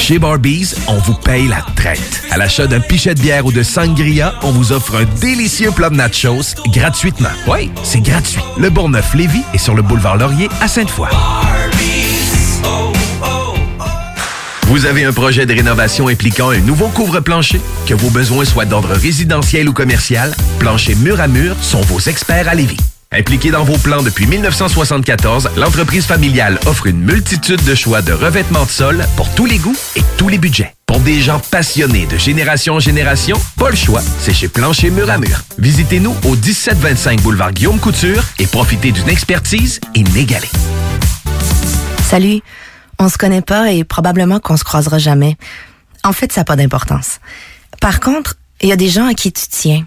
Chez Barbies, on vous paye la traite. À l'achat d'un pichet de bière ou de sangria, on vous offre un délicieux plat de nachos gratuitement. Oui, c'est gratuit. Le Bourgneuf-Lévis est sur le boulevard Laurier à Sainte-Foy. Vous avez un projet de rénovation impliquant un nouveau couvre-plancher? Que vos besoins soient d'ordre résidentiel ou commercial, Plancher Mur à Mur sont vos experts à Lévis. Impliquée dans vos plans depuis 1974, l'entreprise familiale offre une multitude de choix de revêtements de sol pour tous les goûts et tous les budgets. Pour des gens passionnés de génération en génération, pas le choix, c'est chez Plancher Mur à Mur. Visitez-nous au 1725 boulevard Guillaume Couture et profitez d'une expertise inégalée. Salut, on se connaît pas et probablement qu'on se croisera jamais. En fait, ça n'a pas d'importance. Par contre, il y a des gens à qui tu tiens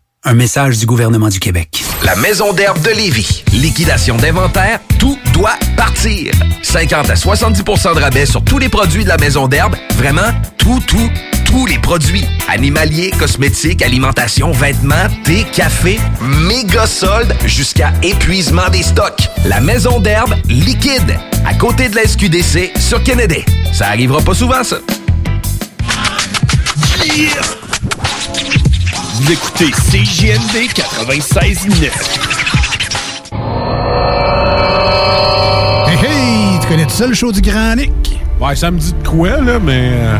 Un message du gouvernement du Québec. La Maison d'herbe de Lévis. Liquidation d'inventaire, tout doit partir. 50 à 70% de rabais sur tous les produits de la Maison d'herbe. Vraiment, tout, tout, tous les produits. Animaliers, cosmétiques, alimentation, vêtements, thé, café, méga soldes jusqu'à épuisement des stocks. La Maison d'herbe liquide. À côté de la SQDC sur Kennedy. Ça arrivera pas souvent, ça. Vous écoutez CJMD 96.9. Hey, hey! Tu connais tout ça, le show du Grand Nick? Ouais, ça me dit de quoi, là, mais... euh,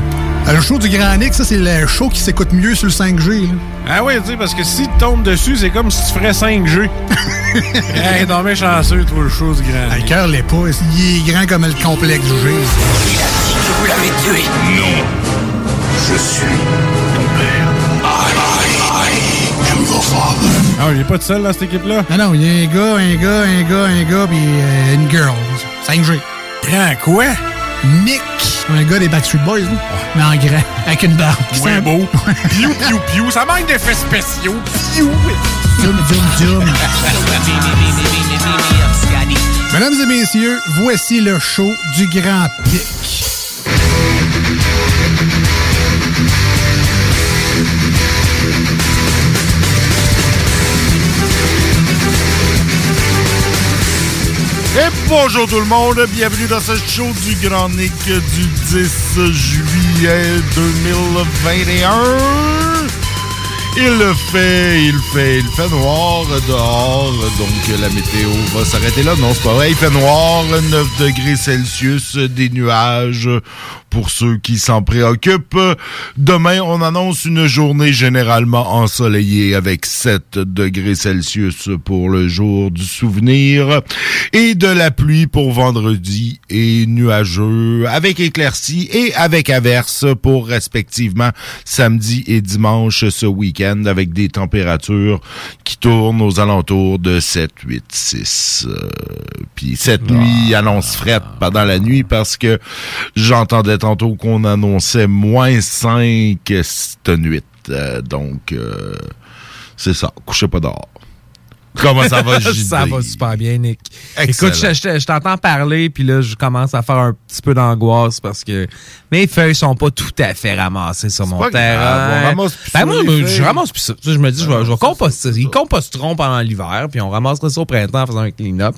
Euh, Le show du Grand Nick, ça, c'est le show qui s'écoute mieux sur le 5G. là. Ah oui, tu sais, parce que si tu tombes dessus, c'est comme si tu ferais 5G. hey, non, mais chanceux, toi, le show du grand. Ah, Le cœur l'est pas. Il est grand comme le complexe du G. Vous l'avez tué. Non. Je suis Ah, il est pas tout seul dans cette équipe-là? Non, non, il y a un gars, un gars, un gars, un gars, puis euh, une girl. 5G. Grand quoi? Nick. Un gars des Backstreet Boys, là. Mais en grand, avec une barbe. Ouais, beau. Piou, piou, piou. Ça manque d'effets spéciaux. Piou. Zoom, zoom, zoom. Mesdames et messieurs, voici le show du Grand Pic. Bonjour tout le monde, bienvenue dans ce show du Grand Nick du 10 juillet 2021. Il fait, il fait, il fait noir dehors, donc la météo va s'arrêter là. Non, c'est pas vrai, il fait noir, 9 degrés Celsius, des nuages pour ceux qui s'en préoccupent. Demain, on annonce une journée généralement ensoleillée avec 7 degrés Celsius pour le jour du souvenir et de la pluie pour vendredi et nuageux avec éclaircies et avec averses pour respectivement samedi et dimanche ce week-end avec des températures qui tournent aux alentours de 7, 8, 6. Euh, Puis cette nuit annonce frette pendant la nuit parce que j'entendais tantôt qu'on annonçait moins 5 cette nuit. Donc, euh, c'est ça. Couchez pas dehors. Comment ça va, JD? Ça va super bien, Nick. Excellent. Écoute, je, je- je t'entends parler, puis là, je commence à faire un petit peu d'angoisse parce que mes feuilles sont pas tout à fait ramassées sur mon terrain. grave, on ramasse plus ben moi, je ramasse plus ça. Je me dis, je vais, je vais composter. Ils composteront pendant l'hiver, puis on ramassera ça au printemps en faisant un clean-up.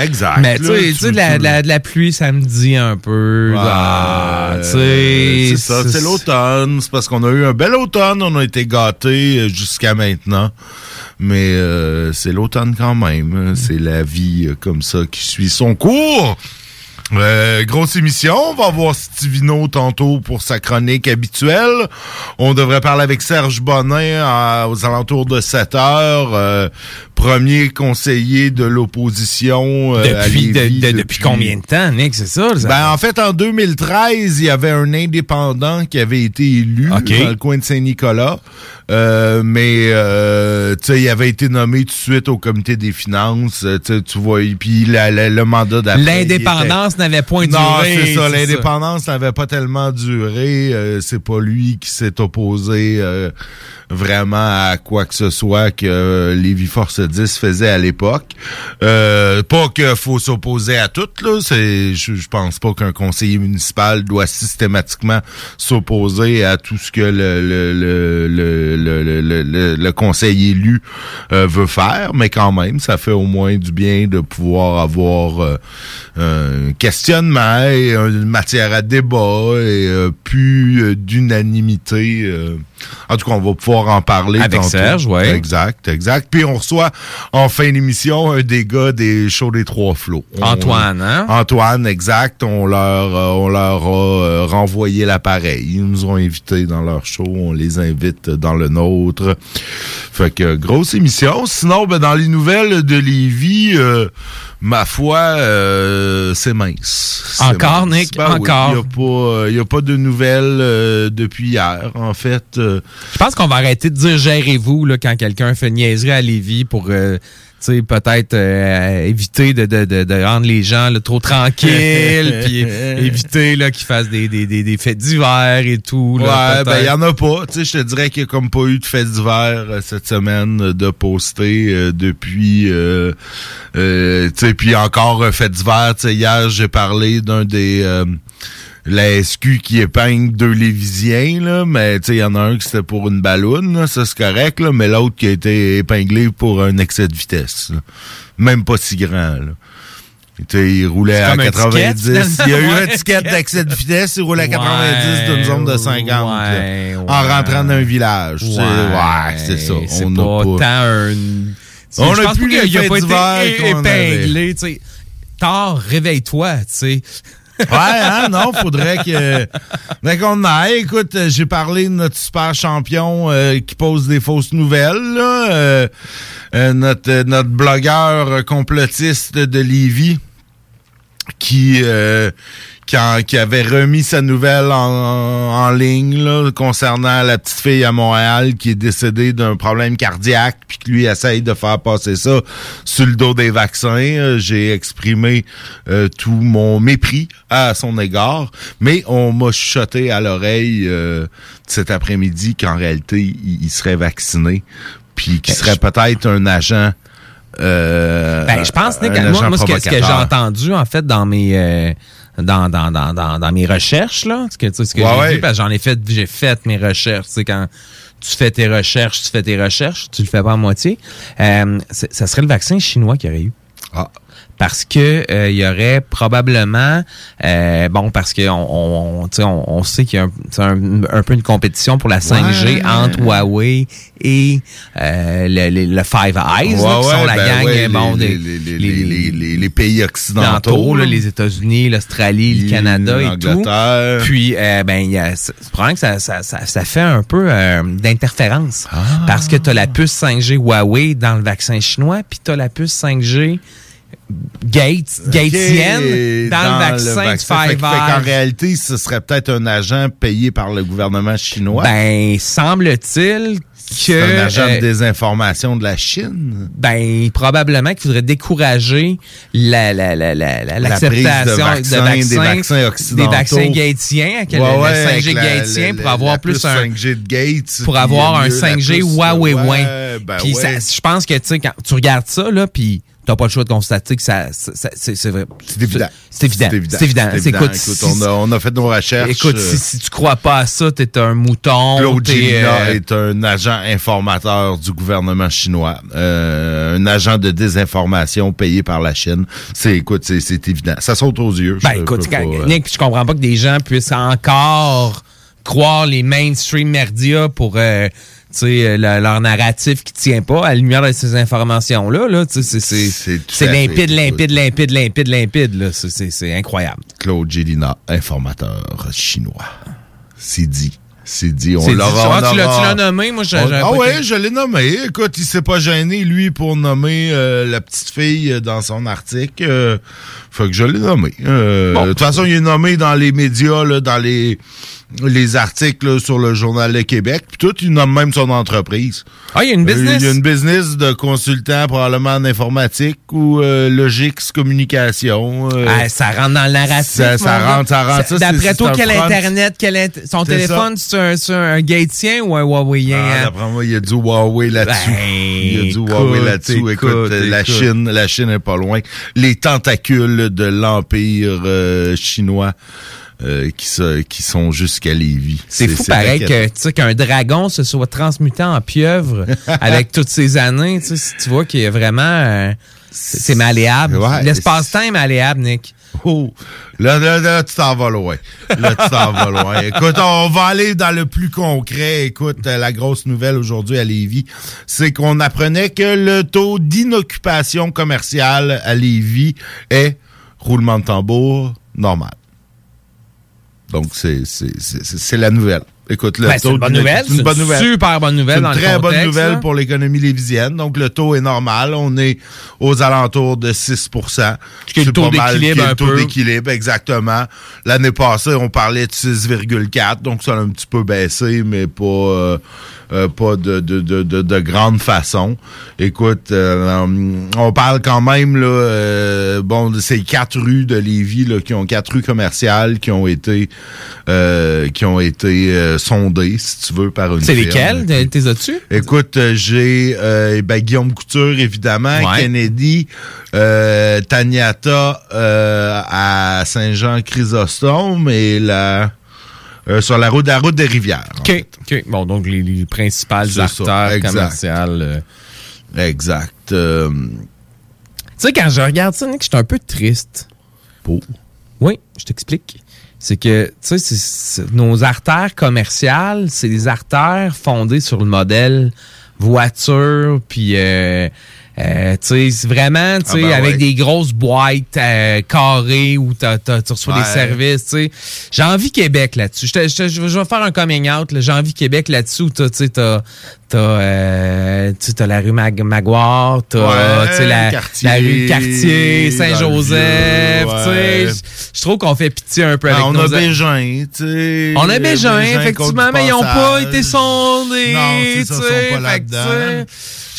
Exact. Mais tu sais, tu sais, tu- de la, la- la pluie, ça me dit un peu. ah, Ah, tu sais, c'est ça, c'est l'automne. C'est parce qu'on a eu un bel automne. On a été gâtés euh, jusqu'à maintenant. Mais euh, c'est l'automne quand même. C'est la vie euh, comme ça qui suit son cours. Euh, grosse émission. On va voir Stivino tantôt pour sa chronique habituelle. On devrait parler avec Serge Bonin à- aux alentours de 7 heures. euh, premier conseiller de l'opposition euh, Depuis, de- Lévis de- depuis combien de temps, Nick, c'est ça? ça? ben, en fait, en 2013, il y avait un indépendant qui avait été élu dans le coin de Saint-Nicolas. Euh, mais, euh, tu sais, il avait été nommé tout de suite au comité des finances. euh, tu vois, et puis le mandat d'après... L'indépendance n'avait point duré. Non, c'est ça. L'indépendance n'avait pas tellement duré. euh, c'est pas lui qui s'est opposé vraiment à quoi que ce soit que euh, Force 10 faisait à l'époque. Euh, pas qu'il faut s'opposer à tout, là. C'est, je, je pense pas qu'un conseiller municipal doit systématiquement s'opposer à tout ce que le, le, le, le, le, le, conseil élu euh, veut faire, mais quand même, ça fait au moins du bien de pouvoir avoir euh, un questionnement et une matière à débat et euh, plus d'unanimité. En tout cas, on va pouvoir en parler Avec tantôt. Serge, ouais. Exact, exact. Puis on reçoit en fin d'émission un des gars des shows des Trois Flots. On- Antoine, hein? Antoine, exact. On leur, euh, on leur a euh, renvoyé l'appareil. Ils nous ont invités dans leur show. On les invite dans le nôtre. Fait que grosse émission. Sinon, ben, dans les nouvelles de Lévis, euh, ma foi, euh, c'est mince. Encore, mince. Nick, Ben encore. Il n'y a, pas, euh, a pas de nouvelles euh, depuis hier, en fait. Euh, Je pense qu'on va arrêter de dire gérez-vous là, quand quelqu'un fait niaiserie à Lévis pour euh, sais, peut-être euh, éviter de, de, de, de rendre les gens là, trop tranquilles, puis éviter là, qu'ils fassent des, des, des, des fêtes d'hiver et tout. là, Ouais, ben il y en a pas. Tu sais, je te dirais qu'il y a comme pas eu de fait d'hiver euh, cette semaine euh, de poster euh, depuis. Euh, euh, tu sais, puis encore fait d'hiver. Tu sais, hier j'ai parlé d'un des euh, la SQ qui épingle deux Lévisiens, là, mais tu sais, il y en a un qui c'était pour une balloune, là, ça c'est correct, là, mais l'autre qui a été épinglé pour un excès de vitesse. là. Même pas si grand. Là. Tu sais, il roulait à comme un 90. ticket, il y a eu un ticket d'excès de vitesse, il roulait à 90 d'une zone de 50 là, ouais, en rentrant d'un village. Ouais, c'est ça. On n'a pas. tant un. On a plus qu'il a- a pas été épinglé. Tard, réveille-toi, tu sais. Ouais, hein, non, faudrait que. Faudrait qu'on aille. Écoute, j'ai parlé de notre super champion euh, qui pose des fausses nouvelles, là. Euh, euh, notre, euh, notre blogueur complotiste de Lévis qui, euh, qui, en- qui avait remis sa nouvelle en, en ligne là, concernant la petite fille à Montréal qui est décédée d'un problème cardiaque, puis que lui essaye de faire passer ça sur le dos des vaccins. Euh, J'ai exprimé euh, tout mon mépris à son égard, mais on m'a chuchoté à l'oreille euh, cet après-midi qu'en réalité, il, il serait vacciné, puis qu'il serait peut-être un agent... euh, Ben, je pense, Nick, moi, moi, ce que, que j'ai entendu, en fait, dans mes, euh, dans, dans, dans, dans, dans mes recherches, là, ce que, tu sais, ce que Ouais, j'ai ouais. parce que j'en ai fait, j'ai fait mes recherches, tu sais, quand tu fais tes recherches, tu fais tes recherches, tu le fais pas à moitié, euh, ça serait le vaccin chinois qu'il y aurait eu. Ah. Parce que euh, il y aurait probablement euh, bon parce que on, on, on, on sait qu'il y a un, un, un peu une compétition pour la 5G Ouais. entre Huawei et euh, le, le, le Five Eyes là, Ouais, qui sont la ben gang bon, les, des- les, les, les, pays occidentaux, là, les États-Unis, l'Australie, le Canada et tout. Puis, euh, ben, y a, c'est c'est probablement que ça, ça, ça, ça fait un peu euh, d'interférence. Ah. Parce que tu as la puce 5G Huawei dans le vaccin chinois, puis tu as la puce 5G Gates, Gatesienne dans, le vaccin, Fait, que- fait qu'en Pfizer. réalité, ce serait peut-être un agent payé par le gouvernement chinois. Ben, semble-t-il que... C'est un agent euh, de désinformation de la Chine. Ben, probablement qu'il faudrait décourager la, la, la, la, de l'acceptation vaccins, des vaccins occidentaux. des vaccins gatesiens, le- Ouais, ouais, le 5G avec la- gatien, le- pour le- avoir plus puce un 5G de Gates. pour avoir un mieux, la 5G puce, Huawei. ouais, ben puis ça- je pense que tu sais quand tu regardes ça là, puis t'as pas le choix de constater que ça, c'est vrai. C'est évident. C'est évident. C'est évident. C'est écoute, Écoute, si- on, a, on a fait nos recherches. Écoute, euh, si, si tu crois pas à ça, t'es un mouton. Claude Gélina euh, est un agent informateur du gouvernement chinois, euh, un agent de désinformation payé par la Chine. C'est, écoute, c'est, évident. Ça saute aux yeux. Ben Je écoute, pas, euh, Nick, je comprends pas que des gens puissent encore croire les mainstream médias pour euh, euh, le- leur narratif qui tient pas à la lumière de ces informations-là. Là, c'est, limpide, limpide, limpide, limpide, limpide. C'est, incroyable. Claude Gélina, informateur chinois. C'est dit. C'est dit. On l'aura. Ah, tu l'as- nommé? Moi, On- j'avais Ah ouais, je l'ai nommé. Écoute, il s'est pas gêné, lui, pour nommer euh, la petite fille dans son article. Euh, fait que je l'ai nommé. Euh, De toute façon, il est nommé dans les médias, là, dans les les articles là, sur le Journal de Québec. Puis tout, il nomme même son entreprise. Ah, il y a une Euh, business? Il y a une business de consultant, probablement en informatique ou euh, Logix Communication. euh, Ah, ça rentre dans le narratif. Ça, ça rentre, ça rentre. Ça, D'après toi, quel. Internet, quel int- son téléphone, c'est un, c'est un ou un Huawei? Ah, D'après moi, il y a du Huawei là-dessus. Ben, il y a du écoute, Huawei là-dessus. Écoute, écoute, la écoute. Chine, la Chine est pas loin. Les tentacules de l'empire euh, chinois euh, qui, se- qui sont jusqu'à Lévis. C'est fou pareil que tu sais qu'un dragon se soit transmuté en pieuvre avec toutes ces années. Tu sais, tu vois qu'il est vraiment euh, c'est c'est malléable. Ouais, L'espace-temps est malléable, Nick. Oh, là, là, là, tu t'en vas loin. Là, tu t'en vas loin. Écoute, on va aller dans le plus concret. Écoute, euh, la grosse nouvelle aujourd'hui à Lévis, c'est qu'on apprenait que le taux d'inoccupation commerciale à Lévis est, roulement de tambour, normal. Donc, c'est, la nouvelle. Écoute, le Ben, c'est taux une bonne d'inoc- nouvelle. C'est une bonne nouvelle. Super bonne nouvelle une dans le très bonne nouvelle là. pour l'économie lévisienne. Donc, le taux est normal. On est aux alentours de 6 Qui est le C'est taux d'équilibre le taux d'équilibre, exactement. L'année passée, on parlait de 6,4, donc ça a un petit peu baissé, mais pas euh, euh, pas de, de, de, de, de grande façon. Écoute, euh, on parle quand même, là, euh, bon, de ces quatre rues de Lévis, là, qui ont quatre rues commerciales qui ont été qui ont été sondées, si tu veux, par une C'est lesquels? T'es- as-tu? Écoute, euh, j'ai euh, ben, Guillaume Couture, évidemment, Ouais. Kennedy, euh, Taniata euh, à Saint-Jean-Chrysostome et la, euh, sur la route, la route des rivières. en OK. OK. Bon, donc les, les principales ça, acteurs exact. commerciaux. euh. Exact. euh, Tu sais, quand je regarde ça, Nick, je suis un peu triste. Pour? Oui, je t'explique. C'est que, tu sais, nos artères commerciales, c'est des artères fondées sur le modèle voiture, puis, euh, euh, tu sais, vraiment, tu Ah sais, ben avec ouais. des grosses boîtes euh, carrées où t'as- t'as- tu reçois Ouais. des services, tu sais. J'ai envie Québec là-dessus. Je, vais faire un coming out. J'ai envie Québec là-dessus où t'as, tu sais, t'as, t'as, euh, t'as la rue Mag Maguire, t'as, Ouais, tu sais, la, la rue Cartier, Saint-Joseph, tu sais. Je- trouve qu'on fait pitié un peu ben, avec on nos a Bégin, tu sais. on a Bégin, effectivement, mais ils n'ont pas été sondés. Tu sais,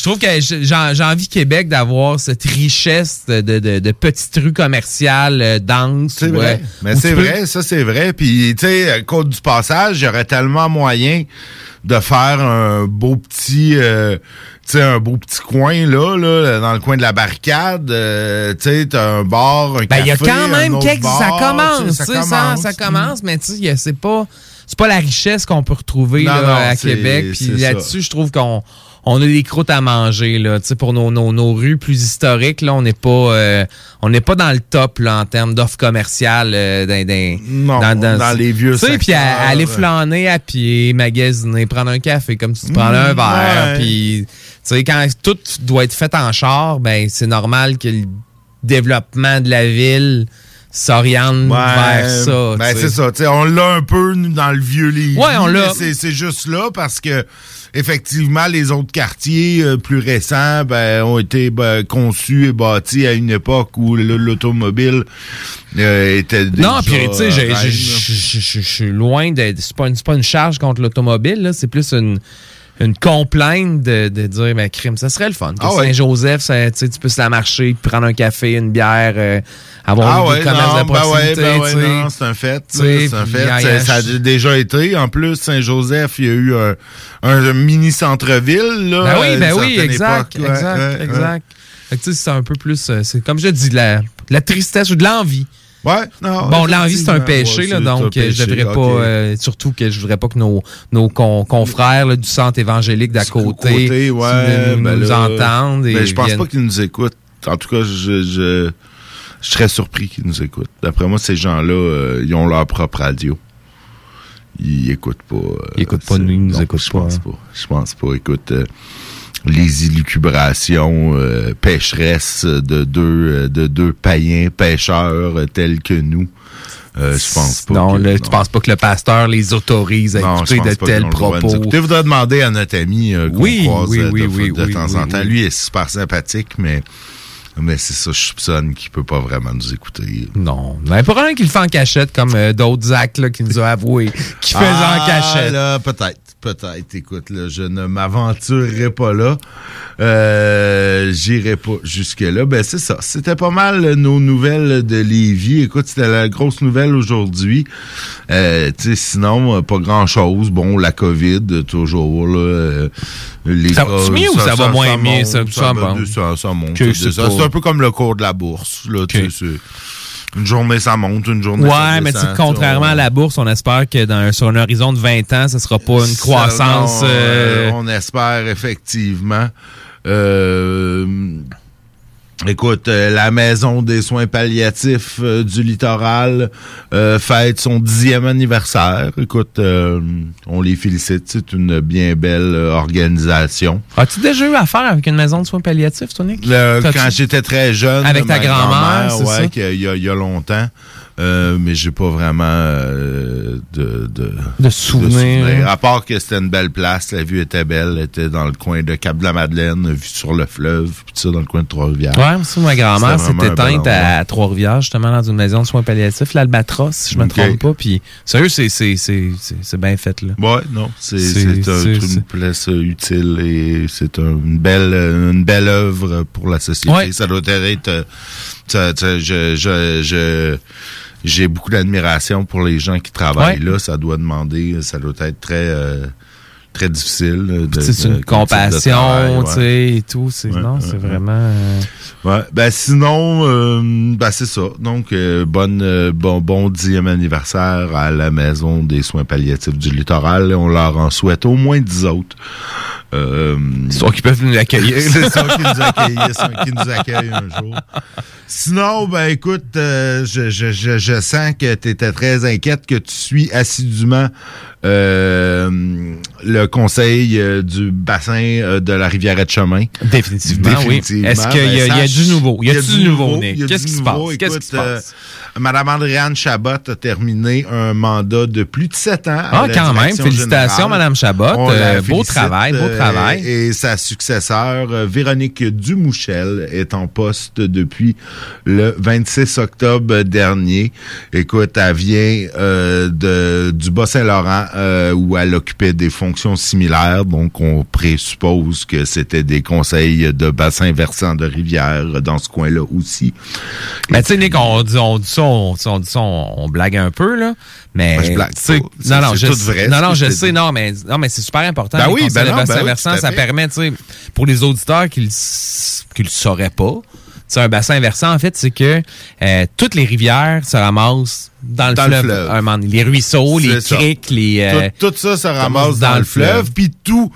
Je trouve que j'ai envie Québec d'avoir cette richesse de, de, de, petites rues commerciales euh, denses. C'est vrai. euh, Mais c'est peux- vrai, ça c'est vrai. Puis, tu sais, Côte du Passage, il y aurait tellement moyen de faire un beau petit, euh, tu sais, un beau petit coin là, là, dans le coin de la barricade. euh, tu sais, t'as un bar, un Ben, il y a quand même quelques. bar, ça commence, tu sais, ça, ça commence, mais tu sais, c'est pas, c'est pas la richesse qu'on peut retrouver Non, là, non, à Québec. Puis ça. là-dessus, je trouve qu'on on a des croûtes à manger là, tu sais, pour nos, nos, nos rues plus historiques là, on n'est pas, euh, on n'est pas dans le top là en termes d'offres commerciales euh, dans, dans- Non, dans les vieux Tu sais, puis secteurs. aller flâner à pied, magasiner, prendre un café comme si tu prenais un Mm, verre, puis tu sais quand tout doit être fait en char, ben c'est normal que le développement de la ville s'oriente vers ça. Ben, c'est ça. tu sais, on l'a un peu nous, dans le vieux Lévis. Ouais, on l'a. c'est juste là parce que effectivement, les autres quartiers euh, plus récents ben, ont été ben, conçus et bâtis à une époque où l'automobile euh, était déjà Non, puis tu sais, je suis loin de. C'est pas, une- c'est pas une charge contre l'automobile, là, c'est plus une. Une complainte de, de dire, mais crime, ça serait le fun. Ah ouais. Saint-Joseph, tu peux se la marcher, prendre un café, une bière, euh, avoir Ah des ouais, commerces non, de ben ouais, proximité. ben ouais, c'est un fait. C'est un fait. Ça, a- ça a déjà été. En plus, Saint-Joseph, il y a eu un, un mini centre-ville. Ben oui, ben oui, exact, époque. Ouais, exact, exact. C'est un peu plus, euh, c'est comme je dis, de la, de la tristesse ou de l'envie. Ouais, non. Bon, l'envie, c'est un péché, ouais, là, c'est donc euh, je devrais pas, euh, surtout que je voudrais pas que nos, nos con- confrères là, du centre évangélique d'à côté, côté, ouais, nous, ben nous là, entendent. Et ben, je pense viennent- pas qu'ils nous écoutent. En tout cas, je, je, je serais surpris qu'ils nous écoutent. D'après moi, ces gens-là, euh, ils ont leur propre radio. Ils écoutent pas. euh, Ils écoutent pas, nous, ils nous écoutent je pas, pense hein. pas. Je pense pas. Écoute, les élucubrations euh, pécheresses de deux, euh, de deux païens pêcheurs tels que nous. euh, je pense pas. Non, que- là, tu penses pas que le pasteur les autorise à non, écouter de tels le propos? écouter. faudrait demander à notre ami euh, qu'on Oui, croise oui, euh, oui, de, oui, de oui, temps oui, en temps. Lui, il est super sympathique, mais, mais c'est ça, je soupçonne qu'il peut pas vraiment nous écouter. Non. Mais pas rien qu'il le fait en cachette comme euh, d'autres actes là, qu'il nous a avoué qu'il faisait en Ah, cachette. là, peut-être, peut-être. Écoute, là, je ne m'aventurerai pas là. Euh, J'irai pas jusque-là. Ben, c'est ça. C'était pas mal euh, nos nouvelles de Lévis. Écoute, c'était la grosse nouvelle aujourd'hui. Euh, sinon, pas grand-chose. Bon, la COVID, toujours, là. les Ça cas, mieux ou ça va moins bien, ça- ça va- monte? ça- ça monte. C'est ça. un peu comme le cours de la bourse, là. Une journée, ça monte, une journée, ça Ouais, mais tu sais, descend, contrairement à la bourse, on espère que dans, sur un horizon de 20 ans, ce sera pas une croissance. Ça, non, euh, euh, on espère effectivement. Euh, écoute, euh, la maison des soins palliatifs euh, du littoral euh, fête son dixième anniversaire. Écoute, euh, on les félicite. C'est une bien belle euh, organisation. As-tu déjà eu affaire avec une maison de soins palliatifs, T'as-tu- quand j'étais très jeune, Avec ta grand-mère, ouais, y il y a longtemps. Euh, mais j'ai pas vraiment euh, de, de, De souvenirs. À part que c'était une belle place, la vue était belle, elle était dans le coin de Cap-de-la-Madeleine, vue sur le fleuve, puis ça dans le coin de Trois-Rivières. Ouais, moi, ma grand-mère C'était s'est éteinte à Trois-Rivières, justement, dans une maison de soins palliatifs, l'Albatros, si je me trompe pas. Puis, sérieux, c'est, c'est, c'est, c'est, c'est bien fait, là. Ouais, non, c'est C'est- c'est un- c'est- une place euh, utile et c'est un- une belle une belle œuvre pour la société. Ouais. Ça doit être euh, ça- ça- je je je j'ai beaucoup d'admiration pour les gens qui travaillent Ouais. là. Ça doit demander, ça doit être très euh, très difficile. de- c'est une de compassion, tu sais, et tout. C'est, non, ouais, c'est ouais. vraiment. euh, Ouais, ben sinon, euh, ben c'est ça. Donc, euh, bonne, euh, bon, bon dixième anniversaire à la Maison des soins palliatifs du littoral. On leur en souhaite au moins dix autres. Euh, Soit qu'ils peuvent nous accueillir. c'est ça qui nous accueille, ça, qui nous accueille un jour. Sinon, ben écoute, euh, je, je, je, je sens que tu étais très inquiète, que tu suis assidûment euh, le conseil euh, du bassin euh, de la rivière de chemin. Définitivement, oui. Est-ce qu'il y, a- Ben, y a du nouveau? Y a du nouveau, Qu'est-ce qui se passe? Qu'est-ce Écoute, qui se passe? euh, Madame Andréane Chabot a terminé un mandat de plus de sept ans. à Ah, la quand même. Félicitations. Madame Chabot. Euh, beau travail, beau euh, travail. Et sa successeur, euh, Véronique Dumouchel, est en poste depuis le 26 octobre dernier. Écoute, elle vient euh, de, du Bas-Saint-Laurent euh, où elle occupait des fonctions similaires. Donc, on présuppose que c'était des conseils de bassin versant de rivière dans ce coin-là aussi. Mais tu sais, Nick, on dit, on dit ça, on, on dit ça, on, blague un peu, là. Mais, Ben, je blague pas. Non, non, je tout vrai, non, non, je sais, non, mais, non, mais c'est super important. Ben les oui, ben de bassin ben oui, versant, ça permet, tu sais, pour les auditeurs qui qui le sauraient pas, sais, un bassin versant, en fait, c'est que euh, toutes les rivières se ramassent dans le Dans le fleuve. fleuve. un moment les ruisseaux, les C'est criques, les... euh, tout, tout ça se ramasse dans, le fleuve, puis tout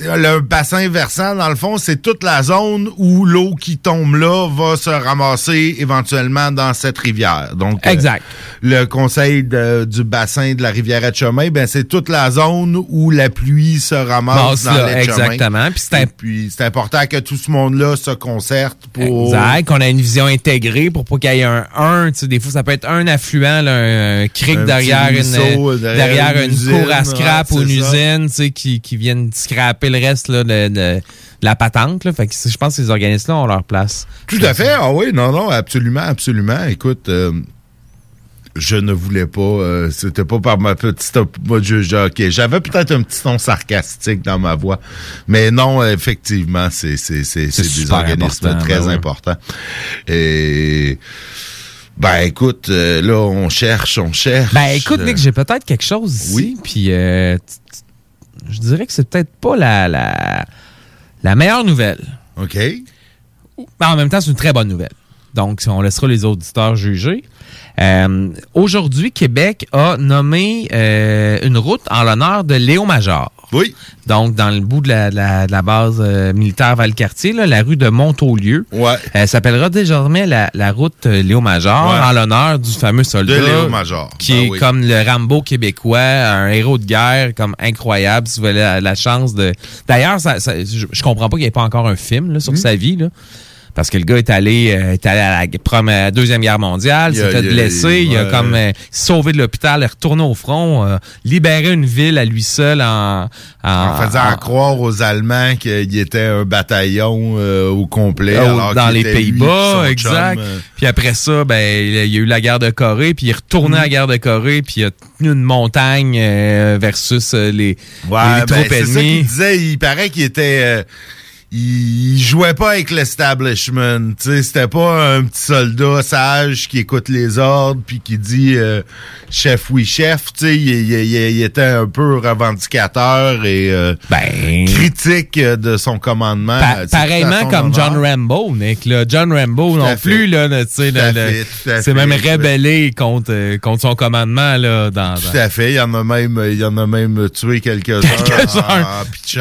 le bassin versant, dans le fond, c'est toute la zone où l'eau qui tombe là va se ramasser éventuellement dans cette rivière. Donc, euh, Exact. le conseil de- du bassin de la rivière Etchemin, ben c'est toute la zone où la pluie se ramasse dans là, l'Etchemin. exactement. Puis c'est puis important que tout ce monde-là se concerte pour Exact, qu'on a une vision intégrée pour pas qu'il y ait un 1. Tu sais, des fois, ça peut être un affluent, là, un, un cric Un derrière, une, derrière derrière une une, usine, cour à scrap ouais, ou une ça. usine, tu sais, qui, qui viennent scraper le reste là, de, de la patente. Là. Fait que je pense que ces organismes-là ont leur place. Tout à fait. Ah oui, non, non, absolument, absolument. Écoute, euh, je ne voulais pas. euh, C'était pas par ma petite je- ok, J'avais peut-être un petit ton sarcastique dans ma voix, mais non, effectivement, c'est c'est c'est c'est des organismes important, très ben ouais. importants. Et ben écoute, euh, là on cherche, on cherche. Ben écoute, Euh, Nick, j'ai peut-être quelque chose ici. Oui. Puis euh, je dirais que c'est peut-être pas la, la, la meilleure nouvelle. OK. Mais en même temps, c'est une très bonne nouvelle. Donc, on laissera les auditeurs juger. Euh, Aujourd'hui, Québec a nommé euh, une route en l'honneur de Léo Major. Oui. Donc, dans le bout de la, de la- de la base euh, militaire Valcartier, là, la rue de Montaulieu. Ouais. Elle s'appellera désormais la, la route Léo Major Ouais. en l'honneur du fameux soldat. De Léo Major. Qui Ben est oui. comme le Rambo québécois, un héros de guerre, comme incroyable. Si vous avez la, la chance de. D'ailleurs, ça, ça- je, je comprends pas qu'il n'y ait pas encore un film là, sur Hmm. sa vie. Là. Parce que le gars est allé, euh, est allé à la première, Deuxième Guerre mondiale, Il il a- blessé, il a ouais. comme euh, sauvé de l'hôpital, est retourné au front, euh, libéré une ville à lui seul en... En faisant en- croire aux Allemands qu'il était un bataillon euh, au complet. Euh, alors dans les Pays-Bas, exact. chum, euh, Puis après ça, ben il y a eu la guerre de Corée, puis il est retourné à la guerre de Corée, puis il a tenu une montagne euh, versus euh, les, Ouais, les ben, troupes c'est ça qu'il ennemies. disait. Il paraît qu'il était. Il, jouait pas avec l'establishment. Tu sais, c'était pas un petit soldat sage qui écoute les ordres puis qui dit euh, chef oui chef. Tu sais, il, il- il- il était un peu revendicateur et euh, Ben, critique de son commandement. Pa- pareillement comme John. Rambo, Nick. Là. John Rambo non plus, là, c'est même rébellé contre, contre son commandement là, dans, Tout à fait. Il y en a même, il y en a même tué quelques-uns Quelques-uns.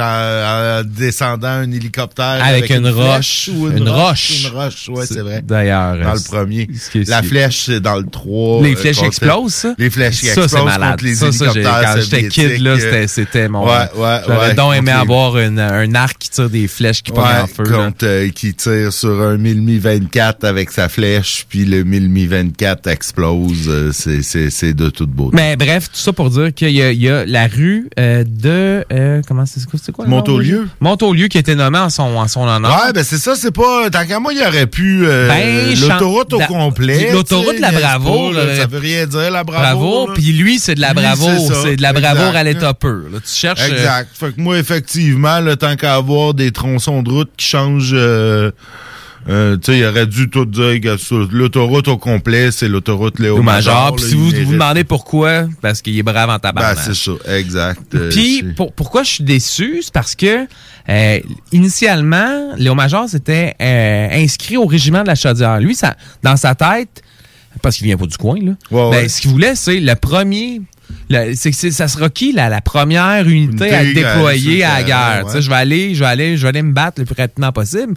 en, en descendant un hélicoptère Avec une roche. ou Une roche. Une roche, ouais, c'est vrai. D'ailleurs. Dans euh, le premier. La flèche, c'est dans le 3. Les euh, flèches contre- explosent, ça? Les flèches qui Ça, explosent c'est malade. contre les ça, hélicoptères quand j'étais kid, là, euh, c'était, mon. Ouais, ouais, J'aurais donc aimé avoir un arc qui tire des flèches qui pognent en feu. euh, qui tire sur un 1000 24 avec sa flèche, puis le 1000 24 explose. euh, c'est, c'est, c'est de toute beauté. Mais bref, tout ça pour dire qu'il y a, il y a la rue euh, de. euh, comment c'est, quoi, c'est quoi Montaulieu. Montaulieu qui a été nommé en son, en son honneur. Ouais, ben c'est ça, c'est pas. Tant qu'à moi, il aurait pu. euh, Ben, l'autoroute au complet. l'autoroute de la là, là, ça veut rien dire, la bravoure. Bravo, là. puis lui, c'est de la Lui, bravoure. c'est de la bravoure exact. à l'état là. Tu cherches. euh, Exact. Fait que moi, effectivement, le temps qu'à avoir des tronçons de route qui changent. euh, euh, tu sais, il aurait dû tout dire que l'autoroute au complet, c'est l'autoroute Léo major. Puis si vous vous demandez pourquoi, parce qu'il est brave en Ben, tabarnak. c'est ça, exact. Euh, Puis pour- pourquoi je suis déçu, c'est parce que euh, initialement, Léo Major s'était inscrit au régiment de la Chaudière. Lui, ça, dans sa tête, parce qu'il vient pas du coin, là, Ouais, ben, ce qu'il voulait, c'est le premier. Le- c'est, c'est- ça sera qui la, la première unité Unité à déployer à la guerre? ouais. Je vais aller, je vais aller, je vais aller me battre le plus rapidement possible.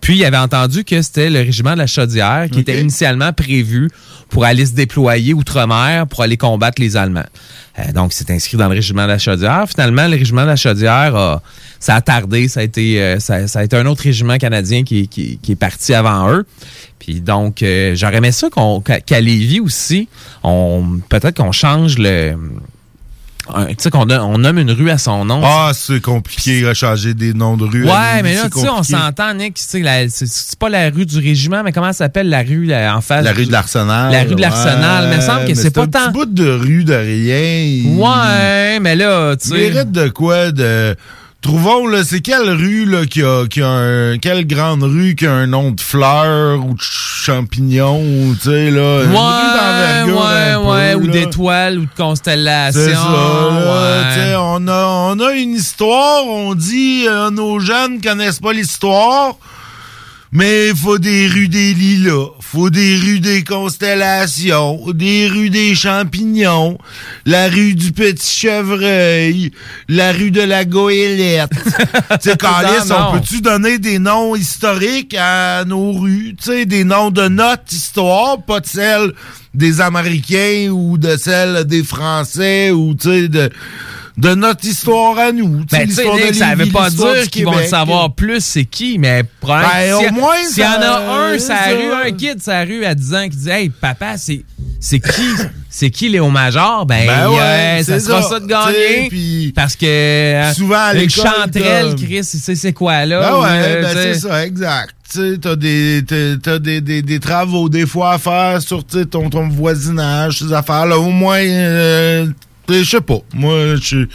Puis il avait entendu que c'était le régiment de la Chaudière qui était initialement prévu pour aller se déployer outre-mer pour aller combattre les Allemands. Euh, donc, il s'est inscrit dans le régiment de la Chaudière. Finalement, le régiment de la Chaudière, a- ça a tardé. Ça a été, euh, ça, ça a été un autre régiment canadien qui, qui- qui est parti avant eux. Puis donc, euh, j'aurais aimé ça qu'on, qu'à, Lévis aussi, on, peut-être qu'on change le... Tu sais, qu'on on nomme une rue à son nom. Ah, c'est compliqué de changer des noms de rues. à Ouais, mais là, tu sais, on s'entend, Nick, tu sais, la- c'est- pas la rue du régiment, mais comment ça s'appelle la rue là, en face? La rue de l'Arsenal. La rue de l'Arsenal, mais il me semble que c'est pas un tant- petit bout de rue de rien. Ouais, mais là, tu Il sais. mérite de quoi de. Trouvons, là, c'est quelle rue, là, qui a, qui a un. Quelle grande rue qui a un nom de fleurs ou de champignons, ou, tu sais, là? une rue Ouais, ouais, un peu, ouais, ou là. d'étoiles, ou de constellations. C'est ça, là, ouais. tu sais, on a, on a une histoire, on dit euh, nos jeunes connaissent pas l'histoire, mais il faut des rues des lilas, faut des rues des constellations, des rues des champignons, la rue du petit chevreuil, la rue de la goélette. tu sais, Carlis, on peut-tu donner des noms historiques à nos rues, tu sais, des noms de notre histoire, pas de celle des Américains ou de celle des Français ou, tu sais, de, de notre histoire à nous. Ben, l'histoire de ça veut pas dire qu'ils vont le savoir plus c'est qui, mais Ben, a- au moins, s'il y en ça- a un, ça ça- rue, un kid, sa rue à 10 ans qui dit Hey, papa, c'est, c'est qui c'est qui Léo Major? Ben, Ben ouais, euh, ça c'est sera ça. ça de gagner. Puis Parce que. souvent, à le l'école, chanterelle, t'as- Chris, il sait c'est quoi là? Ben ou, ouais, euh, ben c'est ça, exact. Tu t'as des, t'as des, des, des travaux des fois à faire sur ton, ton voisinage, ces affaires-là. Au moins, euh, je sais pas. Moi, je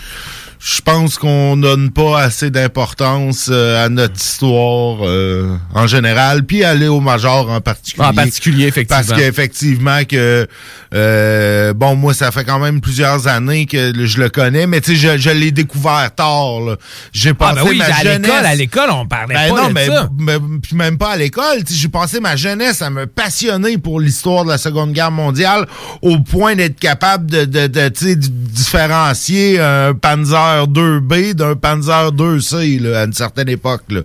je pense qu'on donne pas assez d'importance euh, à notre histoire euh, en général, puis à Léo Major en particulier. En particulier, effectivement. Parce qu'effectivement que euh, bon, moi, ça fait quand même plusieurs années que je le connais, mais tu sais, je, je l'ai découvert tard. J'ai Ah, passé ben oui, ma à jeunesse. l'école, à l'école, on parlait Ben pas non, de mais, ça. mais- puis même pas à l'école. Tu sais, J'ai passé ma jeunesse à me passionner pour l'histoire de la Seconde Guerre mondiale au point d'être capable de, de, de, de différencier un Panzer 2B d'un Panzer 2C là, à une certaine époque. Là.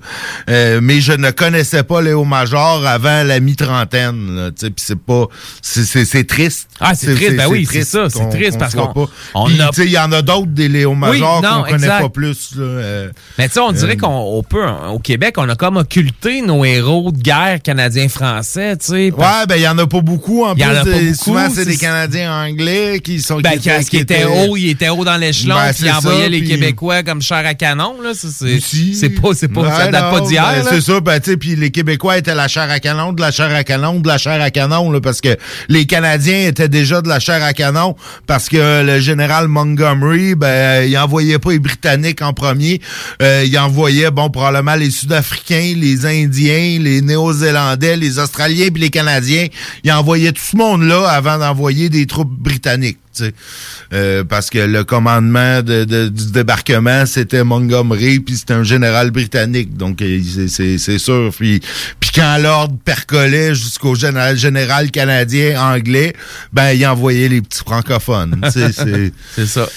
Euh, mais je ne connaissais pas Léo Major avant la mi-trentaine. Puis c'est pas... c'est- triste. Ah, c'est triste, ben oui, c'est ça, c'est triste parce qu'on- Il y en a d'autres des Léo Major non, qu'on connaît pas plus. Là, euh, Mais tu sais, on dirait euh, qu'on on peut, au Québec, on a comme occulté nos héros de guerre canadiens-français, tu sais. Ouais, ben il y en a pas beaucoup. En plus, a pas beaucoup, souvent c'est des Canadiens anglais qui sont Ben, qui, qui était haut, il était haut dans l'échelon, Ben, puis il c'est envoyait ça, les Québécois comme chair à canon, là. Ça, C'est pas, c'est pas, ça date pas d'hier, ben. C'est ça, ben, tu sais, puis les Québécois étaient la chair à canon, de la chair à canon, de la chair à canon, là, parce que les Canadiens étaient déjà de la chair à canon, parce que le général Montgomery, ben, il envoyait pas les Britanniques en premier, euh, il envoyait, bon, probablement les Sud-Africains, les Indiens, les Néo-Zélandais, les Australiens, puis les Canadiens, il envoyait tout ce monde-là avant d'envoyer des troupes britanniques. Euh, parce que le commandement de, de- du débarquement, c'était Montgomery, puis c'était un général britannique. Donc, c'est- sûr. Puis, puis quand l'ordre percolait jusqu'au général, général canadien anglais, ben, il envoyait les petits francophones. C'est ça.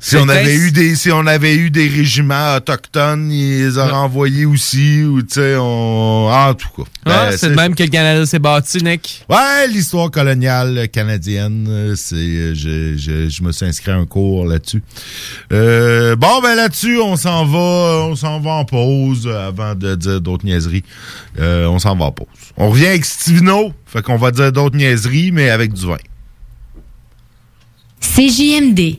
Si on avait eu des si on avait eu des régiments autochtones, ils les auraient envoyés aussi ou tu sais on en tout cas. Ah, Ben, c'est le même que le Canada s'est bâti, Nick. Ouais, l'histoire coloniale canadienne, euh, c'est euh, je, je, je me suis inscrit à un cours là-dessus. Euh, bon ben là-dessus, on s'en va, on s'en va en pause avant de dire d'autres niaiseries. Euh, on s'en va en pause. On revient avec Stivino, fait qu'on va dire d'autres niaiseries mais avec du vin. CJMD.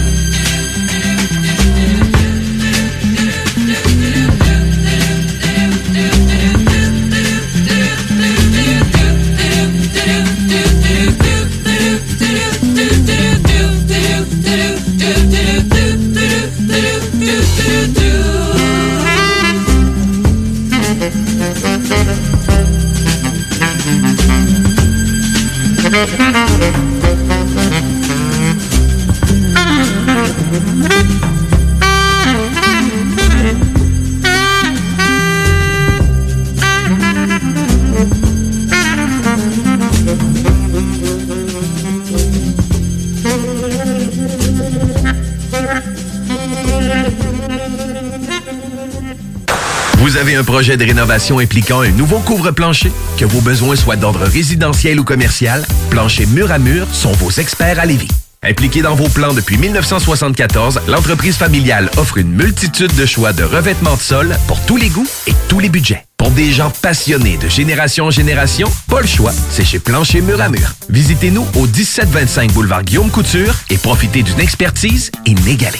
projet de rénovation impliquant un nouveau couvre-plancher? Que vos besoins soient d'ordre résidentiel ou commercial, Plancher Mur à Mur sont vos experts à Lévis. Impliquée dans vos plans depuis 1974, l'entreprise familiale offre une multitude de choix de revêtements de sol pour tous les goûts et tous les budgets. Pour des gens passionnés de génération en génération, pas le choix, c'est chez Plancher Mur à Mur. Visitez-nous au 1725 boulevard Guillaume Couture et profitez d'une expertise inégalée.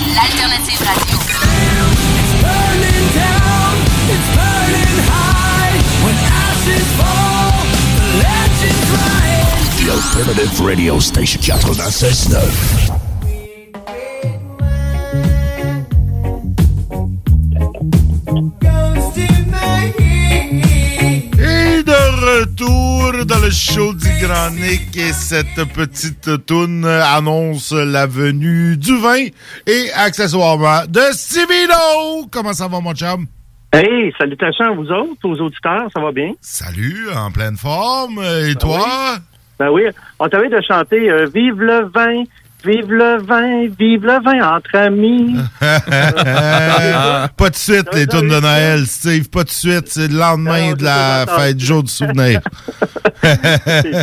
Alternative Radio Station 96.9. Et de retour dans le show du Grand Nick et cette petite toune annonce la venue du vin et accessoirement de Stevino. Comment ça va mon chum? Hey, salutations à vous autres, aux auditeurs, ça va bien? Salut, en pleine forme. Et toi? Ben oui, on t'avait de chanter euh, Vive le vin, vive le vin, vive le vin entre amis. pas de suite, les tunes de Noël, Steve. Pas de suite. C'est le lendemain de la fête jour du souvenir.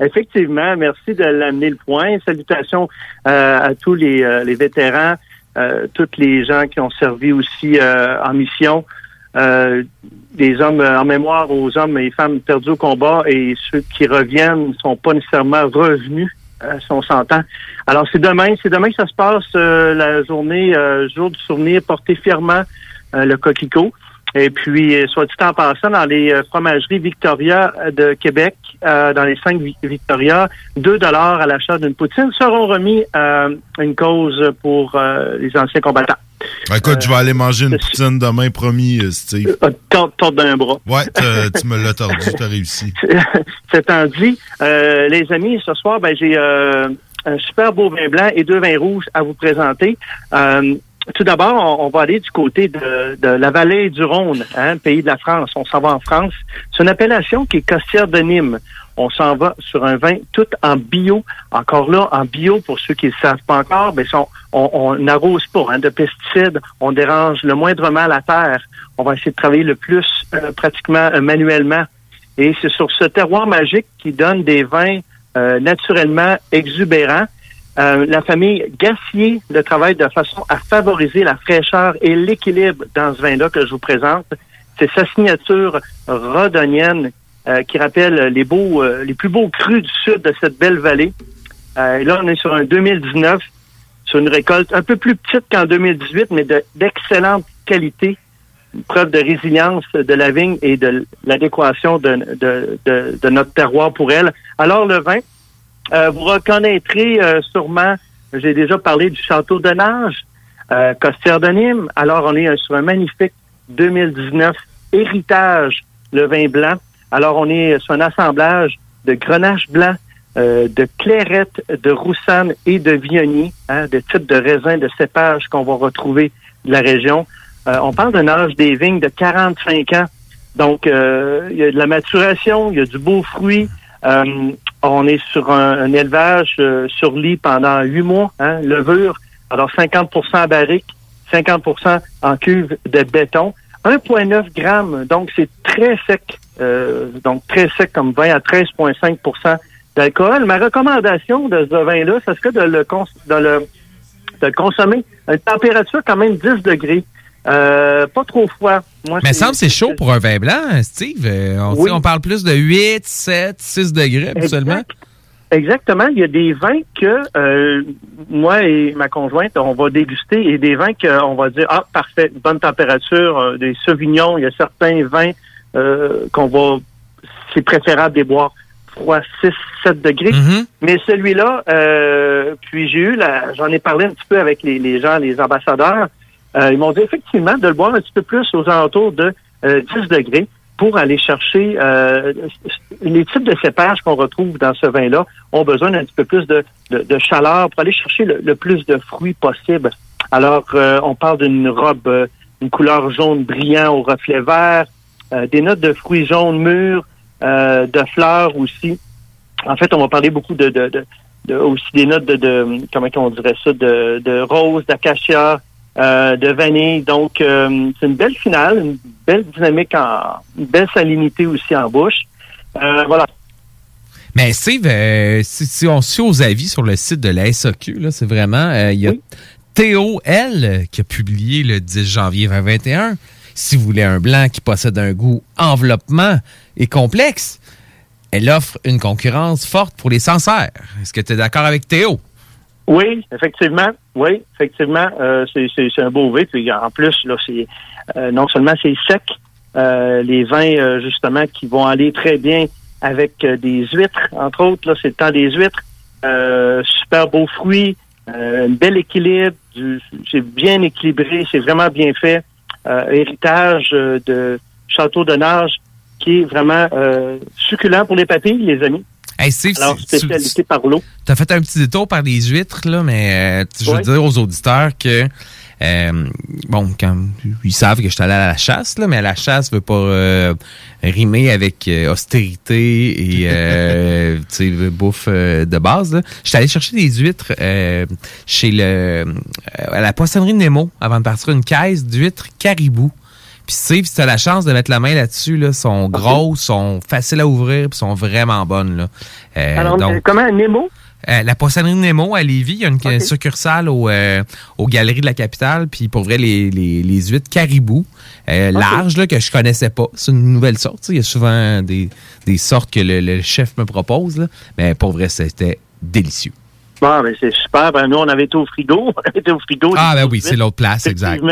Effectivement, merci de l'amener le point. Salutations euh, à tous les, euh, les vétérans, tous les gens qui ont servi aussi en mission, des hommes euh, en mémoire aux hommes et femmes perdus au combat et ceux qui reviennent ne sont pas nécessairement revenus. euh, si on s'entend. Alors c'est demain, c'est demain que ça se passe euh, la journée euh, jour du souvenir, portez fièrement euh, le coquelicot. Et puis, euh, soit dit en passant, dans les euh, fromageries Victoria de Québec, euh, dans les cinq Vi- Victoria, 2 dollars à l'achat d'une poutine seront remis à une cause pour euh, les anciens combattants. Écoute, je vais aller manger une poutine demain, promis, euh, Steve. Tord d'un bras. Ouais, tu me l'as tordu, t'as réussi. C'est dit, euh, les amis, ce soir, ben, j'ai euh, un super beau vin blanc et deux vins rouges à vous présenter. Euh, tout d'abord, on, va aller du côté de, la vallée du Rhône, hein, pays de la France. On s'en va en France. C'est une appellation qui est Costière de Nîmes. On s'en va sur un vin tout en bio. Encore là, en bio, pour ceux qui ne le savent pas encore, ben, on n'arrose pas hein, de pesticides. On dérange le moindrement la terre. On va essayer de travailler le plus euh, pratiquement euh, manuellement. Et c'est sur ce terroir magique qui donne des vins euh, naturellement exubérants. Euh, la famille Gassier le travaille de façon à favoriser la fraîcheur et l'équilibre dans ce vin-là que je vous présente. C'est sa signature rodonienne euh, qui rappelle les beaux, euh, les plus beaux crus du sud de cette belle vallée. Là, on est sur un 2019, sur une récolte un peu plus petite qu'en 2018, mais de- d'excellente qualité une preuve de résilience de la vigne et de l'adéquation de notre terroir pour elle. Alors, le vin, euh, vous reconnaîtrez euh, sûrement, j'ai déjà parlé du château de Nage, euh, Costière de Nîmes. Alors, on est euh, sur un magnifique 2019 héritage, le vin blanc. Alors, on est sur un assemblage de grenache blanc, euh, de clairette, de roussanne et de viognier, hein, de types de raisins, de cépages qu'on va retrouver de la région. Euh, on parle d'un âge des vignes de 45 ans. Donc, euh, il y a de la maturation, il y a du beau fruit. Euh, on est sur un, élevage euh, sur lit pendant huit mois, hein, levure. Alors, 50% à barrique, 50% en cuve de béton. 1,9 grammes, donc c'est très sec. euh, donc, très sec comme vin à 13,5% d'alcool. Ma recommandation de ce vin-là, ce serait de le, de le, de le consommer à une température quand même 10 degrés. Euh, pas trop froid. Moi, Mais semble que c'est chaud pour un vin blanc, Steve. Euh, On, Oui. sait, on parle plus de 8, 7, 6 degrés habituellement. Exact. Exactement. Il y a des vins que euh, moi et ma conjointe, on va déguster et des vins qu'on va dire, ah, parfait, bonne température, euh, des sauvignons. Il y a certains vins euh, qu'on va, c'est préférable de boire froid 6, 7 degrés. Mais celui-là, euh, puis j'ai eu, la, j'en ai parlé un petit peu avec les, les gens, les ambassadeurs. Euh, ils m'ont dit effectivement de le boire un petit peu plus aux alentours de euh, 10 degrés pour aller chercher euh, les types de cépages qu'on retrouve dans ce vin-là ont besoin d'un petit peu plus de, de, de chaleur pour aller chercher le, le plus de fruits possible. Alors, euh, on parle d'une robe, euh, une couleur jaune brillant au reflet vert, euh, des notes de fruits jaunes mûrs, de fleurs aussi. En fait, on va parler beaucoup de, de, de, aussi des notes de comment on dirait ça, de, de rose, d'acacia, euh, de vanille. Donc, euh, c'est une belle finale, une belle dynamique, en, une belle salinité aussi en bouche. Euh, voilà. Mais Steve, si, si on suit aux avis sur le site de la SAQ, là, c'est vraiment, il y a Théo L qui a publié le 10 janvier 2021. Si vous voulez un blanc qui possède un goût enveloppement et complexe, elle offre une concurrence forte pour les Sancerres. Est-ce que tu es d'accord avec Théo? Oui, effectivement. Oui, effectivement. Euh, c'est, un beau vin. Puis en plus, là, c'est euh, non seulement c'est sec, euh, les vins euh, justement qui vont aller très bien avec euh, des huîtres, entre autres. Là, c'est le temps des huîtres. Euh, super beaux fruits, un bel équilibre. c'est bien équilibré, c'est vraiment bien fait. Héritage de Château de Nage qui est vraiment succulent pour les papilles, les amis. Hey, Steve, Alors, tu- spécialité par l'eau. Tu as fait un petit détour par les huîtres, là, mais euh, je veux dire aux auditeurs que, euh, bon, quand ils savent que je suis allé à la chasse, là, mais la chasse veut pas euh, rimer avec euh, austérité et euh, bouffe euh, de base. là. Je suis allé chercher des huîtres euh, chez le euh, à la poissonnerie Nemo avant de partir une caisse d'huîtres caribou. Puis Steve, si tu as la chance de mettre la main là-dessus, là, sont grosses, sont faciles à ouvrir, puis sont vraiment bonnes. Là. Euh, Alors, donc, euh, comment Nemo? euh, la poissonnerie Nemo à Lévis, il y a une succursale au, euh, aux Galeries de la Capitale, puis pour vrai, les, les, les huîtres caribou, euh, larges, là, que je connaissais pas. C'est une nouvelle sorte. tu sais. Il y a souvent des, des sortes que le, le chef me propose, là. mais pour vrai, c'était délicieux. Bon, ben c'est super. Ben, nous, on avait été au frigo. On avait été au frigo. Ah, ben oui, c'est l'autre place, exact.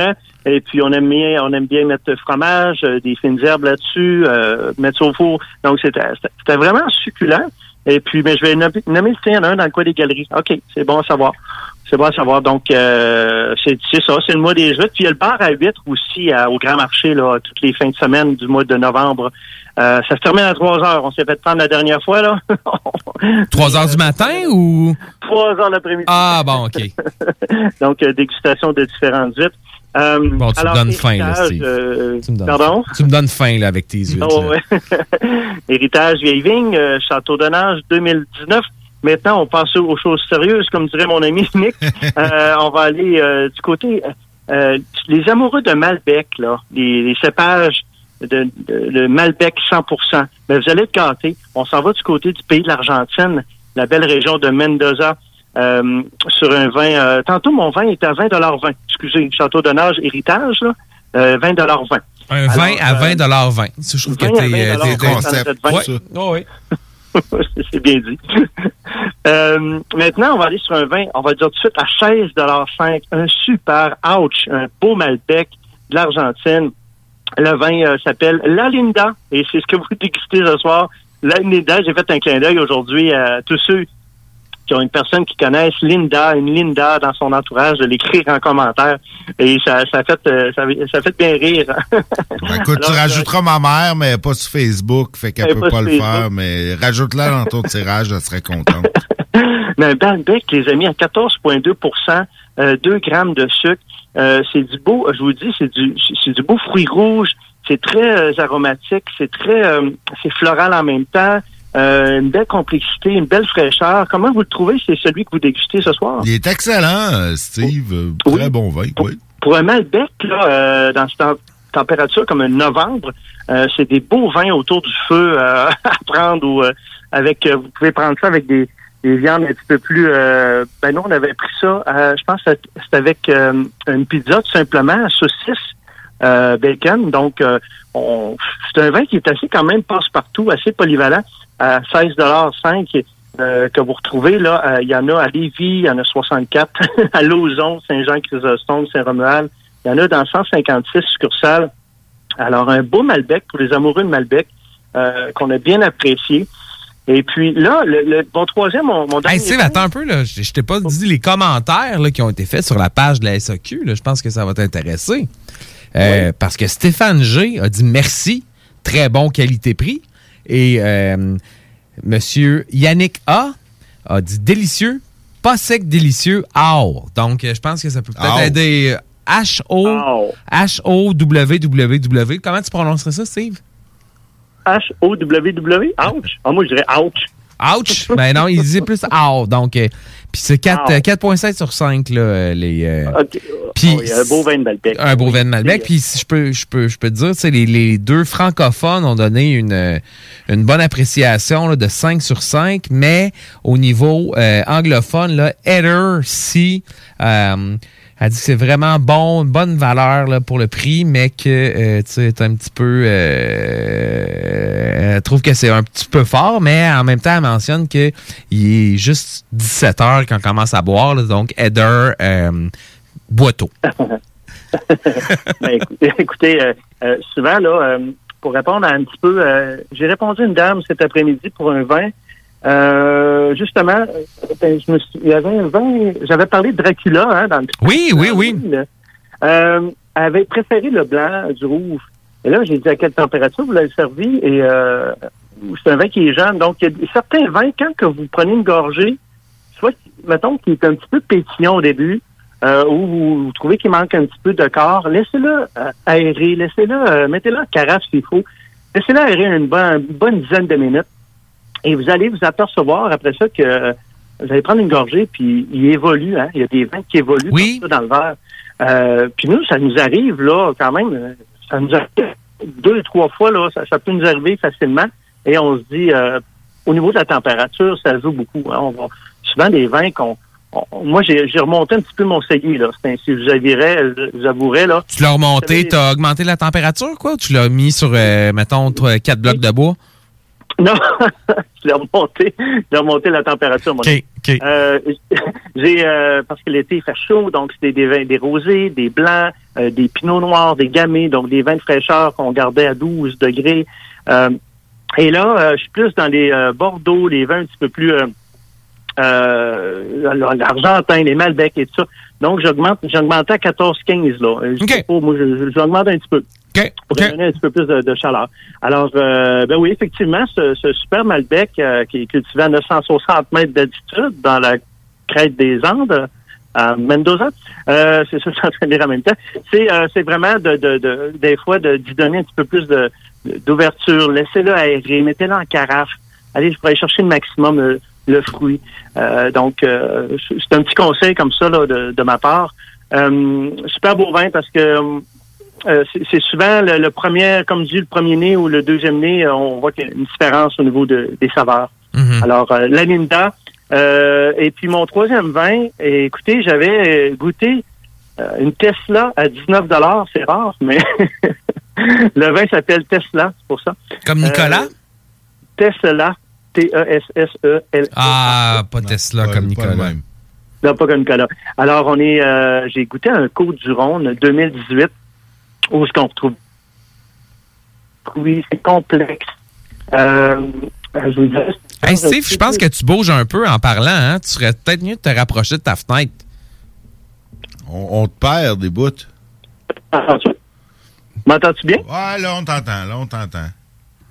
Et puis, on aime bien, on aime bien mettre fromage, euh, des fines herbes là-dessus, euh, mettre ça au four. Donc, c'était, c'était- vraiment succulent. Et puis, mais je vais nommer, nommer le tien, un dans le coin des galeries. OK, c'est bon à savoir. C'est bon à savoir. Donc, euh, c'est, c'est ça, c'est le mois des huîtres. Puis, il y a le bar à huîtres aussi à- au Grand Marché, là, toutes les fins de semaine du mois de novembre. Euh, ça se termine à 3 heures. On s'est fait prendre la dernière fois, là. 3 heures du matin ou? 3 heures l'après-midi. Ah, bon, OK. Donc, euh, dégustation de différentes huîtres. Euh, Bon, tu me donnes faim, là, Steve. euh, Tu me donnes pardon? Tu me donnes faim, là, avec tes huîtres. Oh, ouais. Héritage vieille vigne, Château de Nage 2019. Maintenant, on passe aux choses sérieuses, comme dirait mon ami Nick. Euh, on va aller euh, du côté euh, les amoureux de Malbec, là, les, les cépages de, de- de Malbec 100%. Mais vous allez être gâtés. On s'en va du côté du pays de l'Argentine, la belle région de Mendoza. euh, sur un vin. euh, tantôt, mon vin était à 20 20. Excusez, Château de Nage, héritage, là, euh, 20 20. Un vin à Alors, euh, 20 20. Ça, Je trouve que 20 à t'es... 20 t'es- t'es- concept, Ouais. ça. Oh, oui. c'est bien dit. Euh, maintenant, on va aller sur un vin, on va dire tout de suite à 16,5 Un super ouch, un beau Malbec de l'Argentine. Le vin euh, s'appelle La Linda et c'est ce que vous dégustez ce soir. La Linda, j'ai fait un clin d'œil aujourd'hui à tous ceux qui ont une personne qui connaissent Linda, une Linda dans son entourage, de l'écrire en commentaire. Et ça, ça fait euh, ça, ça fait bien rire. Écoute, tu Alors, euh, ragouteras ma mère, mais pas sur Facebook, fait qu'elle Elle peut pas, pas le faire, mais rajoute-la dans ton tirage, elle serait contente. Mais un Malbec, les amis, à 14,2 euh, 2 grammes de sucre. Euh, c'est du beau, je vous dis, c'est du, c'est du beau fruit rouge. C'est très euh, aromatique, c'est très, euh, c'est floral en même temps. Euh, une belle complexité, une belle fraîcheur. Comment vous le trouvez? C'est celui que vous dégustez ce soir? Il est excellent, euh, Steve. Euh, Très bon vin, oui. Pour un Malbec, là, euh, dans cette tem- température comme un novembre, euh, c'est des beaux vins autour du feu euh, à prendre ou euh, avec. euh, vous pouvez prendre ça avec des, des viandes un petit peu plus. euh, ben nous, on avait pris ça. euh, je pense que c'est avec euh, une pizza tout simplement, saucisse. Euh, bacon, donc euh, on- c'est un vin qui est assez quand même passe-partout, assez polyvalent, à 16,5 euh, que vous retrouvez là. Il y en a à Lévis, il y en a 64, à Lauson, Saint-Jean-Chrysostome, Saint-Romuald. Il y en a dans 156 succursales. Alors, un beau Malbec pour les amoureux de Malbec qu'on a bien apprécié. Et puis là, le, le- mon troisième, mon, mon dernier Hey, Steve, attends un peu, là. Je, je t'ai pas dit les commentaires là, qui ont été faits sur la page de la SAQ. Là. Je pense que ça va t'intéresser. Euh, Parce que Stéphane G a dit merci, très bon qualité-prix. Et euh, Monsieur Yannick A a dit délicieux, pas sec, délicieux, AO. Donc, euh, je pense que ça peut peut-être aider euh, H-O, H-O-W-W-W. Comment tu prononcerais ça, Steve? H-O-W-W? Ouch! Ah, moi, je dirais ouch. Ouch! ben non, il disait plus out. Donc, euh, puis c'est 4, Ouch. euh, 4.7 sur 5, là, les... euh, OK. Puis- Oh, il y a un beau vin de Malbec. un beau vin de Malbec. Puis si je peux, je peux, je peux te dire, tu sais, les, les deux francophones ont donné une, euh, une bonne appréciation là, de 5 sur 5, mais au niveau euh, anglophone, là, Heather C a dit que c'est vraiment bon, une bonne valeur là, pour le prix, mais que euh, tu sais, un petit peu... Euh, elle trouve que c'est un petit peu fort, mais en même temps, elle mentionne qu'il est juste 17 heures quand on commence à boire. là. donc, Heather... Euh, Boiteau. Ben, écoutez, euh, euh, souvent, là, euh, pour répondre à un petit peu, j'ai répondu à une dame cet après-midi pour un vin. Euh, justement, ben, je me suis, il y avait un vin, j'avais parlé de Dracula, hein, dans le Oui, oui, oui. Euh, elle avait préféré le blanc du rouge. Et là, j'ai dit à quelle température vous l'avez servi et euh, c'est un vin qui est jeune. Donc, il y a certains vins, quand que vous prenez une gorgée, soit, mettons, qui est un petit peu pétillant au début, euh, ou vous, vous trouvez qu'il manque un petit peu de corps, laissez-le euh, aérer, laissez-le, euh, mettez-le en carafe s'il faut, laissez-le aérer une bonne, une bonne dizaine de minutes, et vous allez vous apercevoir après ça que euh, vous allez prendre une gorgée, puis il évolue, hein, il y a des vins qui évoluent comme ça dans le verre. Euh, puis nous, ça nous arrive, là, quand même, euh, ça nous arrive deux, trois fois, là, ça, ça peut nous arriver facilement, et on se dit, euh, au niveau de la température, ça joue beaucoup. hein. On va- souvent des vins qu'on on- moi, j'ai remonté un petit peu mon cellier, là. Un- Si vous vous avouerai, là. Tu l'as remonté, tu as augmenté la température, quoi? Tu l'as mis sur, euh, mettons, 4 blocs de bois? Non, je l'ai remonté, j'ai remonté la température. Mon OK, ami. OK. Euh, j'ai euh, parce que l'été il fait chaud, donc c'était des vins, des rosés, des blancs, euh, des pinots noirs, des gamay, donc des vins de fraîcheur qu'on gardait à 12 degrés. Euh, et là, euh, je suis plus dans les euh, Bordeaux, les vins un petit peu plus euh, euh, l'Argentin, les Malbec et tout ça. Donc j'augmente, j'augmentais à 14-15 là. Je sais pas, moi, je- je- j'augmente un petit peu. Pour donner un petit peu plus de, de chaleur. Alors, euh, ben oui, effectivement, ce, ce super Malbec euh, qui est cultivé à 960 mètres d'altitude dans la crête des Andes, à Mendoza, euh, c'est ça que je suis en train de dire en même temps. C'est euh, c'est vraiment de, de, de- des fois de- d'y donner un petit peu plus de d'ouverture. Laissez-le aérer, mettez-le en carafe. Allez, je pourrais aller chercher le maximum euh, le fruit. Euh, donc, euh, c'est un petit conseil comme ça là, de, de ma part. Euh, super beau vin parce que euh, c'est souvent le, le premier, comme dit le premier nez ou le deuxième nez, euh, on voit qu'il y a une différence au niveau de- des saveurs. Alors, euh, la Linda. euh, et puis mon troisième vin, écoutez, j'avais goûté euh, une Tesla à 19 c'est rare, mais le vin s'appelle Tesla, c'est pour ça. Comme Nicolas? Euh, Tesla, T-E-S-S-E-L. Ah, pas Tesla comme Nicolas. Non, pas comme Nicolas. Alors, on est, euh, j'ai goûté un Côte du Rhône 2018, où est-ce qu'on retrouve oui, c'est complexe. Euh, je vous dis, Hey Steve, je pense que tu bouges un peu en parlant. Hein? Tu serais peut-être mieux de te rapprocher de ta fenêtre. On, on te perd des bouts. M'entends-tu? Bien? Ouais, là, on t'entend, là, on t'entend.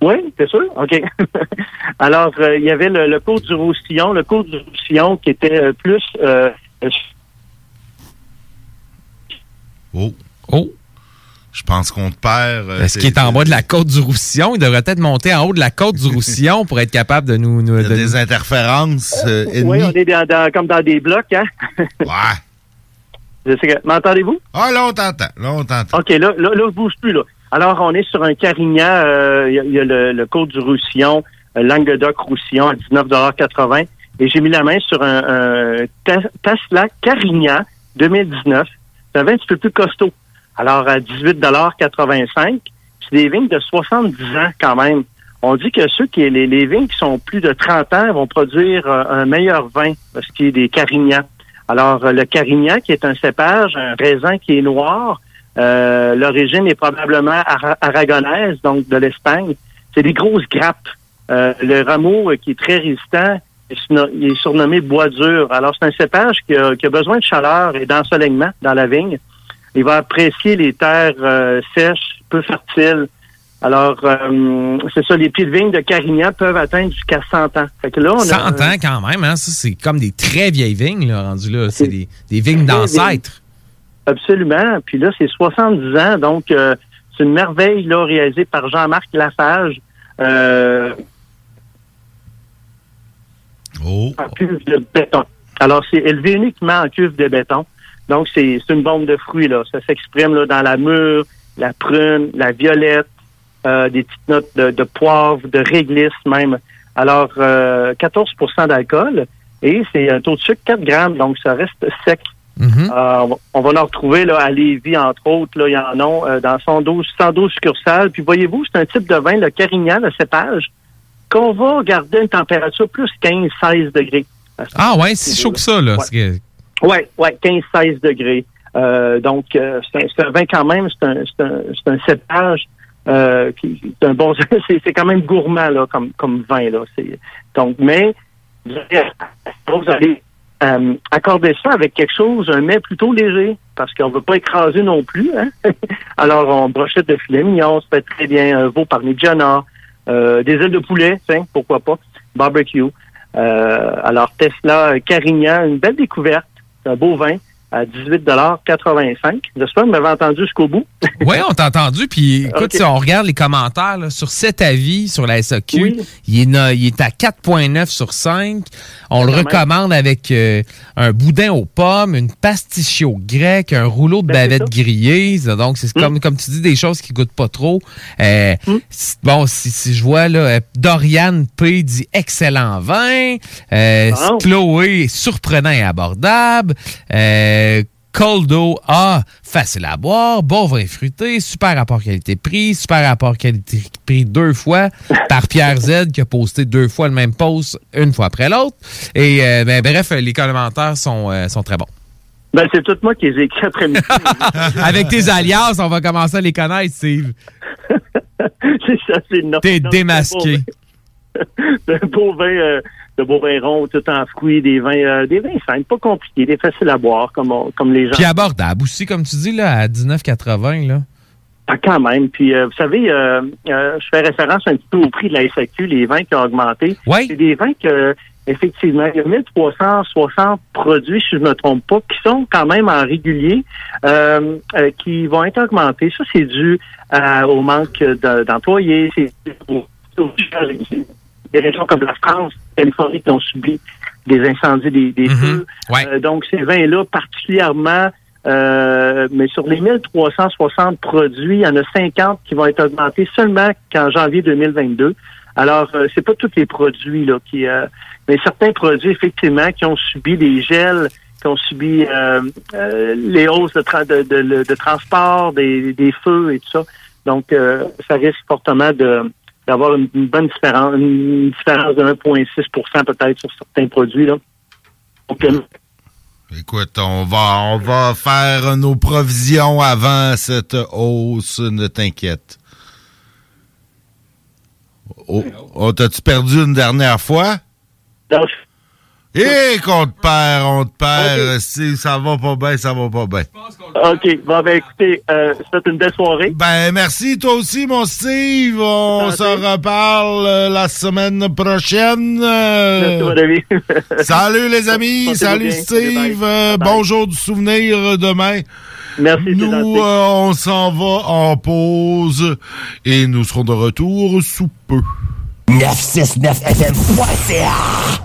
Oui, c'est sûr? OK. Alors, euh, il y avait le, le Côte du Roussillon, le Côte du Roussillon qui était euh, plus... euh, euh, Oh. Oh. Je pense qu'on te perd. euh, Est-ce c'est- qu'il est en bas de la côte du Roussillon? Il devrait peut-être monter en haut de la côte du Roussillon pour être capable de nous... nous Il y a de des nous- interférences euh, oui, on est dans, dans- comme dans des blocs, hein? ouais. Je sais que- M'entendez-vous? Ah, là, on t'entend. Là, on t'entend. OK, là, là, là, je bouge plus, là. Alors, on est sur un Carignan, euh, il y, a- il y a le, le Côte du Roussillon, euh, Languedoc-Roussillon à 19,80 Et j'ai mis la main sur un, un Tesla Carignan 2019. C'est un vin un petit peu plus costaud. Alors, à 18,85 C'est des vignes de 70 ans quand même. On dit que ceux qui, les, les vignes qui sont plus de 30 ans vont produire euh, un meilleur vin, ce qui est des Carignans. Alors, euh, le Carignan, qui est un cépage, un raisin qui est noir, euh, l'origine est probablement ara- aragonaise, donc de l'Espagne. C'est des grosses grappes. Euh, le rameau, qui est très résistant, il est surnommé bois dur. Alors, c'est un cépage qui a, qui a besoin de chaleur et d'ensoleillement dans la vigne. Il va apprécier les terres euh, sèches, peu fertiles. Alors, euh, c'est ça, les pieds de vigne de Carignan peuvent atteindre jusqu'à 100 ans. Fait que là, on a 100 un- ans quand même, hein? Ça, c'est comme des très vieilles vignes, là, rendues là. C'est des, des vignes d'ancêtres. Absolument. Puis là, c'est 70 ans, donc euh, c'est une merveille là réalisée par Jean-Marc Lafage. Euh, Oh. En cuve de béton. Alors, c'est élevé uniquement en cuve de béton. Donc, c'est une bombe de fruits, là. Ça s'exprime là, dans la mûre, la prune, la violette, euh, des petites notes de, de poivre, de réglisse même. Alors, euh, 14% d'alcool et c'est un taux de sucre 4 grammes, donc ça reste sec. Euh, on va- on va en retrouver là, à Lévis, entre autres. Là, il y en a euh, dans 112, 112 succursales. Puis voyez-vous, c'est un type de vin, le Carignan, le cépage, qu'on va garder une température plus 15-16 degrés. Ah ouais, c'est chaud que ça, là. Ouais. Que- Ouais, ouais, 15-16 degrés. Euh, donc, euh, c'est un, un vin quand même, c'est un, un, un cépage euh, c'est un bon, c'est quand même gourmand là, comme comme vin là. Donc, mais vous allez, euh, accorder ça avec quelque chose, un mets plutôt léger, parce qu'on veut pas écraser non plus. Hein? Alors, on brochette de filet mignon, ça fait très bien, un veau parmigiana, euh, des ailes de poulet, pourquoi pas, barbecue. Euh, alors, Tesla Carignan, une belle découverte. C'est un beau vin à 18,85 J'espère que vous m'avez entendu jusqu'au bout. Ouais, on t'a entendu. Puis écoute, si on regarde les commentaires là, sur cet avis sur la SAQ, il, est, no- il est à 4,9 sur 5. On le même. recommande avec euh, un boudin aux pommes, une pasticcio grecque, un rouleau de Ben, bavette grillée. Donc, c'est comme, comme tu dis, des choses qui goûtent pas trop. Euh, c- Bon, si, si je vois, là, euh, Dorian P. dit excellent vin. Euh. Chloé, surprenant et abordable. Euh, Coldo A. Facile à boire, bon vin fruité, super rapport qualité-prix, super rapport qualité-prix deux fois par Pierre Z qui a posté deux fois le même post, une fois après l'autre. Et euh, ben, bref, les commentaires sont, euh, sont très bons. Ben, c'est tout moi qui les ai écrits après-midi. Avec tes alliances, on va commencer à les connaître, Steve. c'est ça, c'est. T'es démasqué. De beaux vins, euh, de beaux vins ronds, tout en fruits, des vins, euh, des vins simples, pas compliqués, des faciles à boire, comme, on- comme les gens. Puis abordable aussi, comme tu dis, là, à 19,80, là. Ah, quand même. Puis, euh, vous savez, euh, euh, je fais référence un petit peu au prix de la SAQ, les vins qui ont augmenté. Oui. C'est des vins que, effectivement, il y a 1360 produits, si je ne me trompe pas, qui sont quand même en régulier, euh, euh, qui vont être augmentés. Ça, c'est dû euh, au manque de- d'employés. C'est dû au- des régions comme la France, Californie qui ont subi des incendies, des, des feux. Euh, donc, ces vins-là, particulièrement, euh, mais sur les 1360 produits, il y en a 50 qui vont être augmentés seulement qu'en janvier 2022. Alors, euh, c'est pas tous les produits là qui, euh, mais certains produits effectivement qui ont subi des gels, qui ont subi euh, euh, les hausses de, tra- de, de- de transport, des, des feux et tout ça. Donc, euh, ça risque fortement de d'avoir une, une bonne différence, une différence de 1,6% peut-être sur certains produits là. Donc, euh, Écoute, on va, on va faire nos provisions avant cette hausse, ne t'inquiète. Oh, oh, t'as-tu perdu une dernière fois? Non. Eh, qu'on te perd, on te perd. Si ça va pas bien, ça va pas bien. OK. Bon, ben écoutez, euh, c'est une belle soirée. Ben, merci toi aussi, mon Steve. On se reparle euh, la semaine prochaine. Euh, Merci, mon ami. Salut, les amis. Salut, Steve. bye. Euh, Bye. bonjour du souvenir euh, demain. Merci, Nous, euh, on s'en va en pause et nous serons de retour sous peu. 969fm.ca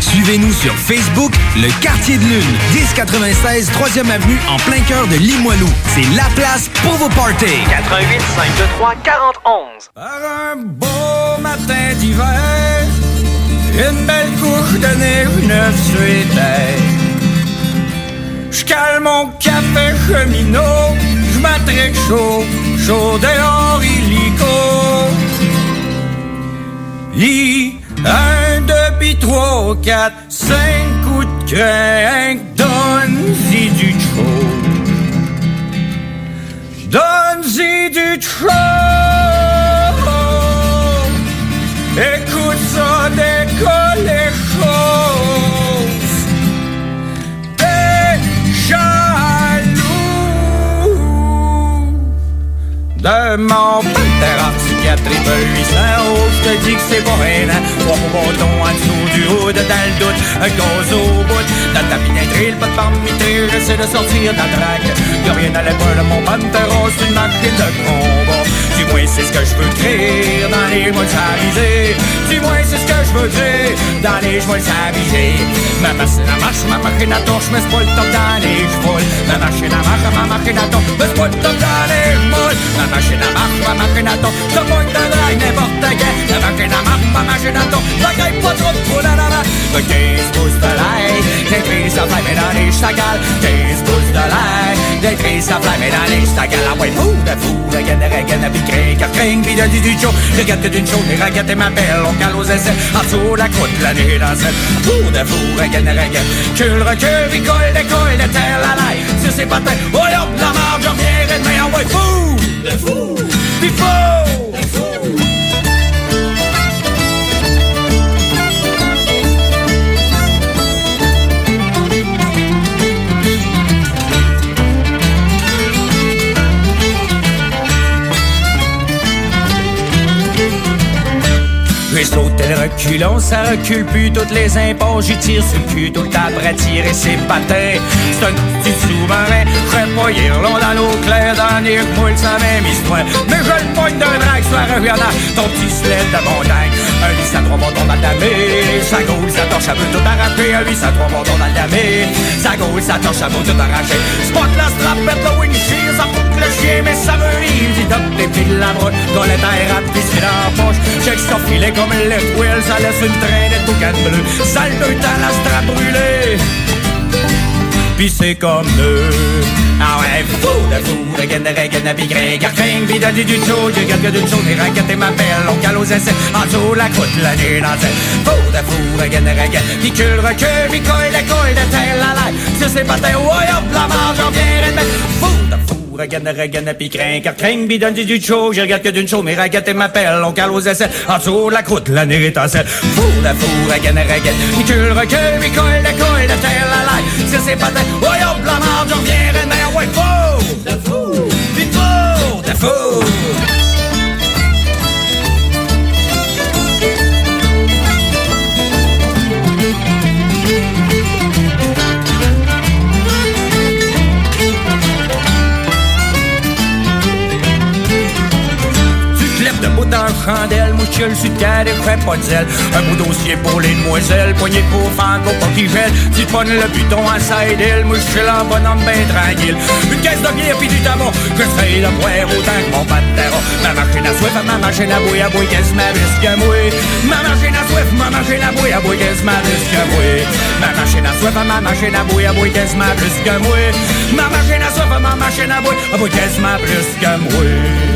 Suivez-nous sur Facebook, le quartier de lune, 1096 3e avenue en plein cœur de Limoilou. C'est la place pour vos parties. 88 523 4011. Par un beau matin d'hiver, une belle couche de nez, une suite. Je calme mon café cheminot, je m'attrique chaud, chaud dehors illico. I, 3, 4, 5 coups de donne-y du trop. Donne-y du trop. Écoute ça choses. T'es jaloux de mon palteras de 800 euros. Je te dis que c'est. Trois en dessous du haut, de le doute, un gaz au bout. Dans ta pas de parmité, j'essaie de sortir la drague. Y'a rien à l'épaule mon pantera, c'est une machine de combat. Moins, c'est ce que je veux créer dans les mois s'aviser. Du moins, c'est ce que je veux dire dans les s'aviser. Ma machine à marche, ma machine à torche, mais c'est pas le top dans les chevaux. Ma machine à marche, ma machine à torche, mais c'est pas le top dans les chevaux. Ma machine à marche, ma machine à torche, je pointe de drague n'importe quand. Ma machine à marche, ma machine à torche, je gagne là. De 15 pouces de l'air, j'écris sa flamme dans les chagales. 15 pouces de l'air, j'écris sa flamme dans les. Ah ouais, fou crin, car crin, puis de du d'une chaude, les raquettes et ma belle, on cale aux essais. En dessous la croûte, la nuit dans. Fou de fou, regarde, regarde. Cul, recul, puis colle, décolle, de terre, la laille. Sur ses patins, oh là, la marge, je reviens, demain, ah ouais, fou de fou, puis fou. J'ai sauté le reculon, ça recule plus toutes les impôts. J'y tire sur le cul tout le temps tirer ses patins. C'est un petit sous-marin, pas long dans l'eau claire, dans les moules, ça même histoire. Mais je le pointe d'un drague, soit reviendant ton petit sled de montagne. Un 10 à trois bâtons dans mer, ça sa torche, tout. À lui, ça trois bordons dans le damé. Sa gaule, sa torche, elle veut tout arracher. Spot la strap, ça fout le chien, mais ça veut rire. Dit broche, dans les terres à pisser la poche. Check son filet comme le wheel, ça laisse une traîne de tout canne bleu. Sale de temps, la strap brûlée. Pis comme deux. Ah ouais, fou de fou, regaine de regaine, pis gré, garcring, pis de du chaud, je garde d'une chose, les raquettes et ma belle, on cale aux essais, en dessous la croûte, la nuit dans Fou de fou, regaine de regaine, pis cul, recul, pis colle, de colle, de terre, la la, si c'est pas tes, ouais, hop, la marge, j'en viens, de Fou de fou, regaine, regaine, pis crin, car crin, pis donne du chaud, je regarde que d'une chose, mes raquettes et m'appelle, on cale aux essais, en dessous la croûte, la nuit étincelle. Fou de fou, regaine, regaine, pis cul, recul, pis colle, de colle, de terre, la la, si c'est pas tes, ouais, hop, la j'en viens, de ouais, fou de fou, pis fou de fou. debout dans chandelle, mouchule sur de. Un beau dossier pour les demoiselles, poignée pour pour pas qu'il gèle. Pognes le buton à side hill, mouchule en bonhomme ben tranquille. Une caisse de bière pis du tabac, j'essaye de boire autant que mon. Ma machine à soif, ma machine à bouille, à bouille, ma risque moi? Ma machine à soif, ma machine à bouille, à bouille, qu'est-ce ma risque moi? Ma machine à soif, ma machine à bouille, à bouille, qu'est-ce ma risque moi? Ma machine à soif, ma machine à bouille, à bouille, qu'est-ce ma risque moi?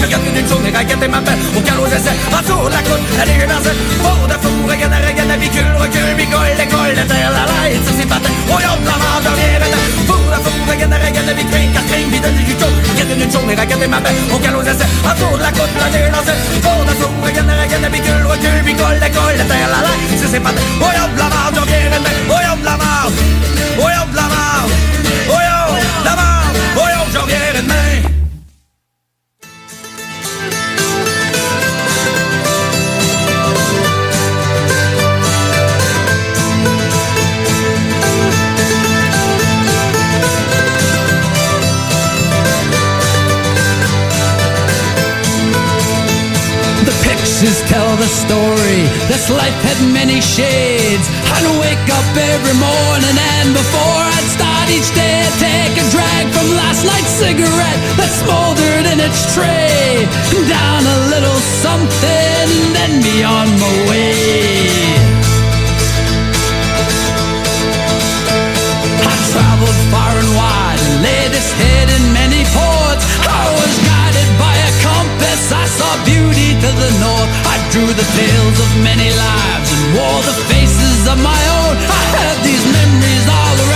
regarde chose, mais regarde tes m'appelles, au calme aux essais, en dessous la côte, la est en scène. Fou de fou, regarde la regarde la bicule, recul, il colle, la la terre, la laille, si c'est terre, oh yop, la j'en viens, rente, fou de fou, regarde la regarde la bigrin, cartin, bide du chaud, Regarde une journée, regarde ma belle, au galop d'essai, à tour de la côte, la nuit lancée, pour de fou, regarde, regarde la bicule, recul, bicole, la colle, la terre, la laille, si c'est terre, oh yop, la marge, j'en viens, rente, This life had many shades. I'd wake up every morning and before I'd start each day, I'd take a drag from last night's cigarette that smoldered in its tray. Down a little something, then be on my way. I traveled far and wide and laid this head in many ports. I was guided by a compass. I saw beauty to the north. I drew the tales of many lives and wore the faces of my own. I had these memories all around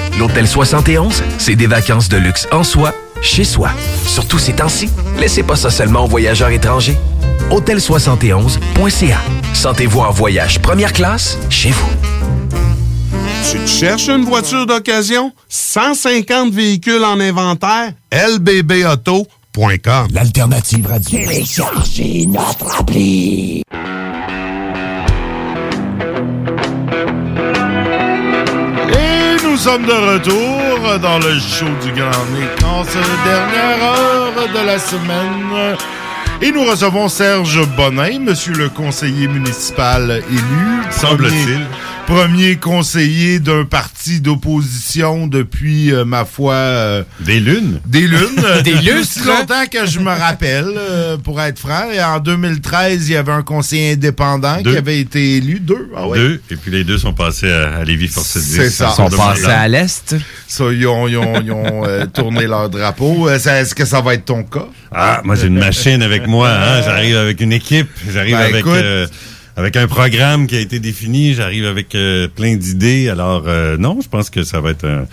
L'Hôtel 71, c'est des vacances de luxe en soi, chez soi. Surtout ces temps-ci, laissez pas ça seulement aux voyageurs étrangers. Hôtel71.ca. Sentez-vous en voyage première classe chez vous. Tu te cherches une voiture d'occasion? 150 véhicules en inventaire? lbbauto.com L'alternative radio. Téléchargez notre appli. Sommes de retour dans le show du Grand Nick en cette dernière heure de la semaine. Et nous recevons Serge Bonin, monsieur le conseiller municipal élu. Semble-t-il. Premier, conseiller d'un parti d'opposition depuis, euh, ma foi... euh, Des lunes. des lunes. Des lustres. aussi longtemps que je me rappelle, euh, pour être franc. Et en 2013, il y avait un conseiller indépendant Deux. qui avait été élu. Deux. Ah ouais. Deux, et puis les deux sont passés à, à Lévis Force 10. C'est ça. Ils sont passés à l'Est. Ça, ils ont, ils ont- ils ont, euh, tourné leur drapeau. Est-ce que ça va être ton cas? Ah, moi j'ai une machine avec moi. Hein? J'arrive avec une équipe. J'arrive Ben, avec écoute. Avec un programme qui a été défini. J'arrive avec euh, plein d'idées. Alors euh, non, je pense que ça va être un,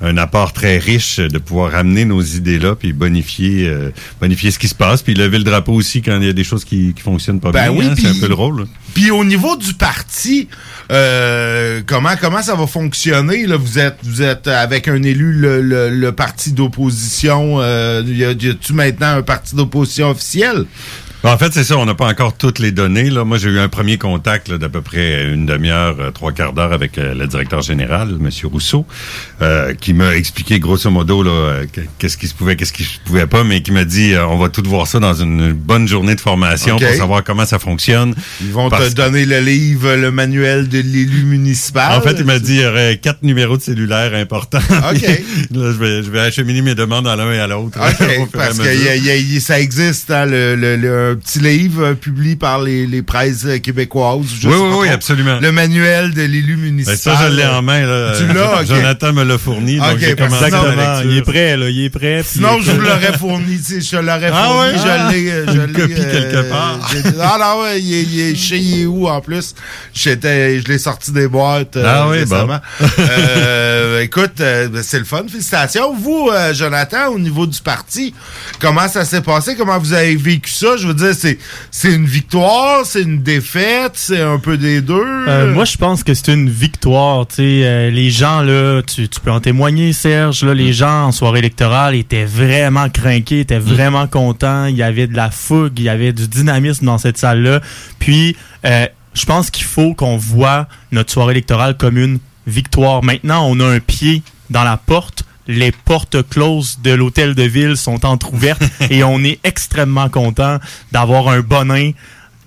un apport très riche de pouvoir ramener nos idées là puis bonifier euh, bonifier ce qui se passe puis lever le drapeau aussi quand il y a des choses qui qui fonctionnent pas Ben bien. oui, hein. c'est un peu le rôle. Puis au niveau du parti, euh, comment comment ça va fonctionner là? Vous êtes vous êtes avec un élu le, le- le parti d'opposition. Euh, y a- y a-tu maintenant un parti d'opposition officiel? En fait, c'est ça. On n'a pas encore toutes les données. Là, moi, j'ai eu un premier contact d'à peu près une demi-heure, euh, trois quarts d'heure avec euh, le directeur général, M. Rousseau, euh, qui m'a expliqué grosso modo euh, que- qu'est-ce qui se pouvait, qu'est-ce qui se pouvait pas, mais qui m'a dit on va tout voir ça dans une bonne journée de formation pour savoir comment ça fonctionne. Ils vont te donner le livre, le manuel de l'élu municipal. En fait, il m'a dit il y aurait quatre numéros de cellulaire importants. OK. Puis, là, je vais, je vais acheminer mes demandes à l'un et à l'autre. OK, parce que y a- y a- y- ça existe, hein, le, le- le- un petit livre euh, publié par les, les presses euh, québécoises. je Oui, sais oui, pas oui, absolument. Le manuel de l'élu Ben, municipal. ça, je l'ai en main. Là. Tu l'as. Jonathan me l'a fourni. donc Ok, j'ai parce que commencé sinon- la lecture. Il est prêt, là. Il est prêt. Sinon, je vous l'aurais fourni, tu sais, je l'aurais Ah fourni, ouais? je l'ai, euh, je Une l'ai, copie euh, quelque part. Ah non, ouais, il est, il est chez où, en plus? J'étais, je l'ai sorti des boîtes, euh, Ah oui, récemment. Euh, écoute, euh, c'est le fun, félicitations. Vous, euh, Jonathan, au niveau du parti, comment ça s'est passé? Comment vous avez vécu ça? Je veux dire, c'est, c'est une victoire, c'est une défaite, c'est un peu des deux? Euh, moi, je pense que c'est une victoire. Tu sais, euh, les gens là, tu, tu peux en témoigner, Serge. Là, les gens en soirée électorale étaient vraiment craqués, étaient vraiment contents. Il y avait de la fougue, il y avait du dynamisme dans cette salle-là. Puis, euh, je pense qu'il faut qu'on voit notre soirée électorale comme une victoire. Maintenant, on a un pied dans la porte. Les portes closes de l'hôtel de ville sont entrouvertes et on est extrêmement content d'avoir un bonin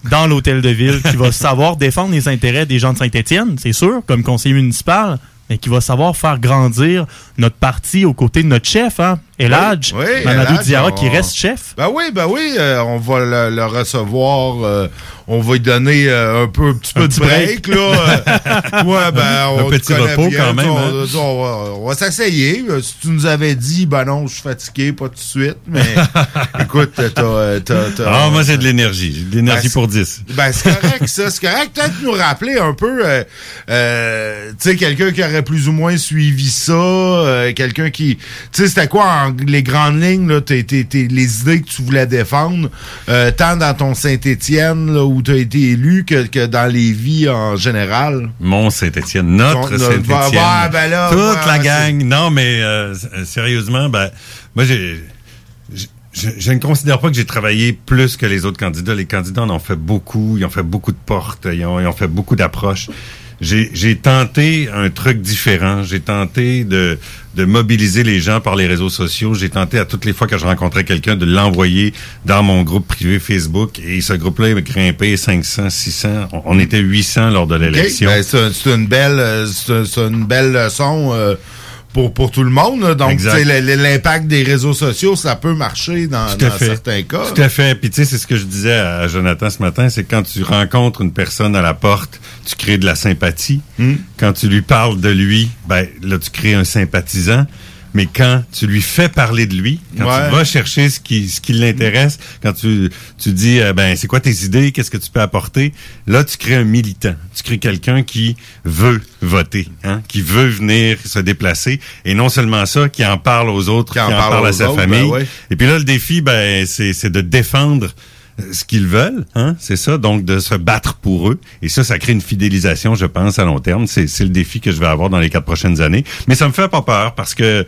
dans l'hôtel de ville qui va savoir défendre les intérêts des gens de Saint-Étienne, c'est sûr, comme conseiller municipal, mais qui va savoir faire grandir notre parti aux côtés de notre chef, hein, Eladj, Oui, Mamadou Diarra, on- qui reste chef. Ben oui, ben oui, euh, on va le, le recevoir, euh, on va lui donner euh, un peu, un petit Un peu petit de break, break. là. ouais, ben on Un petit repos bien, quand même, On, hein. on va, on va s'essayer. Si tu nous avais dit, ben non, je suis fatigué, pas tout de suite, mais écoute, t'as, t'as, t'as- Ah, moi, j'ai de l'énergie. J'ai de l'énergie Ben, pour 10. ben, c'est correct, ça. C'est correct. Peut-être nous rappeler un peu, euh, euh, tu sais, quelqu'un qui aurait plus ou moins suivi ça, euh, quelqu'un qui... Tu sais, c'était quoi en, les grandes lignes, là, les idées que tu voulais défendre, euh, tant dans ton Saint-Étienne, où tu as été élu, que, que dans les vies en général? Mon Saint-Étienne, notre Saint-Étienne. bah, bah, ben Toute ouais, la gang. Non, mais euh, sérieusement, ben, moi, j'ai- Je, je ne considère pas que j'ai travaillé plus que les autres candidats. Les candidats en ont fait beaucoup, ils ont fait beaucoup de portes, ils ont, ils ont fait beaucoup d'approches. J'ai j'ai tenté un truc différent. J'ai tenté de, de mobiliser les gens par les réseaux sociaux. J'ai tenté à toutes les fois que je rencontrais quelqu'un de l'envoyer dans mon groupe privé Facebook. Et ce groupe-là il a grimpé 500, 600. On, on était 800 lors de l'élection. Ben, c'est une belle, euh, c'est c'est une belle leçon euh, pour pour tout le monde. là. Donc, l'impact des réseaux sociaux, ça peut marcher dans, certains cas. Tout à fait. Puis tu sais, c'est ce que je disais à Jonathan ce matin, c'est quand tu rencontres une personne à la porte, tu crées de la sympathie. Hmm. Quand tu lui parles de lui, ben là, tu crées un sympathisant. Mais quand tu lui fais parler de lui, quand Ouais. tu vas chercher ce qui, ce qui l'intéresse, quand tu, tu dis, euh, ben, c'est quoi tes idées, qu'est-ce que tu peux apporter, là, tu crées un militant. Tu crées quelqu'un qui veut voter, hein, qui veut venir se déplacer. Et non seulement ça, qui en parle aux autres, qui en, parle, à sa autres, famille. ben ouais. Et puis là, le défi, ben, c'est c'est de défendre ce qu'ils veulent, hein, c'est ça, donc de se battre pour eux. Et ça, ça crée une fidélisation, je pense, à long terme. C'est le défi que je vais avoir dans les quatre prochaines années. Mais ça me fait pas peur parce que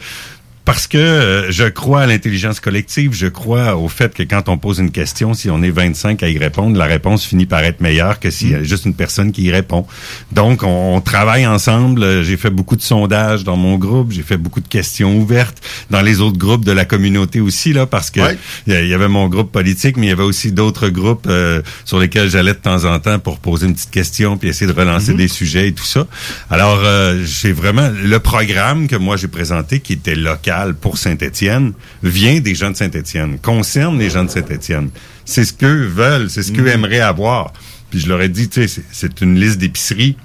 parce que euh, je crois à l'intelligence collective, je crois au fait que quand on pose une question, si on est 25 à y répondre, la réponse finit par être meilleure que s'il y a juste une personne qui y répond. Donc, on, on travaille ensemble. Euh, J'ai fait beaucoup de sondages dans mon groupe, j'ai fait beaucoup de questions ouvertes dans les autres groupes de la communauté aussi, là, parce que Ouais. il y avait mon groupe politique, mais il y avait aussi d'autres groupes euh, sur lesquels j'allais de temps en temps pour poser une petite question puis essayer de relancer des sujets et tout ça. Alors, euh, j'ai vraiment le programme que moi j'ai présenté, qui était local pour Saint-Étienne, vient des gens de Saint-Étienne, concerne les gens de Saint-Étienne. C'est ce qu'eux veulent, c'est ce qu'eux aimeraient avoir. Puis je leur ai dit, tu sais, c'est- une liste d'épiceries.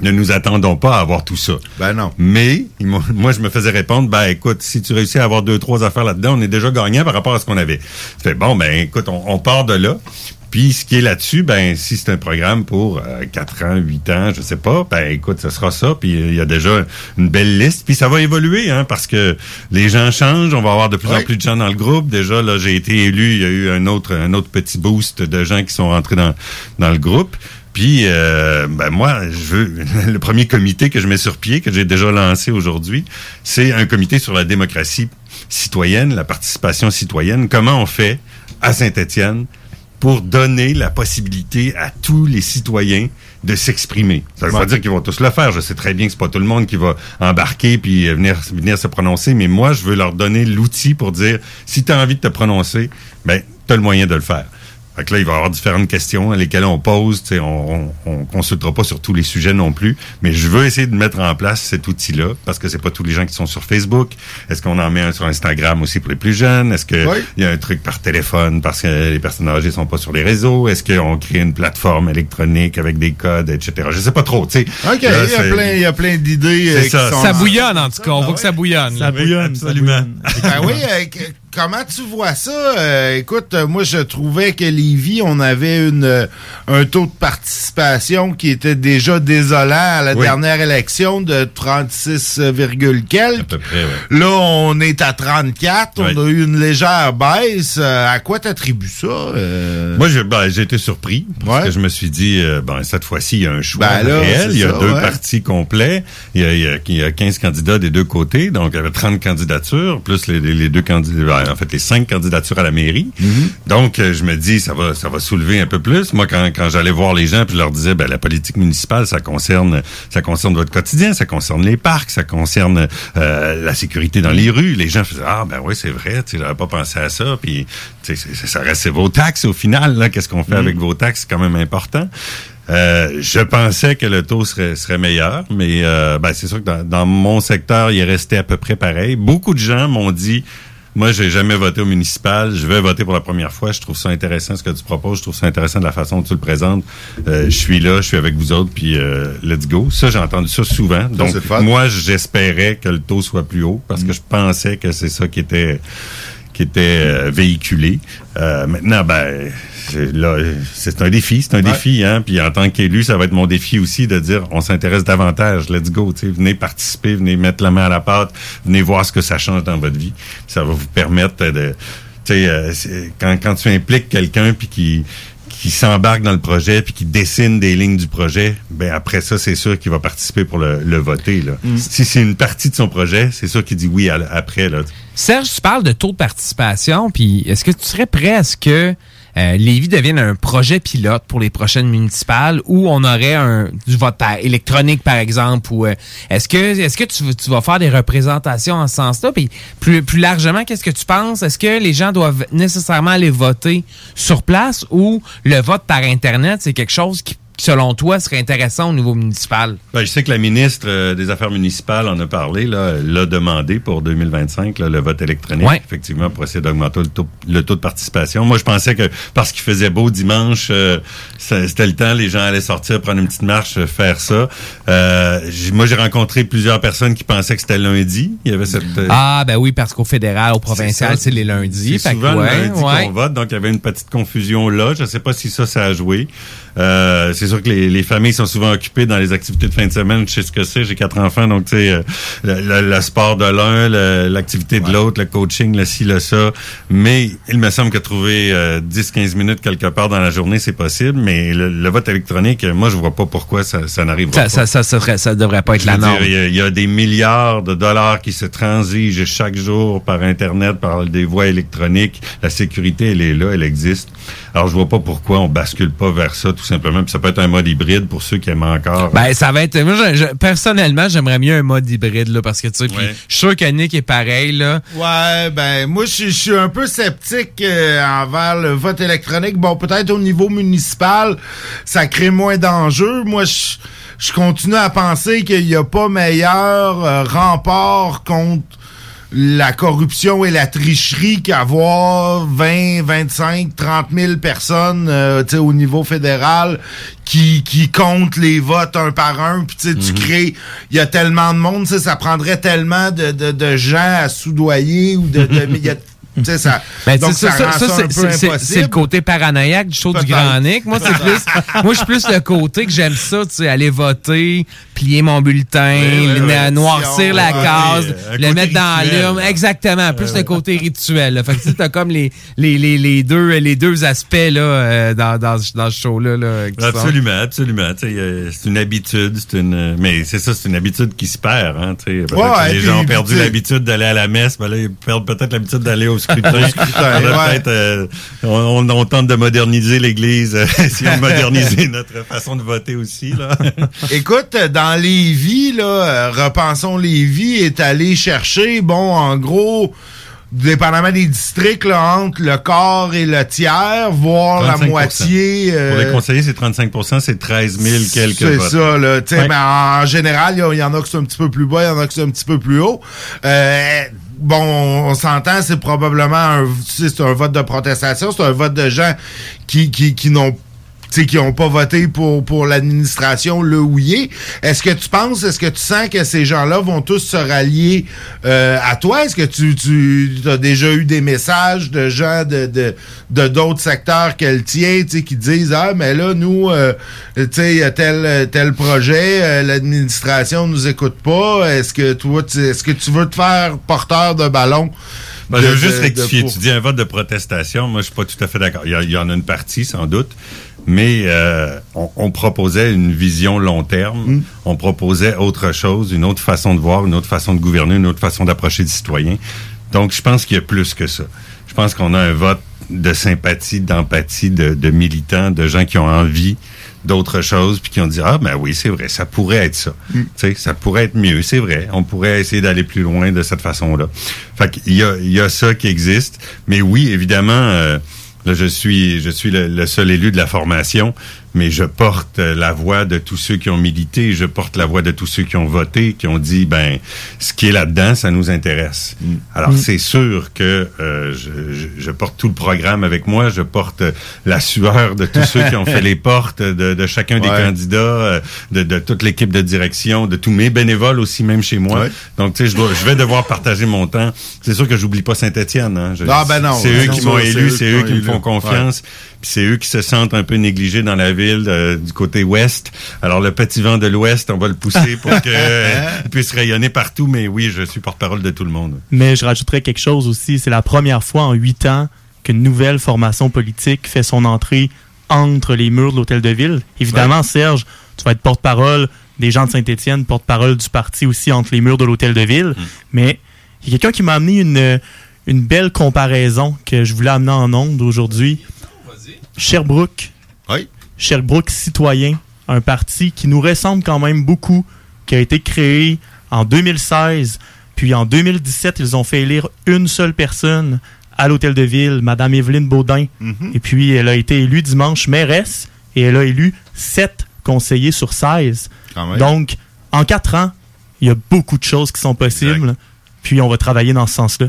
Ne nous attendons pas à avoir tout ça. Ben non. Mais moi, je me faisais répondre, ben écoute, si tu réussis à avoir deux, trois affaires là-dedans, on est déjà gagnant par rapport à ce qu'on avait. Fait bon, ben écoute, on, on part de là. Puis ce qui est là-dessus, ben si c'est un programme pour euh, 4 ans, 8 ans, je sais pas, ben écoute, ce sera ça. Puis il y a déjà une belle liste. Puis ça va évoluer, hein, parce que les gens changent. On va avoir de plus en plus de gens dans le groupe. Déjà, là, j'ai été élu. Il y a eu un autre, un autre petit boost de gens qui sont rentrés dans, dans le groupe. Puis, euh, ben moi, je veux le premier comité que je mets sur pied, que j'ai déjà lancé aujourd'hui, c'est un comité sur la démocratie citoyenne, la participation citoyenne. Comment on fait à Saint-Étienne pour donner la possibilité à tous les citoyens de s'exprimer. Ça veut pas dire qu'ils vont tous le faire. Je sais très bien que c'est pas tout le monde qui va embarquer puis euh, venir venir se prononcer, mais moi je veux leur donner l'outil pour dire si tu as envie de te prononcer, ben tu as le moyen de le faire. Fait que là, il va y avoir différentes questions à lesquelles on pose. Tu sais, on, on, on consultera pas sur tous les sujets non plus, mais je veux essayer de mettre en place cet outil-là parce que c'est pas tous les gens qui sont sur Facebook. Est-ce qu'on en met un sur Instagram aussi pour les plus jeunes? Est-ce que Oui. il y a un truc par téléphone parce que les personnes âgées sont pas sur les réseaux? Est-ce qu'on crée une plateforme électronique avec des codes, etc. Je sais pas trop. Tu sais. OK, Là, il y a plein, il y a plein d'idées. euh, ça. sont Ça bouillonne, en tout cas. On voit que ça bouillonne. Ça là. bouillonne, absolument. Ben oui, euh, comment tu vois ça? Euh, écoute, euh, moi, je trouvais que Lévis, on avait une, euh, un taux de participation qui était déjà désolant à la Oui. dernière élection de 36, virgule quelques. À peu près, ouais. Là, on est à 34. Ouais. On a eu une légère baisse. Euh, à quoi t'attribues ça? euh? Moi, ben, j'ai été surpris parce Ouais. que je me suis dit, euh, ben, cette fois-ci, il y a un choix Ben là, réel. Il y a ça, deux ouais. partis complets. Il y, a, il, y a, il y a 15 candidats des deux côtés. Donc, il y avait 30 candidatures, plus les, les- les deux candidats, en fait, les cinq candidatures à la mairie. Donc, euh, je me dis, ça va, ça va soulever un peu plus. Moi, quand, quand j'allais voir les gens, puis je leur disais, ben, la politique municipale, ça concerne, ça concerne votre quotidien, ça concerne les parcs, ça concerne euh, la sécurité dans les rues. Les gens faisaient, ah, ben oui, c'est vrai, tu j'avais pas pensé à ça. Puis, ça reste vos taxes au final. Qu'est-ce qu'on fait avec vos taxes, c'est quand même important. Euh, je pensais que le taux serait, serait meilleur, mais euh, ben, c'est sûr que dans, dans mon secteur, il est resté à peu près pareil. Beaucoup de gens m'ont dit, moi, j'ai jamais voté au municipal, je vais voter pour la première fois. Je trouve ça intéressant ce que tu proposes, je trouve ça intéressant de la façon dont tu le présentes. Euh, je suis là, je suis avec vous autres, puis euh, let's go. Ça, j'ai entendu ça souvent. Donc, moi, j'espérais que le taux soit plus haut parce que je pensais que c'est ça qui était qui était euh, véhiculé. Euh, maintenant, ben, c'est- là, c'est un défi, c'est un défi, hein. Puis en tant qu'élu, ça va être mon défi aussi de dire, on s'intéresse davantage. Let's go, venez participer, venez mettre la main à la pâte, venez voir ce que ça change dans votre vie. Ça va vous permettre de, tu sais, euh, quand quand tu impliques quelqu'un puis qui qui s'embarque dans le projet puis qui dessine des lignes du projet, ben après ça, c'est sûr qu'il va participer pour le, le voter. Là. Si c'est une partie de son projet, c'est sûr qu'il dit oui à- après. Là. Serge, tu parles de taux de participation, puis est-ce que tu serais prêt à ce que euh, Lévis devienne un projet pilote pour les prochaines municipales où on aurait un du vote électronique, par exemple, euh, est-ce que est-ce que tu, tu vas faire des représentations en ce sens-là? Puis plus, plus largement, qu'est-ce que tu penses? Est-ce que les gens doivent nécessairement aller voter sur place ou le vote par Internet, c'est quelque chose qui, selon toi, serait intéressant au niveau municipal? Ben, je sais que la ministre euh, des Affaires municipales en a parlé, là, l'a demandé pour 2025, là, le vote électronique, Ouais. effectivement, pour essayer d'augmenter le taux, le taux de participation. Moi, je pensais que parce qu'il faisait beau dimanche, euh, c'était le temps, les gens allaient sortir, prendre une petite marche, euh, faire ça. Euh, j'ai- moi, j'ai rencontré plusieurs personnes qui pensaient que c'était lundi. Il y avait cette... euh, Ah, ben oui, parce qu'au fédéral, au provincial, c'est les lundis. C'est que souvent ouais, le lundi ouais. qu'on vote, donc il y avait une petite confusion là. Je ne sais pas si ça, ça a joué. Euh, c'est sûr que les, les familles sont souvent occupées dans les activités de fin de semaine. Je sais ce que c'est. J'ai quatre enfants, donc tu sais, euh, le, le- le sport de l'un, l'activité de l'autre, le coaching, le ci, le ça. Mais il me semble que trouver euh, 10-15 minutes quelque part dans la journée, c'est possible. Mais le, le vote électronique, moi, je vois pas pourquoi ça, ça n'arrivera Ça, pas. ça, ça, ça, serait- ça devrait pas être la norme. y il y, a des milliards de dollars qui se transigent chaque jour par Internet, par des voies électroniques. La sécurité, elle est là, elle existe. Alors, je vois pas pourquoi on bascule pas vers ça, tout simplement. Puis ça peut être un mode hybride pour ceux qui aiment encore. Ben, ça va être. Moi, je- je- personnellement, j'aimerais mieux un mode hybride, là, parce que, tu sais, puis je suis sûr que Nick est pareil, là. Ouais, ben moi je suis- je suis un peu sceptique euh, envers le vote électronique. Bon, peut-être au niveau municipal, ça crée moins d'enjeux. Moi, je, je continue à penser qu'il n'y a pas meilleur euh, rempart contre la corruption et la tricherie qu'avoir 20, 25, 30 000 personnes euh, au niveau fédéral qui, qui comptent les votes un par un. Puis tu tu crées, il y a tellement de monde, ça prendrait tellement de, de, de gens à soudoyer ou de... de sais, ça, Ben, donc ça, c'est- le côté paranoïaque du show du. Grand Nick. Moi, c'est plus, moi, je suis plus le côté que j'aime ça, tu sais, aller voter, plier mon bulletin, oui, le- oui. noircir la case, un le mettre dans l'urne. Exactement. Plus le côté rituel. là. Fait que tu sais, t'as comme les, les, les, les deux, les deux aspects, là, euh, dans, dans, ce- dans ce show-là, là. sont- Absolument, absolument. Euh, c'est une habitude, c'est une, euh, mais c'est ça, c'est une habitude qui se perd. Hein, Ouais, les gens ont perdu l'habitude d'aller à la messe, ben là, ils perdent peut-être l'habitude d'aller au scrutin. Ouais. euh, on, tente de moderniser l'Église, euh, si on moderniser notre façon de voter aussi. Là. Écoute, dans Lévis, là, euh, Repensons Lévis est allé chercher, bon, en gros, dépendamment des districts, là, entre le quart et le tiers, voire la 35%. moitié. euh, Pour les conseillers, c'est 35% c'est 13 000 quelques c'est ça, là. Ouais. mais en général, il y a- il y, en a qui sont un petit peu plus bas, il y en a qui sont un petit peu plus haut. Euh, bon, on s'entend, c'est probablement un, un vote de protestation, c'est un vote de gens qui, qui, qui n'ont tu sais, qui n'ont pas voté pour, pour l'administration le ou yé. Est-ce que tu penses, est-ce que tu sens que ces gens-là vont tous se rallier euh, à toi? Est-ce que tu, tu as déjà eu des messages de gens de de de d'autres secteurs que le tien, tu sais, qui disent Ah, mais là, nous, euh, tu sais, il y a tel, tel projet, euh, l'administration nous écoute pas. Est-ce que toi, tu- est-ce que tu veux te faire porteur de ballon? Ben, je veux juste rectifier. Tu dis un vote de protestation. Moi, je suis pas tout à fait d'accord. Il y, a- il y en a une partie, sans doute. Mais euh, on, on proposait une vision long terme. Mm. On proposait autre chose, une autre façon de voir, une autre façon de gouverner, une autre façon d'approcher les citoyens. Donc, je pense qu'il y a plus que ça. Je pense qu'on a un vote de sympathie, d'empathie, de, de militants, de gens qui ont envie d'autre chose, puis qui ont dit ah ben oui c'est vrai ça pourrait être ça, Mm. tu sais ça pourrait être mieux c'est vrai on pourrait essayer d'aller plus loin de cette façon-là. Fait qu'il y a il y a ça qui existe, mais oui évidemment euh, je suis je suis le seul élu de la formation, mais je porte la voix de tous ceux qui ont milité, je porte la voix de tous ceux qui ont voté, qui ont dit ben ce qui est là-dedans ça nous intéresse. Alors Mm. c'est sûr que euh, je, porte tout le programme avec moi, je porte la sueur de tous ceux qui ont fait les portes, de, de chacun des candidats, euh, de, de toute l'équipe de direction, de tous mes bénévoles aussi, même chez moi. Ouais. Donc, tu sais, je, dois- je vais devoir partager mon temps. C'est sûr que j'oublie pas Saint-Étienne. Hein. Je- Ah, ben non, C'est ben eux qui m'ont élu, c'est eux qui me font confiance. Puis c'est eux qui se sentent un peu négligés dans la ville euh, du côté ouest. Alors le petit vent de l'ouest, on va le pousser pour qu'il puisse rayonner partout. Mais oui, je suis porte-parole de tout le monde. Mais je rajouterais quelque chose aussi. C'est la première fois en huit ans qu'une nouvelle formation politique fait son entrée entre les murs de l'hôtel de ville. Évidemment, Serge, tu vas être porte-parole des gens de Saint-Étienne, porte-parole du parti aussi entre les murs de l'hôtel de ville. Mais il y a quelqu'un qui m'a amené une, une belle comparaison que je voulais amener en ondes aujourd'hui. Sherbrooke. Sherbrooke citoyen, un parti qui nous ressemble quand même beaucoup, qui a été créé en 2016. Puis en 2017, ils ont fait élire une seule personne à l'hôtel de ville, Madame Evelyne Baudin. Mhm. Et puis elle a été élue dimanche mairesse et elle a élu sept conseillers sur 16. Quand même. Donc, en quatre ans, il y a beaucoup de choses qui sont possibles. Puis on va travailler dans ce sens-là.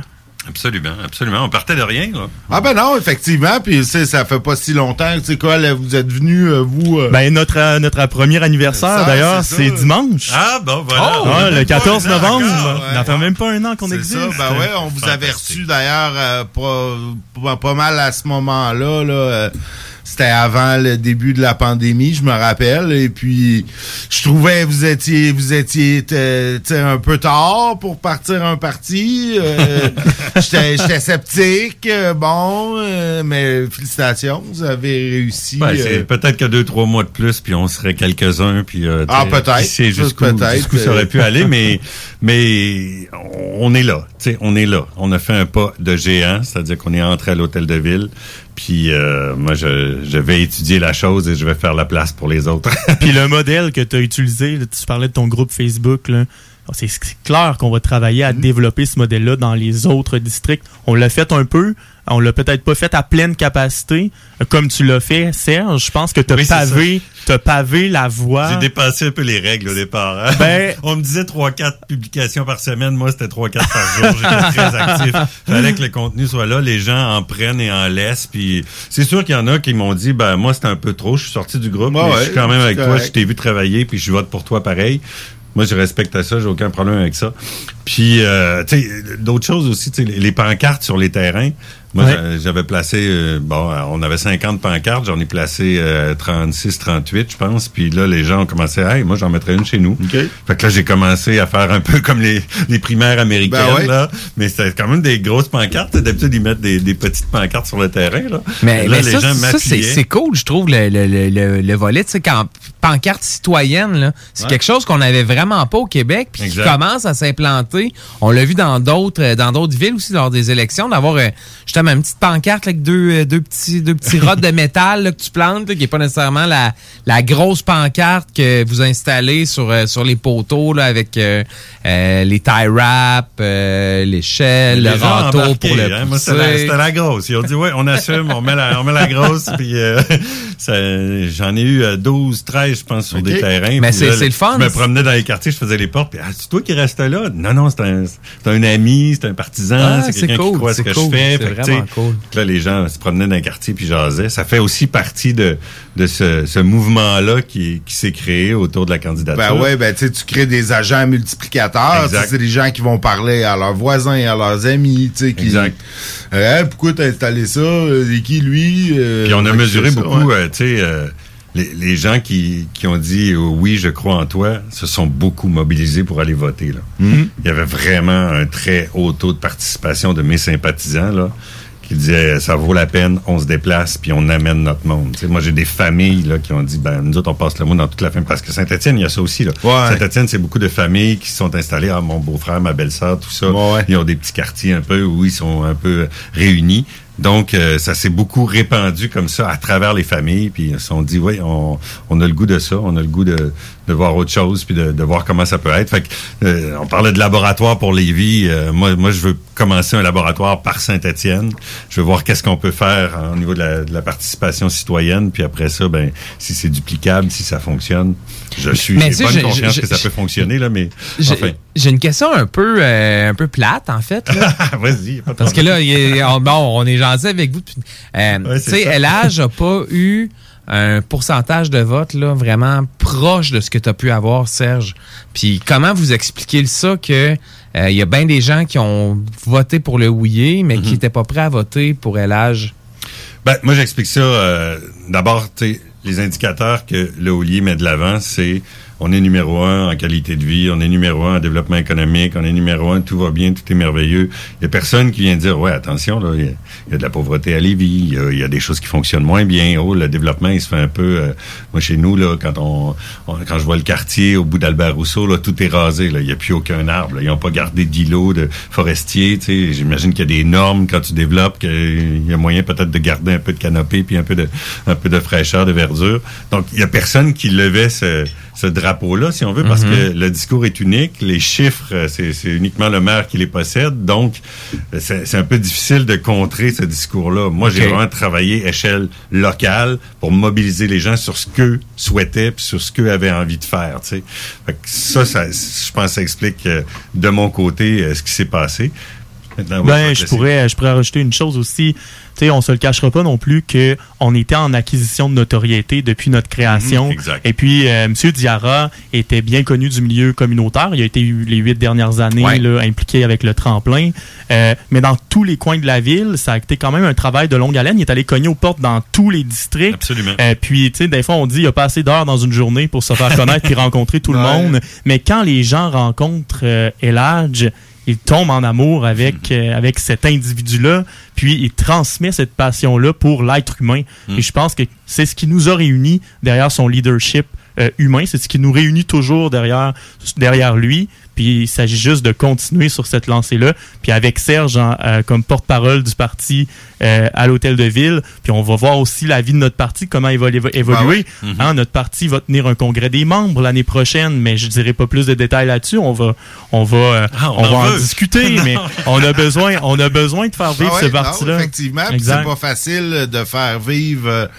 Absolument, absolument. On partait de rien. Là. Ah ben non, effectivement, puis tu sais, ça fait pas si longtemps, tu sais quoi, là, vous êtes venu, euh, vous... euh, Ben, notre, euh, notre premier anniversaire, Ça, d'ailleurs, c'est dimanche. Ah, bon, voilà. Ouais, a le même pas 14 un an novembre. encore, Ça fait même pas un an qu'on C'est existe. ça, ben ouais, on vous avait reçu d'ailleurs euh, pas, pas, pas mal à ce moment-là. Là, euh, C'était avant le début de la pandémie, je me rappelle. Et puis, je trouvais vous étiez vous étiez euh, un peu tard pour partir un parti. Euh, J'étais sceptique. euh, bon, euh, mais félicitations, vous avez réussi. Ouais, euh, c'est peut-être que deux, trois mois de plus, puis on serait quelques-uns, puis euh, Ah, peut-être. Ça, jusqu'où jusqu'où ça aurait pu aller, mais mais on est là, tu sais, on est là. On a fait un pas de géant, c'est-à-dire qu'on est entré à l'hôtel de ville, puis euh, moi je, je vais étudier la chose et je vais faire la place pour les autres. Puis le modèle que tu as utilisé, tu parlais de ton groupe Facebook, là, c'est c'est clair qu'on va travailler à développer ce modèle-là dans les autres districts. On l'a fait un peu, on l'a peut-être pas fait à pleine capacité, comme tu l'as fait, Serge. Je pense que tu as Oui, pavé, t'as pavé la voie. J'ai dépassé un peu les règles au départ. hein. Ben- on me disait 3-4 publications par semaine. Moi, c'était 3-4 par jour. J'étais très actif. Fallait que le contenu soit là. Les gens en prennent et en laissent. Puis c'est sûr qu'il y en a qui m'ont dit, ben moi, c'était un peu trop. Je suis sorti du groupe. Ouais, mais ouais, je suis quand même avec toi. Je t'ai vu travailler. Puis je vote pour toi pareil. Moi, je respecte ça. J'ai aucun problème avec ça. Puis, euh, tu sais, d'autres choses aussi. tu sais, Les pancartes sur les terrains. Moi, Ouais. j'avais placé, euh, bon, euh, on avait 50 pancartes, j'en ai placé euh, 36, 38, je pense. Puis là, les gens ont commencé, hey, moi, j'en mettrais une chez nous. Fait que là, j'ai commencé à faire un peu comme les, les primaires américaines, Ben ouais. là. Mais c'était quand même des grosses pancartes. D'habitude, ils mettent des, des petites pancartes sur le terrain, là. Mais, là, mais les ça, gens ça, c'est cool, je trouve, le, le, le, le, le volet. Tu sais, quand pancarte citoyenne, c'est Ouais. quelque chose qu'on n'avait vraiment pas au Québec, puis qui commence à s'implanter. On l'a vu dans d'autres euh, dans d'autres villes aussi lors des élections, d'avoir euh, justement une petite pancarte là, avec deux, euh, deux petits, deux petits rods de métal là, que tu plantes, là, qui est pas nécessairement la, la grosse pancarte que vous installez sur, euh, sur les poteaux là, avec euh, les tie wraps, l'échelle, le râteau pour le hein. Moi, c'était la, la grosse. Ils ont dit, ouais, on assume, on met la, on met la grosse. Puis j'en ai eu euh, 12, 13, je pense, sur des terrains. Mais c'est- le fun. Je me promenais dans les quartiers, je faisais les portes. Puis, ah, c'est toi qui restes là? Non, non, c'est un, un ami, c'est un partisan, Ah, c'est quelqu'un qui cool, croit ce c'est que cool, je fais. c'est vraiment cool. Là, les gens se promenaient dans les quartiers puis jasaient. Ça fait aussi partie de, de ce, ce mouvement-là qui, qui s'est créé autour de la candidature. Ben ouais, ben tu crées des agents multiplicateurs. C'est des gens qui vont parler à leurs voisins, à leurs amis, tu sais, qui. Exact. Euh, Hey, pourquoi t'as installé ça? Euh, C'est qui lui? Euh, Puis on a mesuré ça, beaucoup, ouais. euh, tu sais, euh, les, les gens qui, qui ont dit euh, oui, je crois en toi, se sont beaucoup mobilisés pour aller voter. Là. Mhm. Il y avait vraiment un très haut taux de participation de mes sympathisants là, qui disaient ça vaut la peine, on se déplace puis on amène notre monde. Moi, j'ai des familles là, qui ont dit ben nous autres on passe le mot dans toute la famille parce que Saint-Étienne il y a ça aussi là. Saint-Étienne c'est beaucoup de familles qui se sont installées, ah mon beau-frère, ma belle-sœur, tout ça. Ils ont des petits quartiers un peu où ils sont un peu réunis. Donc, euh, ça s'est beaucoup répandu comme ça à travers les familles. Puis sont dit, oui, on, on a le goût de ça, on a le goût de, de voir autre chose, puis de, de voir comment ça peut être. Fait que, euh, on parlait de laboratoire pour Lévis. Euh, moi, moi, je veux commencer un laboratoire par Saint-Étienne. Je veux voir qu'est-ce qu'on peut faire au niveau de la, de la participation citoyenne. Puis après ça, ben, si c'est duplicable, si ça fonctionne, je suis Mais bonne je- je- que ça peut fonctionner là, mais J'ai enfin. j'ai une question un peu, euh, un peu plate, en fait. Vas-y. Parce que là, on, bon, on est gentil avec vous. euh, Ouais, tu sais, ça. LH a pas eu un pourcentage de vote là, vraiment proche de ce que tu as pu avoir, Serge. Puis comment vous expliquez ça que euh, il y a bien des gens qui ont voté pour le Houillé, mais Mhm. qui n'étaient pas prêts à voter pour LH? Ben, moi, j'explique ça. euh, D'abord, les indicateurs que le Houlier met de l'avant, c'est on est numéro un en qualité de vie, on est numéro un en développement économique, on est numéro un, tout va bien, tout est merveilleux. Il y a personne qui vient dire, ouais, attention, il y a- de la pauvreté à Lévis, il y a, des choses qui fonctionnent moins bien. Oh, le développement, il se fait un peu... euh, moi, chez nous, là, quand on, quand je vois le quartier au bout d'Albert Rousseau, là, tout est rasé. Là, il n'y a plus aucun arbre. là. Ils n'ont pas gardé d'îlots de forestiers. tu sais. J'imagine qu'il y a des normes quand tu développes, qu'il y a moyen peut-être de garder un peu de canopée puis un peu de, un peu de fraîcheur, de verdure. Donc, il y a personne qui levait ce, ce drapeau-là, si on veut, parce Mhm. que le discours est unique. Les chiffres, euh, c'est uniquement le maire qui les possède. Donc, euh, c'est un peu difficile de contrer ce discours-là. Moi, j'ai vraiment travaillé échelle locale pour mobiliser les gens sur ce qu'eux souhaitaient puis sur ce qu'eux avaient envie de faire. tu sais. Fait que ça, ça, je pense ça explique euh, de mon côté ce qui s'est passé. Maintenant, Ben, je pourrais, je pourrais rajouter une chose aussi. Tu sais, on se le cachera pas non plus que on était en acquisition de notoriété depuis notre création. Mhm, exact. Et puis, euh, M. Diarra était bien connu du milieu communautaire. Il a été les huit dernières années Ouais. là, impliqué avec le tremplin. Euh, mais dans tous les coins de la ville, ça a été quand même un travail de longue haleine. Il est allé cogner aux portes dans tous les districts. Absolument. Euh, puis, tu sais, des fois, on dit il a pas assez d'heures dans une journée pour se faire connaître puis rencontrer tout le monde. Mais quand les gens rencontrent euh, Ils tombent en amour avec, euh, avec cet individu-là, puis il transmet cette passion-là pour l'être humain. Et je pense que c'est ce qui nous a réunis derrière son leadership euh, humain, c'est ce qui nous réunit toujours derrière, derrière lui. Puis il s'agit juste de continuer sur cette lancée-là. Puis avec Serge en- euh, comme porte-parole du parti euh, à l'hôtel de ville, puis on va voir aussi la vie de notre parti, comment il va évo- évoluer. Ah ouais. Hein, notre parti va tenir un congrès des membres l'année prochaine, mais je dirais pas plus de détails là-dessus. On va, on va, euh, Ah, on va en discuter, mais on a besoin, on a besoin de faire vivre Ah ce ouais, parti-là. effectivement, c'est pas facile de faire vivre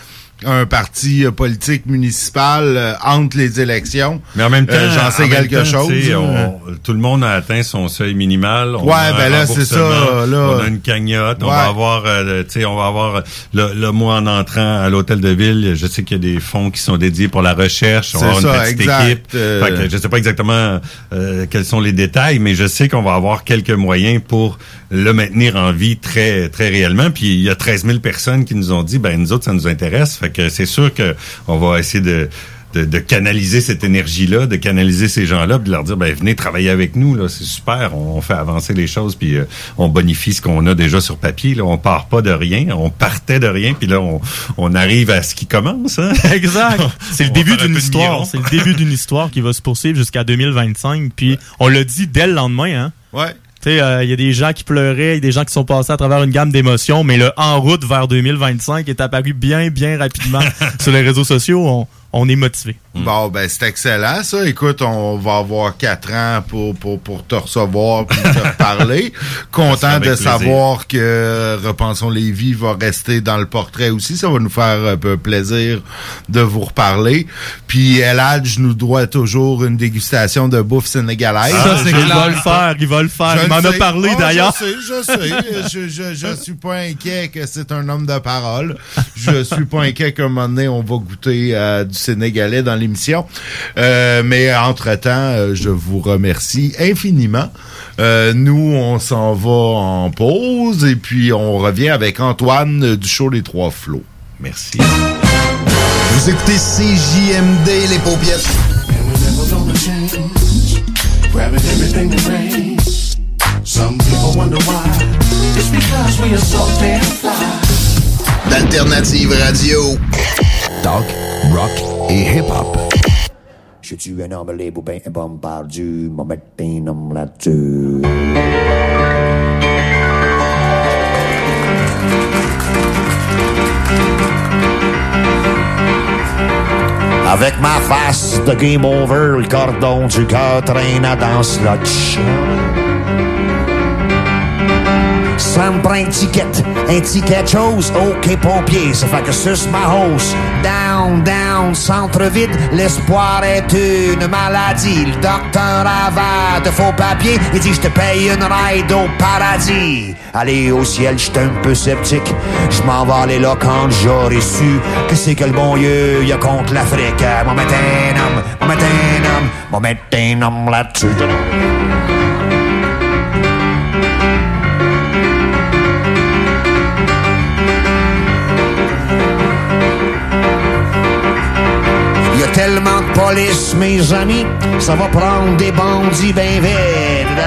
un parti euh, politique municipal euh, entre les élections. Mais en même temps, Euh, j'en sais quelque temps, chose. tu sais, on- tout le monde a atteint son seuil minimal. On Ouais, a un ben là, c'est ça, là. On a une cagnotte. On va avoir, euh, tu sais, on va avoir le, le mois en entrant à l'hôtel de ville. Je sais qu'il y a des fonds qui sont dédiés pour la recherche. On va avoir ça, une petite exact. équipe. Euh, Fait que je sais pas exactement euh, quels sont les détails, mais je sais qu'on va avoir quelques moyens pour le maintenir en vie très, très réellement. Puis il y a 13 000 personnes qui nous ont dit, ben nous autres, ça nous intéresse. Fait que c'est sûr que on va essayer de de, de canaliser cette énergie-là, de canaliser ces gens-là, puis de leur dire ben venez travailler avec nous là, c'est super, on, on fait avancer les choses, puis euh, on bonifie ce qu'on a déjà sur papier. Là, on part pas de rien, on partait de rien, puis là on, on arrive à ce qui commence. Hein? Exact. C'est le On début d'une histoire. C'est le début d'une histoire qui va se poursuivre jusqu'à 2025. Puis on l'a dit dès le lendemain, hein. Ouais. Tu sais, euh, il y a des gens qui pleuraient, il y a des gens qui sont passés à travers une gamme d'émotions, mais le en route vers 2025 est apparu bien, bien rapidement sur les réseaux sociaux. On, on est motivé. Bon, ben, c'est excellent, ça. Écoute, on va avoir quatre ans pour, pour, pour te recevoir puis te reparler. Content de plaisir. savoir que Repensons Lévis va rester dans le portrait aussi. Ça va nous faire un peu plaisir de vous reparler. Puis Eladj nous doit toujours une dégustation de bouffe sénégalaise. Ça, c'est Il va le faire, il va le faire. Je Il m'en a parlé, Ah, d'ailleurs. Je sais, je sais. je, je, je suis pas inquiet que c'est un homme de parole. Je suis pas inquiet qu'à un moment donné, on va goûter euh, du sénégalais dans l'émission. Euh, mais entre-temps, euh, je vous remercie infiniment. Euh, nous, on s'en va en pause et puis on revient avec Antoine du show Les Trois Flots. Merci. Vous écoutez CJMD, les paupiètes. Grabbing everything that rains. Some people wonder why. It's because we are so damn fly. D'Alternative Radio. Talk, rock et hip-hop. Je suis un homme libre, ben bombardu, mettre un homme là-dessus. Avec ma face de game over, le cordon du cœur traîne dans slotch. Ça me prend un ticket, un ticket chose, ok pompier, ça fait que suce ma hausse. Down, down, centre vide, l'espoir est une maladie. Le docteur avare de faux papiers, il dit je te paye une ride au paradis. Aller au ciel, j'étais un peu sceptique, je m'en vais aller là quand j'aurai su que c'est que le bon Dieu y a contre l'Afrique. Mettre un homme, mettre un homme, mettre un homme là-dessus. Tellement de police, mes amis, ça va prendre des bandits ben vides.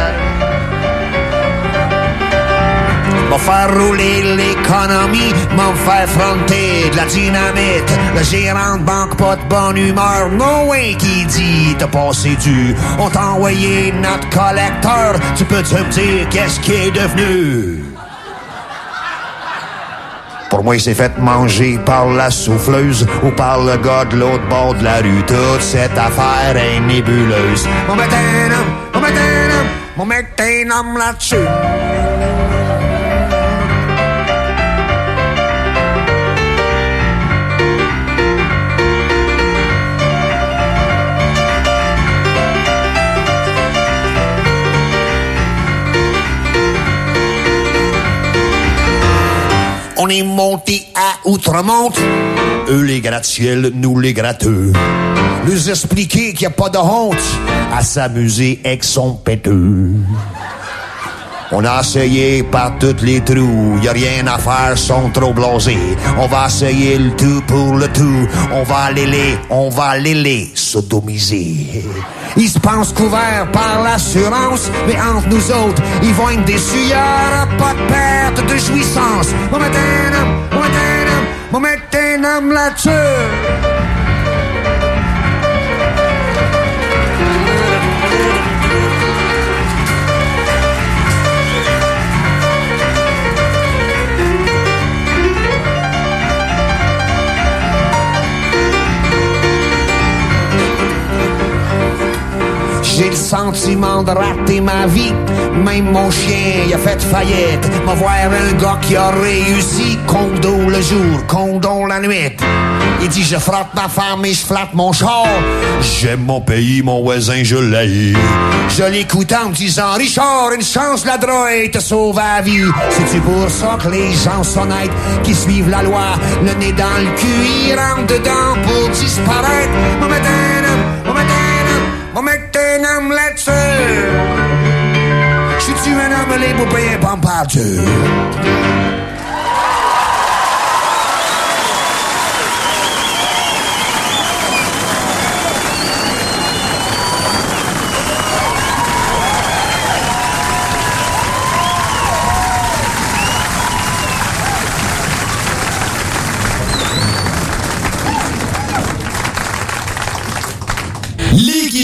M'en faire rouler l'économie, m'en faire fronter de la dynamite. Le gérant de banque, pas de bonne humeur, no way qui dit t'as passé du. On t'a envoyé notre collecteur, tu peux-tu me dire qu'est-ce qui est devenu? Moi, il s'est fait manger par la souffleuse ou par le gars de l'autre bord de la rue. Toute cette affaire est nébuleuse. Mon homme, mon homme, mon homme là-dessus. On est monté à Outremont, eux les gratte-ciel, nous les gratteux. Nous expliquer qu'il n'y a pas de honte à s'amuser avec son péteux. On a essayé par tous les trous, y a rien à faire, sont trop blasés. On va essayer le tout pour le tout, on va les, on va les sodomiser. Ils se pensent couverts par l'assurance, mais entre nous autres, ils vont être des suilleurs, pas de perte de jouissance. J'ai le sentiment de rater ma vie. Même mon chien, il a fait faillite. Me voir un gars qui a réussi. Condo le jour, condo la nuit. Il dit, je frotte ma femme et je flatte mon char. J'aime mon pays, mon voisin, je l'ai. Je l'écoute en me disant, Richard, une chance la droite te sauve la vie. C'est-tu pour ça que les gens s'honnêtes qui suivent la loi, le nez dans le cul, ils rentrent dedans pour disparaître. On met un homme, on met un homme, on met un homme là-dessus. Je suis un homme libre pour payer pas par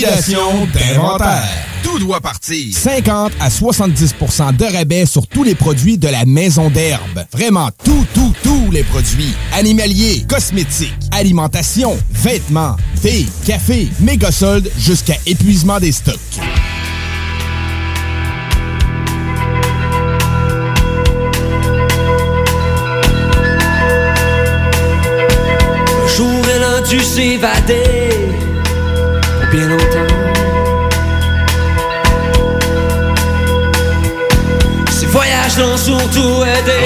Liquidation d'inventaire. tout doit partir. 50 à 70% de rabais sur tous les produits de la maison d'herbe. Vraiment tout, tout, tous les produits. Animaliers, cosmétiques, alimentation, vêtements, thé, café, méga soldes jusqu'à épuisement des stocks. Un jour dû s'évader pour bien longtemps. Ces voyages l'ont surtout aidé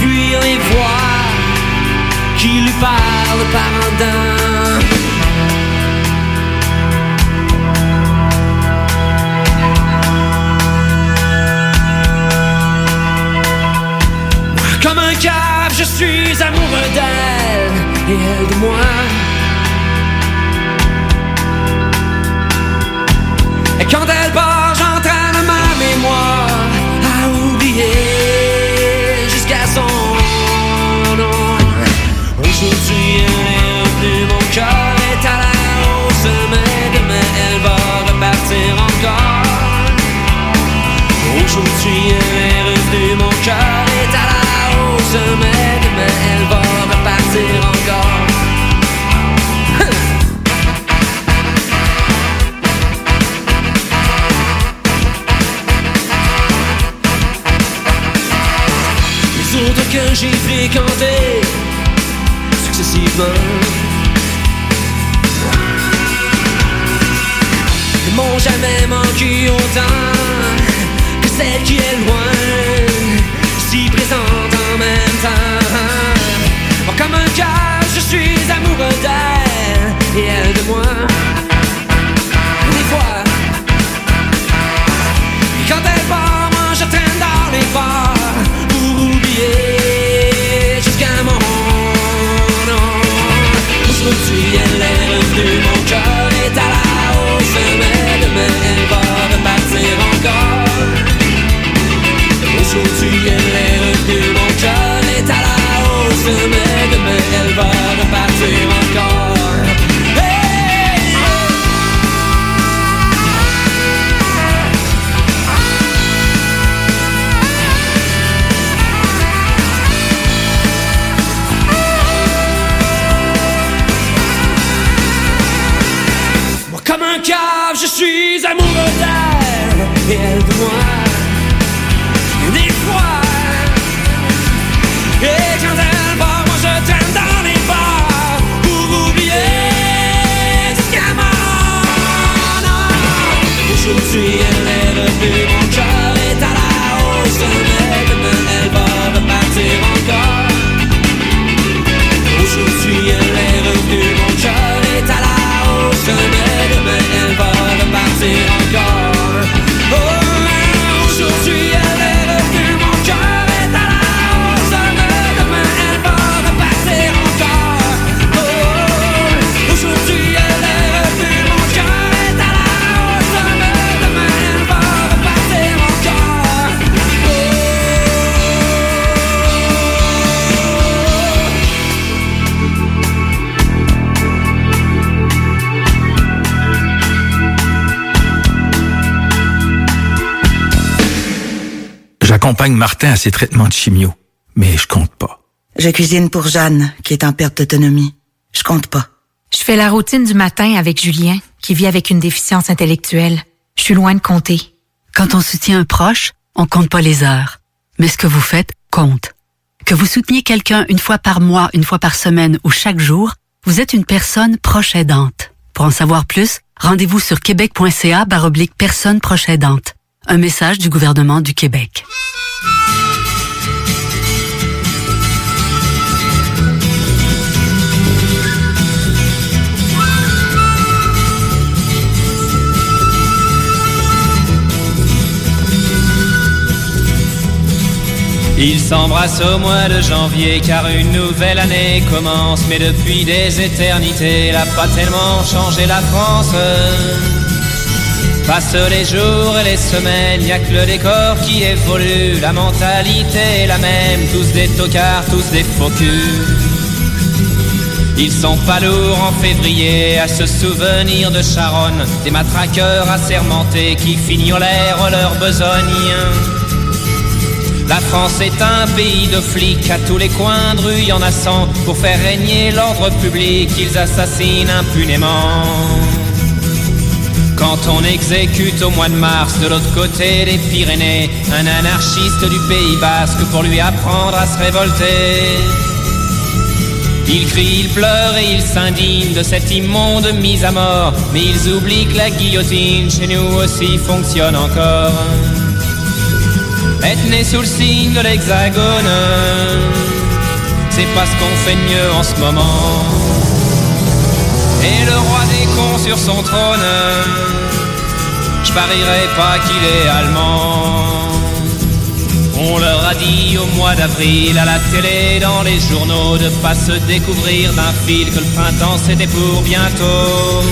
fuir les voix qui lui parlent par dedans. Comme un cave, je suis amoureux d'elle et elle de moi. Et quand elle part, j'entraîne ma mémoire à oublier jusqu'à son nom. Aujourd'hui, elle est revenue, mon cœur est à la hausse, mais demain elle va repartir encore. Aujourd'hui, elle est revenue, mon cœur est à la hausse, mais demain elle va j'ai fréquentés successivement ne m'ont jamais manqué autant que celle qui est loin, si présente en même temps. Comme un cœur, je suis amoureux d'elle et elle de moi. Des fois, quand elle part, moi je traîne dans les bars Aujourd'hui, elle est revenue, mon cœur est à la hausse, mais demain elle va repartir encore. Aujourd'hui, elle est revenue, mon cœur est à la hausse, mais demain elle va moi. J'accompagne Martin à ses traitements de chimio, mais je compte pas. Je cuisine pour Jeanne, qui est en perte d'autonomie. Je compte pas. Je fais la routine du matin avec Julien, qui vit avec une déficience intellectuelle. Je suis loin de compter. Quand on soutient un proche, on compte pas les heures. Mais ce que vous faites compte. Que vous souteniez quelqu'un une fois par mois, une fois par semaine ou chaque jour, vous êtes une personne proche aidante. Pour en savoir plus, rendez-vous sur québec.ca baroblique personne proche aidante. Un message du gouvernement du Québec. Ils s'embrassent au mois de janvier car une nouvelle année commence. Mais depuis des éternités, elle a pas tellement changé la France. Passent les jours et les semaines, y a que le décor qui évolue. La mentalité est la même, tous des tocards, tous des faux culs. Ils sont pas lourds en février à se souvenir de Charonne, des matraqueurs assermentés qui fignolèrent leur besogne. La France est un pays de flics, à tous les coins de rue y en a cent. Pour faire régner l'ordre public, ils assassinent impunément. Quand on exécute au mois de mars de l'autre côté des Pyrénées un anarchiste du Pays Basque pour lui apprendre à se révolter. Il crie, il pleure et il s'indigne de cette immonde mise à mort, mais ils oublient que la guillotine chez nous aussi fonctionne encore. Être né sous le signe de l'hexagone, c'est pas ce qu'on fait mieux en ce moment. Et le roi des sur son trône, je parierais pas qu'il est allemand. On leur a dit au mois d'avril à la télé, dans les journaux, de pas se découvrir d'un fil que le printemps c'était pour bientôt.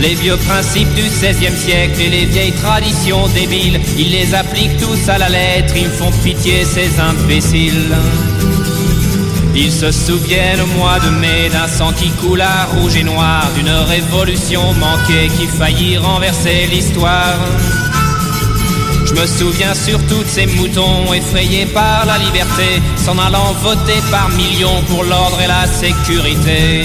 Les vieux principes du XVIe siècle et les vieilles traditions débiles, ils les appliquent tous à la lettre, ils me font pitié ces imbéciles. Ils se souviennent au mois de mai d'un sang qui coula rouge et noir, d'une révolution manquée qui faillit renverser l'histoire. Je me souviens surtout de ces moutons effrayés par la liberté, s'en allant voter par millions pour l'ordre et la sécurité.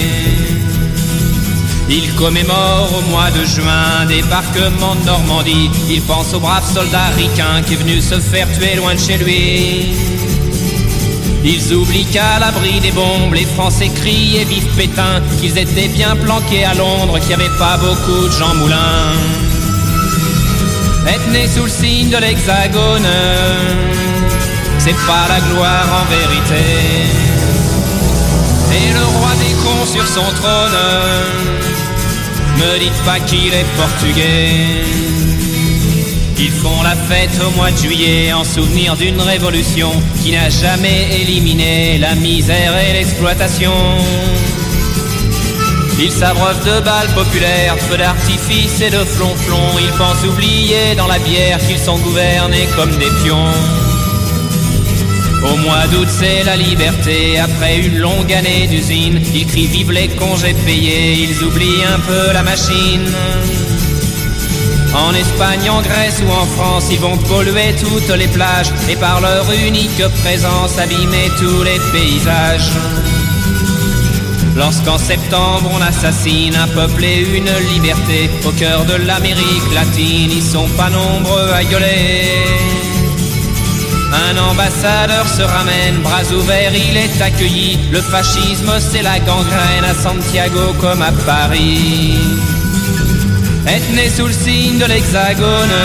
Il commémore au mois de juin débarquement de Normandie. Il pense au brave soldat ricain qui est venu se faire tuer loin de chez lui. Ils oublient qu'à l'abri des bombes, les Français crient et vivent Pétain, qu'ils étaient bien planqués à Londres, qu'il n'y avait pas beaucoup de Jean Moulin. Être né sous le signe de l'hexagone, c'est pas la gloire en vérité. Et le roi des cons sur son trône, me dites pas qu'il est portugais. Ils font la fête au mois de juillet en souvenir d'une révolution qui n'a jamais éliminé la misère et l'exploitation. Ils s'abreuvent de balles populaires, feux d'artifice et de flonflons. Ils pensent oublier dans la bière qu'ils sont gouvernés comme des pions. Au mois d'août, c'est la liberté. Après une longue année d'usine, ils crient vive les congés payés. Ils oublient un peu la machine. En Espagne, en Grèce ou en France, ils vont polluer toutes les plages et par leur unique présence abîmer tous les paysages. Lorsqu'en septembre on assassine un peuple et une liberté au cœur de l'Amérique latine, ils sont pas nombreux à gueuler. Un ambassadeur se ramène, bras ouverts, il est accueilli. Le fascisme, c'est la gangrène à Santiago comme à Paris. Être né sous le signe de l'hexagone,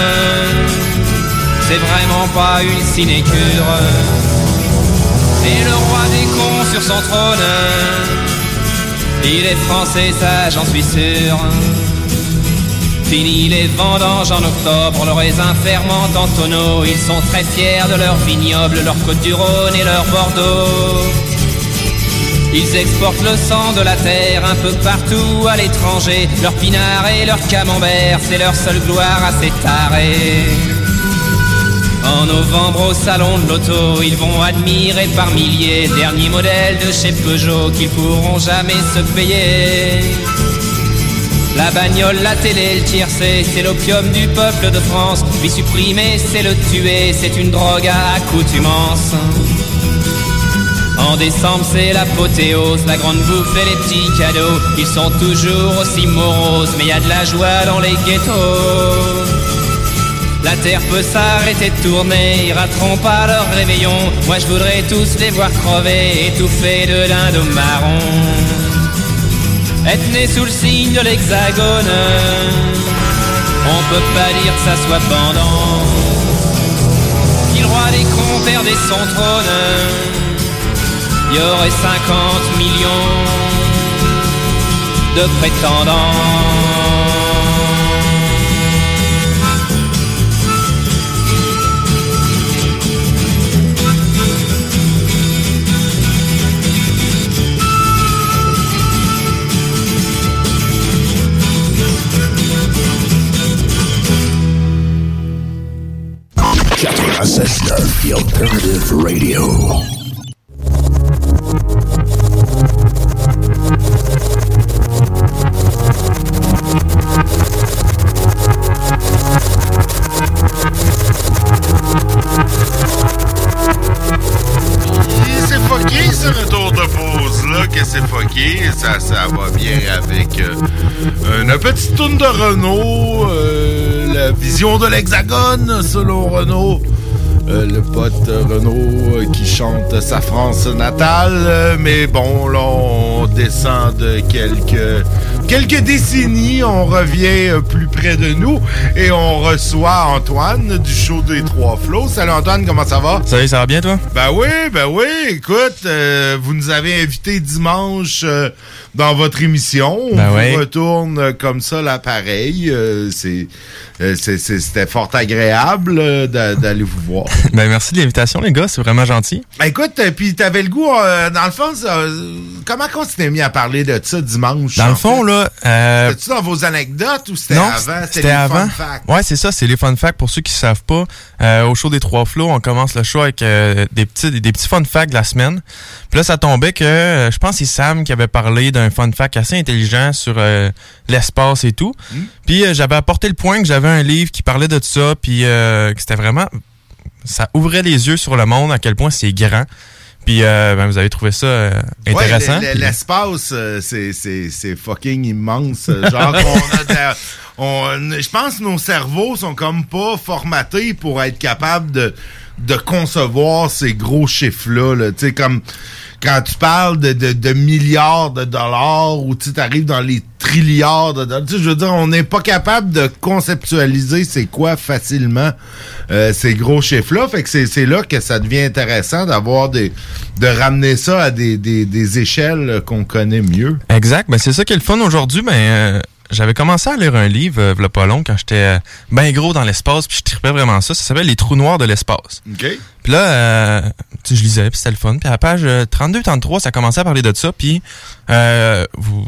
c'est vraiment pas une sinécure. Et le roi des cons sur son trône, il est français, ça j'en suis sûr. Fini les vendanges en octobre, le raisin fermente en tonneaux. Ils sont très fiers de leur vignoble, leur côte du Rhône et leur Bordeaux. Ils exportent le sang de la terre un peu partout à l'étranger. Leur pinard et leur camembert, c'est leur seule gloire à ces. En novembre au salon de l'auto, ils vont admirer par milliers le dernier modèle de chez Peugeot qu'ils pourront jamais se payer. La bagnole, la télé, le tiercé, c'est l'opium du peuple de France. Lui supprimer, c'est le tuer, c'est une drogue à accoutumance. En décembre, c'est l'apothéose, la grande bouffe et les petits cadeaux. Ils sont toujours aussi moroses, mais y a de la joie dans les ghettos. La terre peut s'arrêter de tourner, ils rateront pas leur réveillon. Moi je voudrais tous les voir crever, étouffés de dindon marron. Être né sous le signe de l'hexagone, on peut pas dire que ça soit pendant. Le roi des cons perdait son trône, il y aurait 50 millions de prétendants. The Alternative Radio. Renault. euh, la vision de l'hexagone, selon Renault. Euh, le pote Renault qui chante sa France natale. Mais bon, là, on descend de quelques, quelques décennies. On revient plus près de nous et on reçoit Antoine du show des Trois Flots. Salut Antoine, comment ça va? Salut, ça va bien toi? Ben oui, ben oui. Écoute, euh, vous nous avez invités dimanche euh, dans votre émission. On Ben vous oui. retourne comme ça l'appareil. Euh, c'est- c'était fort agréable euh, d'a- d'aller vous voir. Ben merci de l'invitation les gars, c'est vraiment gentil. Ben écoute, euh, puis t'avais le goût, euh, dans le fond, euh, comment qu'on s'était mis à parler de ça dimanche? Dans le fond fait? là, euh, C'était-tu dans vos anecdotes ou c'était avant? c'était avant. fun facts? Ouais, c'est ça, c'est les fun facts pour ceux qui savent pas. Euh, au show des trois flots, on commence le show avec euh, des petits des, petits fun facts de la semaine. Puis là, ça tombait que euh, je pense que c'est Sam qui avait parlé d'un fun fact assez intelligent sur euh, l'espace et tout. Puis euh, j'avais apporté le point que j'avais un livre qui parlait de ça, puis euh, que c'était vraiment ça ouvrait les yeux sur le monde à quel point c'est grand. Puis euh, ben, vous avez trouvé ça euh, intéressant. Ouais, l'espace, euh, c'est, fucking immense. Genre, qu'on a de- on- je pense que nos cerveaux sont comme pas formatés pour être capables de, de concevoir ces gros chiffres-là. Là. Tu sais, comme quand tu parles de, milliards de dollars ou tu arrives dans les trilliards de dollars, je veux dire, on n'est pas capable de conceptualiser c'est quoi facilement euh, ces gros chiffres-là. Fait que c'est, là que ça devient intéressant d'avoir des de ramener ça à des échelles qu'on connaît mieux. Exact. Ben, c'est ça qui est le fun aujourd'hui. Ben, euh, j'avais commencé à lire un livre, euh, v'là pas long, quand j'étais euh, ben gros dans l'espace, puis je tripais vraiment ça. Ça s'appelle Les trous noirs de l'espace. OK. Puis là, euh, je lisais, puis c'était le fun. Puis à la page 32-33, ça commençait à parler de ça. Puis euh, vous,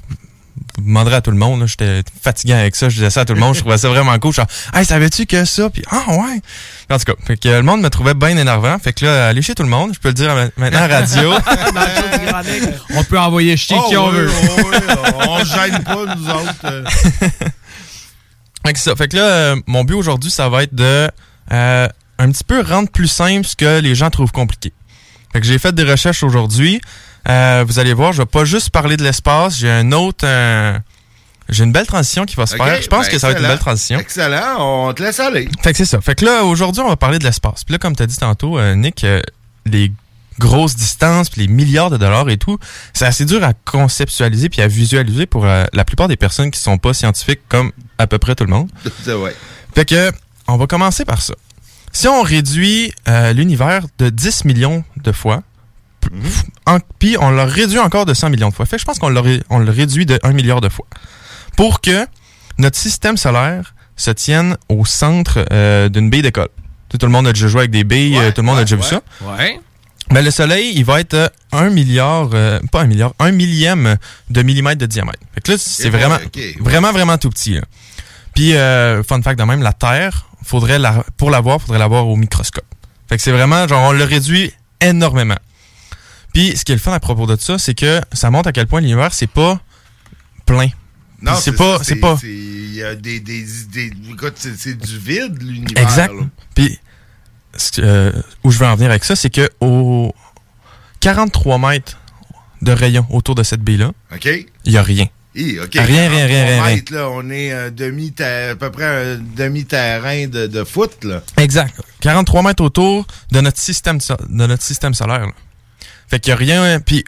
vous demanderez à tout le monde, là, j'étais fatigué avec ça, je disais ça à tout le monde, je trouvais ça vraiment cool. Genre, hey, savais-tu que ça? Puis, ah ouais! En tout cas, fait que le monde me trouvait bien énervant. Fait que là, allez chez tout le monde, je peux le dire maintenant à la radio. On peut envoyer chier Oh, qui on oui, veut. oui, oui, on gêne pas, nous autres. euh. Fait que, ça. fait que là, euh, mon but aujourd'hui, ça va être de euh, un petit peu rendre plus simple ce que les gens trouvent compliqué. Fait que j'ai fait des recherches aujourd'hui. Euh, vous allez voir, je vais pas juste parler de l'espace, j'ai un autre... euh, j'ai une belle transition qui va se faire. Je pense ben, que ça va être une belle transition. Excellent, on te laisse aller. Fait que c'est ça. Fait que là, aujourd'hui, on va parler de l'espace. Puis là, comme tu as dit tantôt, euh, Nick, les grosses distances, puis les milliards de dollars et tout, c'est assez dur à conceptualiser puis à visualiser pour la plupart des personnes qui sont pas scientifiques comme à peu près tout le monde. C'est ouais. Fait que, on va commencer par ça. Si on réduit l'univers de 10 millions de fois, p- en- puis on le réduit encore de 100 millions de fois, fait que je pense qu'on on le réduit de 1 milliard de fois, pour que notre système solaire se tienne au centre euh, d'une baie d'école. Tout le monde a déjà joué avec des billes, euh, tout le monde a déjà vu ça. Ouais. Ben, le Soleil, il va être euh, un milliard, euh, pas un milliard, un millième de millimètre de diamètre. Fait que là, c'est vraiment, vraiment, vraiment tout petit. là. Puis, euh, fun fact de même, la Terre, faudrait la, pour la voir, faudrait la voir au microscope. Fait que c'est vraiment, genre, on le réduit énormément. Puis, ce qui est le fun à propos de ça, c'est que ça montre à quel point l'univers, c'est pas plein. Non, c'est pas, c'est pas. Il y a des, des, des- écoute, c'est, du vide, l'univers. Exact. là. Puis, euh, où je veux en venir avec ça, c'est que au 43 mètres de rayon autour de cette baie-là, il y a rien. Hi. Rien, rien, rien, 43 rien, rien. mètres, là, on est un demi à peu près un demi-terrain de, de foot, là. Exact. 43 mètres autour de notre système, so- de notre système solaire. là. Fait qu'il y a rien. Puis,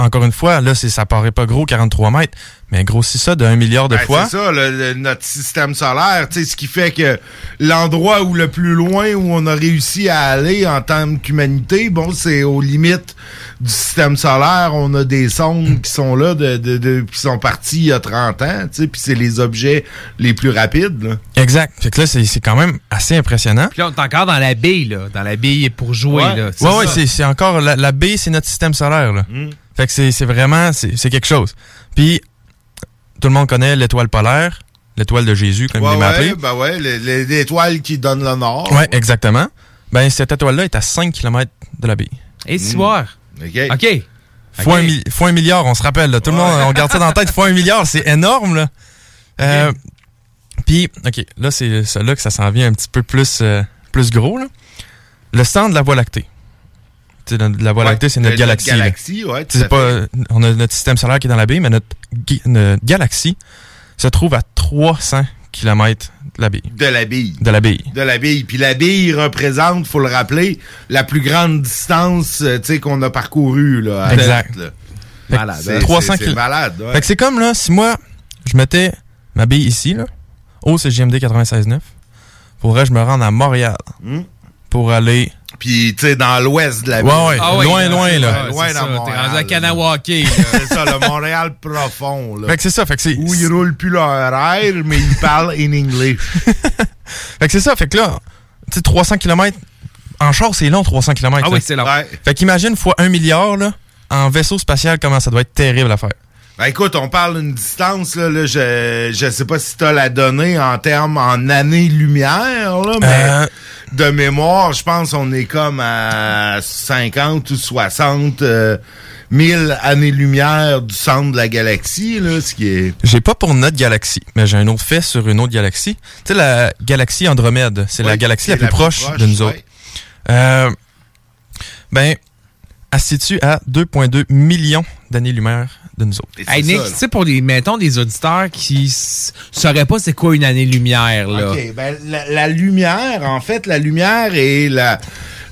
encore une fois, là, c'est- ça paraît pas gros, 43 mètres, mais grossit ça de 1 milliard de Ben, fois. C'est ça, le- le- notre système solaire, tu sais, ce qui fait que l'endroit où le plus loin où on a réussi à aller en tant qu'humanité, bon, c'est aux limites du système solaire. On a des sondes qui sont là, de, de, de- qui sont partis il y a 30 ans, tu sais, puis c'est les objets les plus rapides, là. Exact. Fait que là, c'est c'est quand même assez impressionnant. Puis là, on est encore dans la bille, là. Dans la bille pour jouer, Ouais, là. ouais, ouais, c'est c'est encore. La, la baie, c'est notre système solaire, là. Mm. Fait que c'est vraiment. C'est quelque chose. Puis, tout le monde connaît l'étoile polaire, l'étoile de Jésus, comme Ouais, il m'a appelé. ouais, ben ouais, l'étoile qui donne le nord. Ouais, exactement. Ben, cette étoile-là est à 5 km de la baie. Et si soir. OK. OK. Fois, un mi- fois un milliard, on se rappelle. Là. Tout le monde, on garde ça dans la tête. Fois un milliard, c'est énorme. Là. Euh, Puis, OK, là, c'est là que ça s'en vient un petit peu plus, euh, plus gros. Là. Le centre de la Voie lactée. La, Voie lactée, c'est notre notre galaxie. ouais, C'est pas, on a notre système solaire qui est dans la baie, mais notre, galaxie se trouve à 300 km de la baie. De la bille. De la baie. De la bille. Puis la bille représente, faut le rappeler, la plus grande distance euh, qu'on a parcourue. Là, à Exact. là. Malade. c'est hein, 300 c'est- c'est kil- malade. ouais. Fait que c'est comme là, si moi, je mettais ma bille ici, là, au CGMD 96.9, faudrait que je me rende à Montréal Hmm? Pour aller. Puis, tu sais, dans l'ouest de la Ouais, ville. ouais, Ah oui, loin, loin, là. Ouais, Loin c'est dans ça, t'es Montréal. rendu à Kanawake, là. c'est ça, le Montréal profond. Là. Fait que c'est ça, fait que c'est. Où ils roulent plus leur air, mais ils parlent in English. Fait que c'est ça, fait que là, tu sais, 300 km. En char, c'est long, 300 km. Ah oui, c'est long. Ouais. Fait qu'imagine fois 1 milliard, là, en vaisseau spatial, comment ça doit être terrible à faire. Ben écoute, on parle d'une distance, là, là, je, je sais pas si t'as la donnée en termes en années-lumière, là, mais Euh. de mémoire, je pense on est comme à 50 ou 60 euh, 1000 années-lumière du centre de la galaxie, là, ce qui est... J'ai pas pour notre galaxie, mais j'ai un autre fait sur une autre galaxie. Tu sais, la galaxie Andromède, c'est la galaxie la plus la plus proche, proche, de nous ouais. autres. Euh, ben, elle se situe à 2,2 millions d'années-lumière de nous autres. Hey Nick, tu sais, pour les, mettons, des auditeurs qui sauraient pas c'est quoi une année-lumière, là. OK, ben, la, la lumière, en fait, la lumière est la,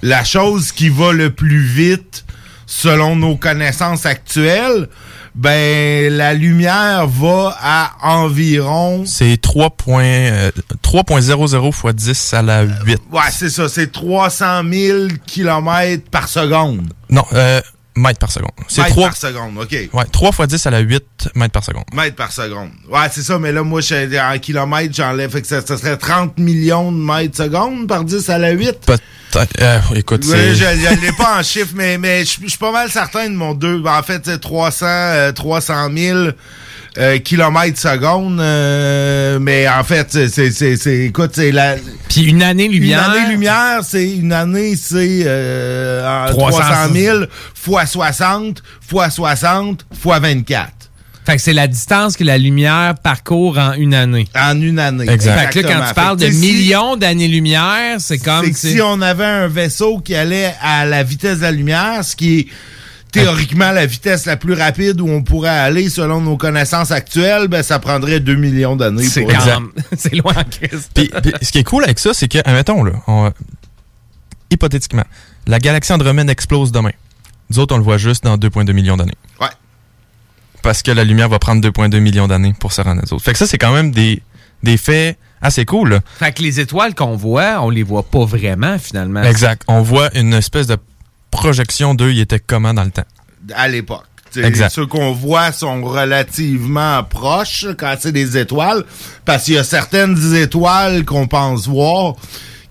la chose qui va le plus vite selon nos connaissances actuelles. Ben, la lumière va à environ... C'est 3 point, euh, 3.00 fois 10 à la 8. Ouais, c'est ça, c'est 300 000 kilomètres par seconde. Non, euh, mètres par seconde. C'est Mètres 3, par seconde, OK. ouais, 3 fois 10 à la 8 mètres par seconde. Mètres par seconde. Ouais, c'est ça, mais là, moi, je, en kilomètres, j'enlève. Fait que ça, ça serait 30 millions de mètres secondes par 10 à la 8. Peut-être. euh, écoute, Oui, c'est. je ne l'ai pas en chiffre, mais, mais je suis pas mal certain de mon deux. En fait, c'est 300, euh, 300 000 euh, kilomètres secondes. euh, mais en fait, c'est- c'est, c'est, écoute, c'est la. Puis une année-lumière. Une année-lumière, c'est une année, c'est euh, en 300 300 000 fois 60 fois 60 fois 24. Fait que c'est la distance que la lumière parcourt en une année. En une année. Fait que là, quand tu parles de si- millions d'années-lumière, c'est comme... C'est que si on avait un vaisseau qui allait à la vitesse de la lumière, ce qui est théoriquement la vitesse la plus rapide où on pourrait aller selon nos connaissances actuelles, ben ça prendrait 2 millions d'années. C'est pour- quand même- c'est loin en Christ. Puis, puis ce qui est cool avec ça, c'est que, admettons, là, on- hypothétiquement, la galaxie Andromède explose demain. Nous autres, on le voit juste dans 2,2 millions d'années. Ouais. Parce que la lumière va prendre 2,2 millions d'années pour se rendre à nous autres. Fait que ça, c'est quand même des, des faits assez cool. là. Fait que les étoiles qu'on voit, on les voit pas vraiment, finalement. Exact. On voit une espèce de projection d'eux, ils étaient comment dans le temps? à l'époque. Exact. Ceux qu'on voit sont relativement proches quand c'est des étoiles, parce qu'il y a certaines étoiles qu'on pense voir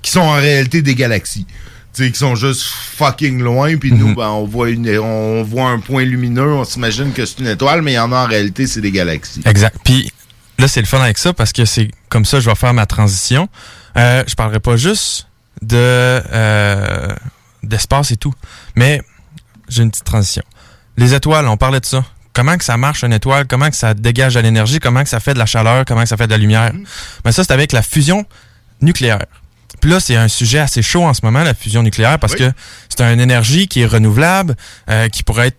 qui sont en réalité des galaxies. T'sais, qui sont juste fucking loin, puis nous, ben, on voit une, on voit un point lumineux, on s'imagine que c'est une étoile, mais il y en a en réalité, c'est des galaxies. Exact. Puis là, c'est le fun avec ça parce que c'est comme ça que je vais faire ma transition. Euh, je parlerai pas juste de euh, d'espace et tout, mais j'ai une petite transition. Les étoiles, on parlait de ça. Comment que ça marche une étoile, comment que ça dégage de l'énergie, comment que ça fait de la chaleur, comment que ça fait de la lumière? Mais ça, c'est avec la fusion nucléaire. Puis là, c'est un sujet assez chaud en ce moment, la fusion nucléaire, parce Oui. que c'est une énergie qui est renouvelable, euh, qui pourrait être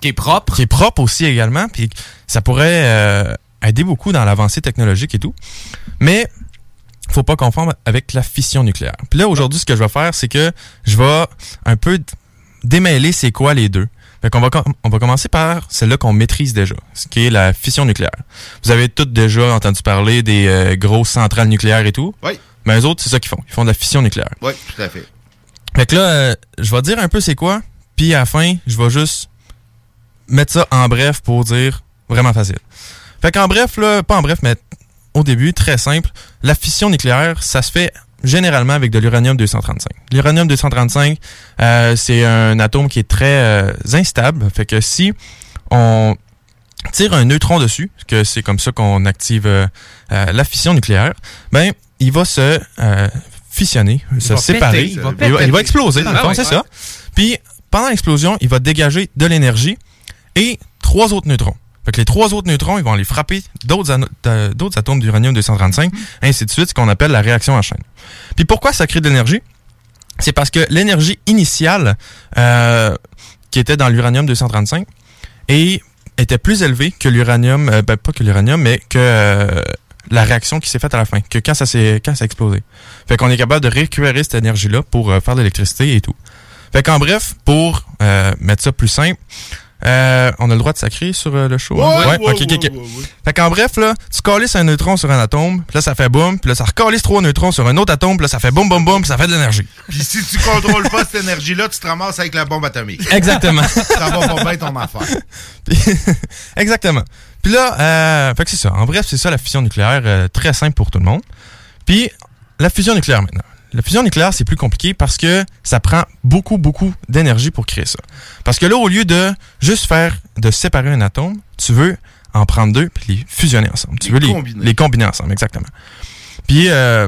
qui est propre. Qui est propre aussi également. Puis ça pourrait euh, aider beaucoup dans l'avancée technologique et tout. Mais faut pas confondre avec la fission nucléaire. Puis là, aujourd'hui, ce que je vais faire, c'est que je vais un peu démêler c'est quoi les deux. Fait qu'on va, on va commencer par celle-là qu'on maîtrise déjà, ce qui est la fission nucléaire. Vous avez toutes déjà entendu parler des euh, grosses centrales nucléaires et tout. Oui. Mais eux autres, c'est ça qu'ils font. Ils font de la fission nucléaire. Oui, tout à fait. Fait que là, euh, je vais dire un peu c'est quoi, puis à la fin, je vais juste mettre ça en bref pour dire vraiment facile. Fait qu'en bref, là, pas en bref, mais au début, très simple, la fission nucléaire, ça se fait généralement avec de l'uranium-235. L'uranium-235, euh, c'est un atome qui est très euh, instable, fait que si on tire un neutron dessus, que c'est comme ça qu'on active euh, la fission nucléaire, ben il va se fissionner, se séparer, péter, il va il va, il va péter. exploser, dans le fond, ouais, c'est ça. Puis pendant l'explosion, il va dégager de l'énergie et trois autres neutrons. Fait que les trois autres neutrons, ils vont aller frapper d'autres atomes d'uranium-235, ainsi de suite, ce qu'on appelle la réaction en chaîne. Puis pourquoi ça crée de l'énergie? c'est parce que l'énergie initiale euh, qui était dans l'uranium 235 et était plus élevée que l'uranium, euh, ben, pas que l'uranium, mais que euh, la réaction qui s'est faite à la fin, que quand ça s'est quand ça a explosé. Fait qu'on est capable de récupérer cette énergie-là pour euh, faire de l'électricité et tout. Fait qu'en bref, pour euh, mettre ça plus simple, euh, on a le droit de sacrer sur euh, le show. Ouais, hein? ouais, ok, ok, ouais, ok. ouais, ouais. Fait qu'en bref, là, tu calisses un neutron sur un atome, puis là, ça fait boum, puis là, ça recalisse trois neutrons sur un autre atome, puis là, ça fait boum, boum, boum, puis ça fait de l'énergie. Puis si tu contrôles pas cette énergie-là, tu te ramasses avec la bombe atomique. Exactement. ça va pas bien ton affaire. Exactement. Puis là, euh, fait que c'est ça. En bref, c'est ça la fusion nucléaire, euh, très simple pour tout le monde. Puis la fusion nucléaire maintenant. La fusion nucléaire, c'est plus compliqué parce que ça prend beaucoup, beaucoup d'énergie pour créer ça. Parce que là, au lieu de juste faire, de séparer un atome, tu veux en prendre deux puis les fusionner ensemble. Tu Les veux les combiner. les combiner ensemble, exactement. Puis, euh,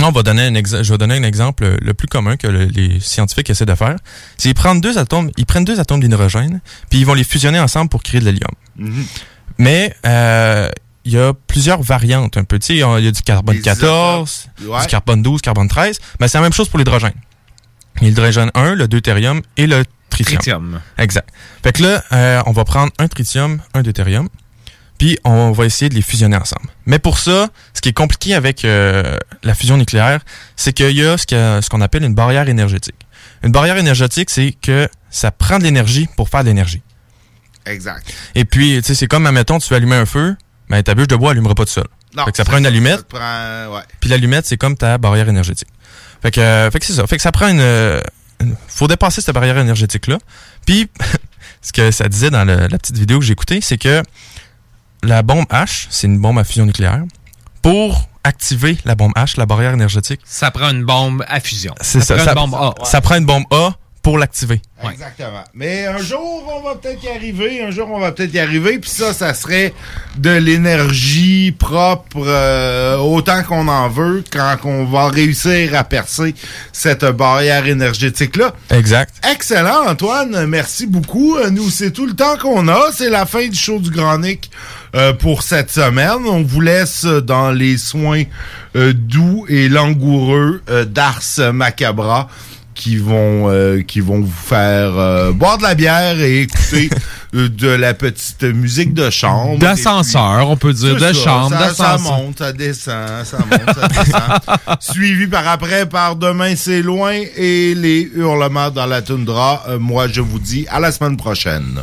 on va donner un exa- je vais donner un exemple le plus commun que le- les scientifiques essaient de faire. C'est prennent deux atomes, ils prennent deux atomes d'hydrogène, puis ils vont les fusionner ensemble pour créer de l'hélium. Mhm. Mais euh, il y a plusieurs variantes un peu. Tu sais, il y a du carbone Les 14, isotopes. Ouais. du carbone 12, carbone 13. Mais c'est la même chose pour l'hydrogène. L'hydrogène 1, le deutérium et le tritium. Tritium. Exact. Fait que là, euh, on va prendre un tritium, un deutérium, puis on va essayer de les fusionner ensemble. Mais pour ça, ce qui est compliqué avec euh, la fusion nucléaire, c'est qu'il y a ce qu'on appelle une barrière énergétique. Une barrière énergétique, c'est que ça prend de l'énergie pour faire de l'énergie. Exact. Et puis, tu sais, c'est comme, admettons, tu veux allumer un feu, ben ta bûche de bois allumera pas tout seul. Non, fait que ça prend une allumette, prend- ouais. puis l'allumette, c'est comme ta barrière énergétique. Fait que, euh, fait que c'est ça. Fait que ça prend une, euh, une- faut dépasser cette barrière énergétique-là. Puis, ce que ça disait dans le- la petite vidéo que j'ai écoutée, c'est que la bombe H, c'est une bombe à fusion nucléaire. Pour activer la bombe H, la barrière énergétique, Ça prend une bombe à fusion. c'est ça. prend Ça, une bombe A. ça prend une bombe A pour l'activer. Exactement. Mais un jour, on va peut-être y arriver. Un jour, on va peut-être y arriver. Puis ça, ça serait de l'énergie propre euh, autant qu'on en veut quand on va réussir à percer cette barrière énergétique-là. Exact. Excellent, Antoine. Merci beaucoup. Euh, Nous, c'est tout le temps qu'on a. C'est la fin du show du Grand Nick euh, pour cette semaine. On vous laisse dans les soins euh, doux et langoureux euh, d'Ars Macabra qui vont euh, qui vont vous faire euh, boire de la bière et écouter euh, de la petite musique de chambre. D'ascenseur, on peut dire, de ça, chambre, ça, monte, ça descend, ça monte, ça descend. Suivi par après par Demain c'est loin et les hurlements dans la toundra. Euh, moi, je vous dis à la semaine prochaine.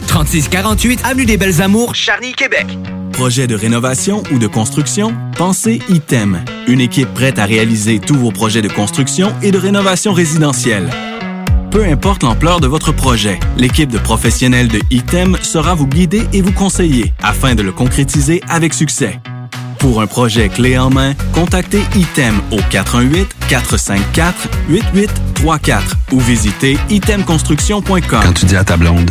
3648 Avenue des Belles Amours, Charny, Québec. Projet de rénovation ou de construction? Pensez ITEM. Une équipe prête à réaliser tous vos projets de construction et de rénovation résidentielle. Peu importe l'ampleur de votre projet, l'équipe de professionnels de ITEM sera vous guider et vous conseiller afin de le concrétiser avec succès. Pour un projet clé en main, contactez ITEM au 418-454-8834 ou visitez itemconstruction.com. Quand tu dis à ta blonde,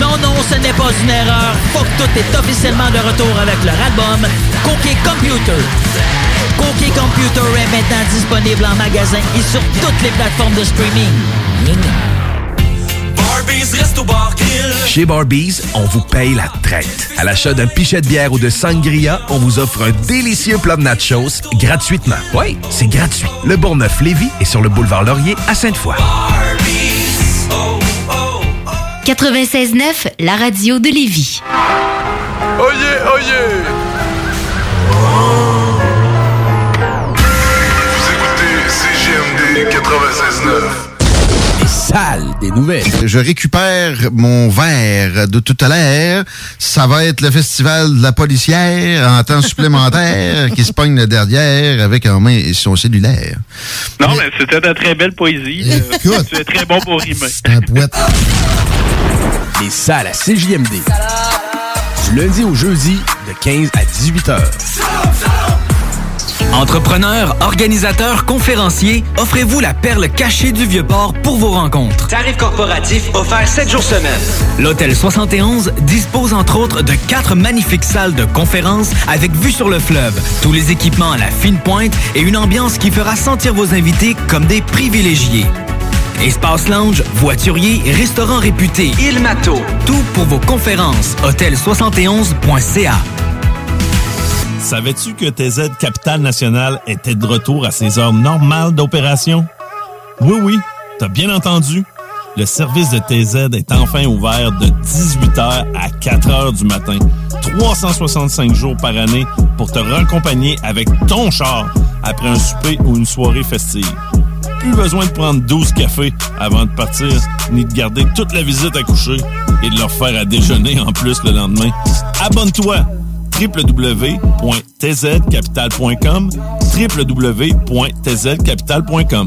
Non, non, ce n'est pas une erreur. Faut que tout est officiellement de retour avec leur album Cookie Computer. Cookie Computer est maintenant disponible en magasin et sur toutes les plateformes de streaming. Chez Barbies, on vous paye la traite. À l'achat d'un pichet de bière ou de sangria, on vous offre un délicieux plat de nachos gratuitement. Oui, c'est gratuit. Le Bourgneuf-Lévis est sur le boulevard Laurier à Sainte-Foy. 96.9, la radio de Lévis. Oyez, oyez! Vous écoutez CGMD CJMD 96.9. Les salles des nouvelles. Je récupère mon verre de tout à l'heure. Ça va être le festival de la policière en temps supplémentaire qui se pogne le derrière avec en main son cellulaire. Non, mais c'était de très belle poésie. Euh, tu es très bon pour rimer. C'est un poète. Les salles à CJMD. Du lundi au jeudi, de 15 à 18 heures. Entrepreneurs, organisateurs, conférenciers, offrez-vous la perle cachée du Vieux-Port pour vos rencontres. Tarif corporatif offert 7 jours semaine. L'Hôtel 71 dispose entre autres de quatre magnifiques salles de conférences avec vue sur le fleuve, tous les équipements à la fine pointe et une ambiance qui fera sentir vos invités comme des privilégiés. Espace lounge, voiturier, restaurant réputé, Il Mato. Tout pour vos conférences. Hôtel71.ca. Savais-tu que TZ Capital National était de retour à ses heures normales d'opération? Oui, oui, t'as bien entendu. Le service de TZ est enfin ouvert de 18h à 4h du matin, 365 jours par année pour te raccompagner avec ton char après un souper ou une soirée festive. Plus besoin de prendre 12 cafés avant de partir, ni de garder toute la visite à coucher et de leur faire à déjeuner en plus le lendemain. Abonne-toi. www.tzcapital.com www.tzcapital.com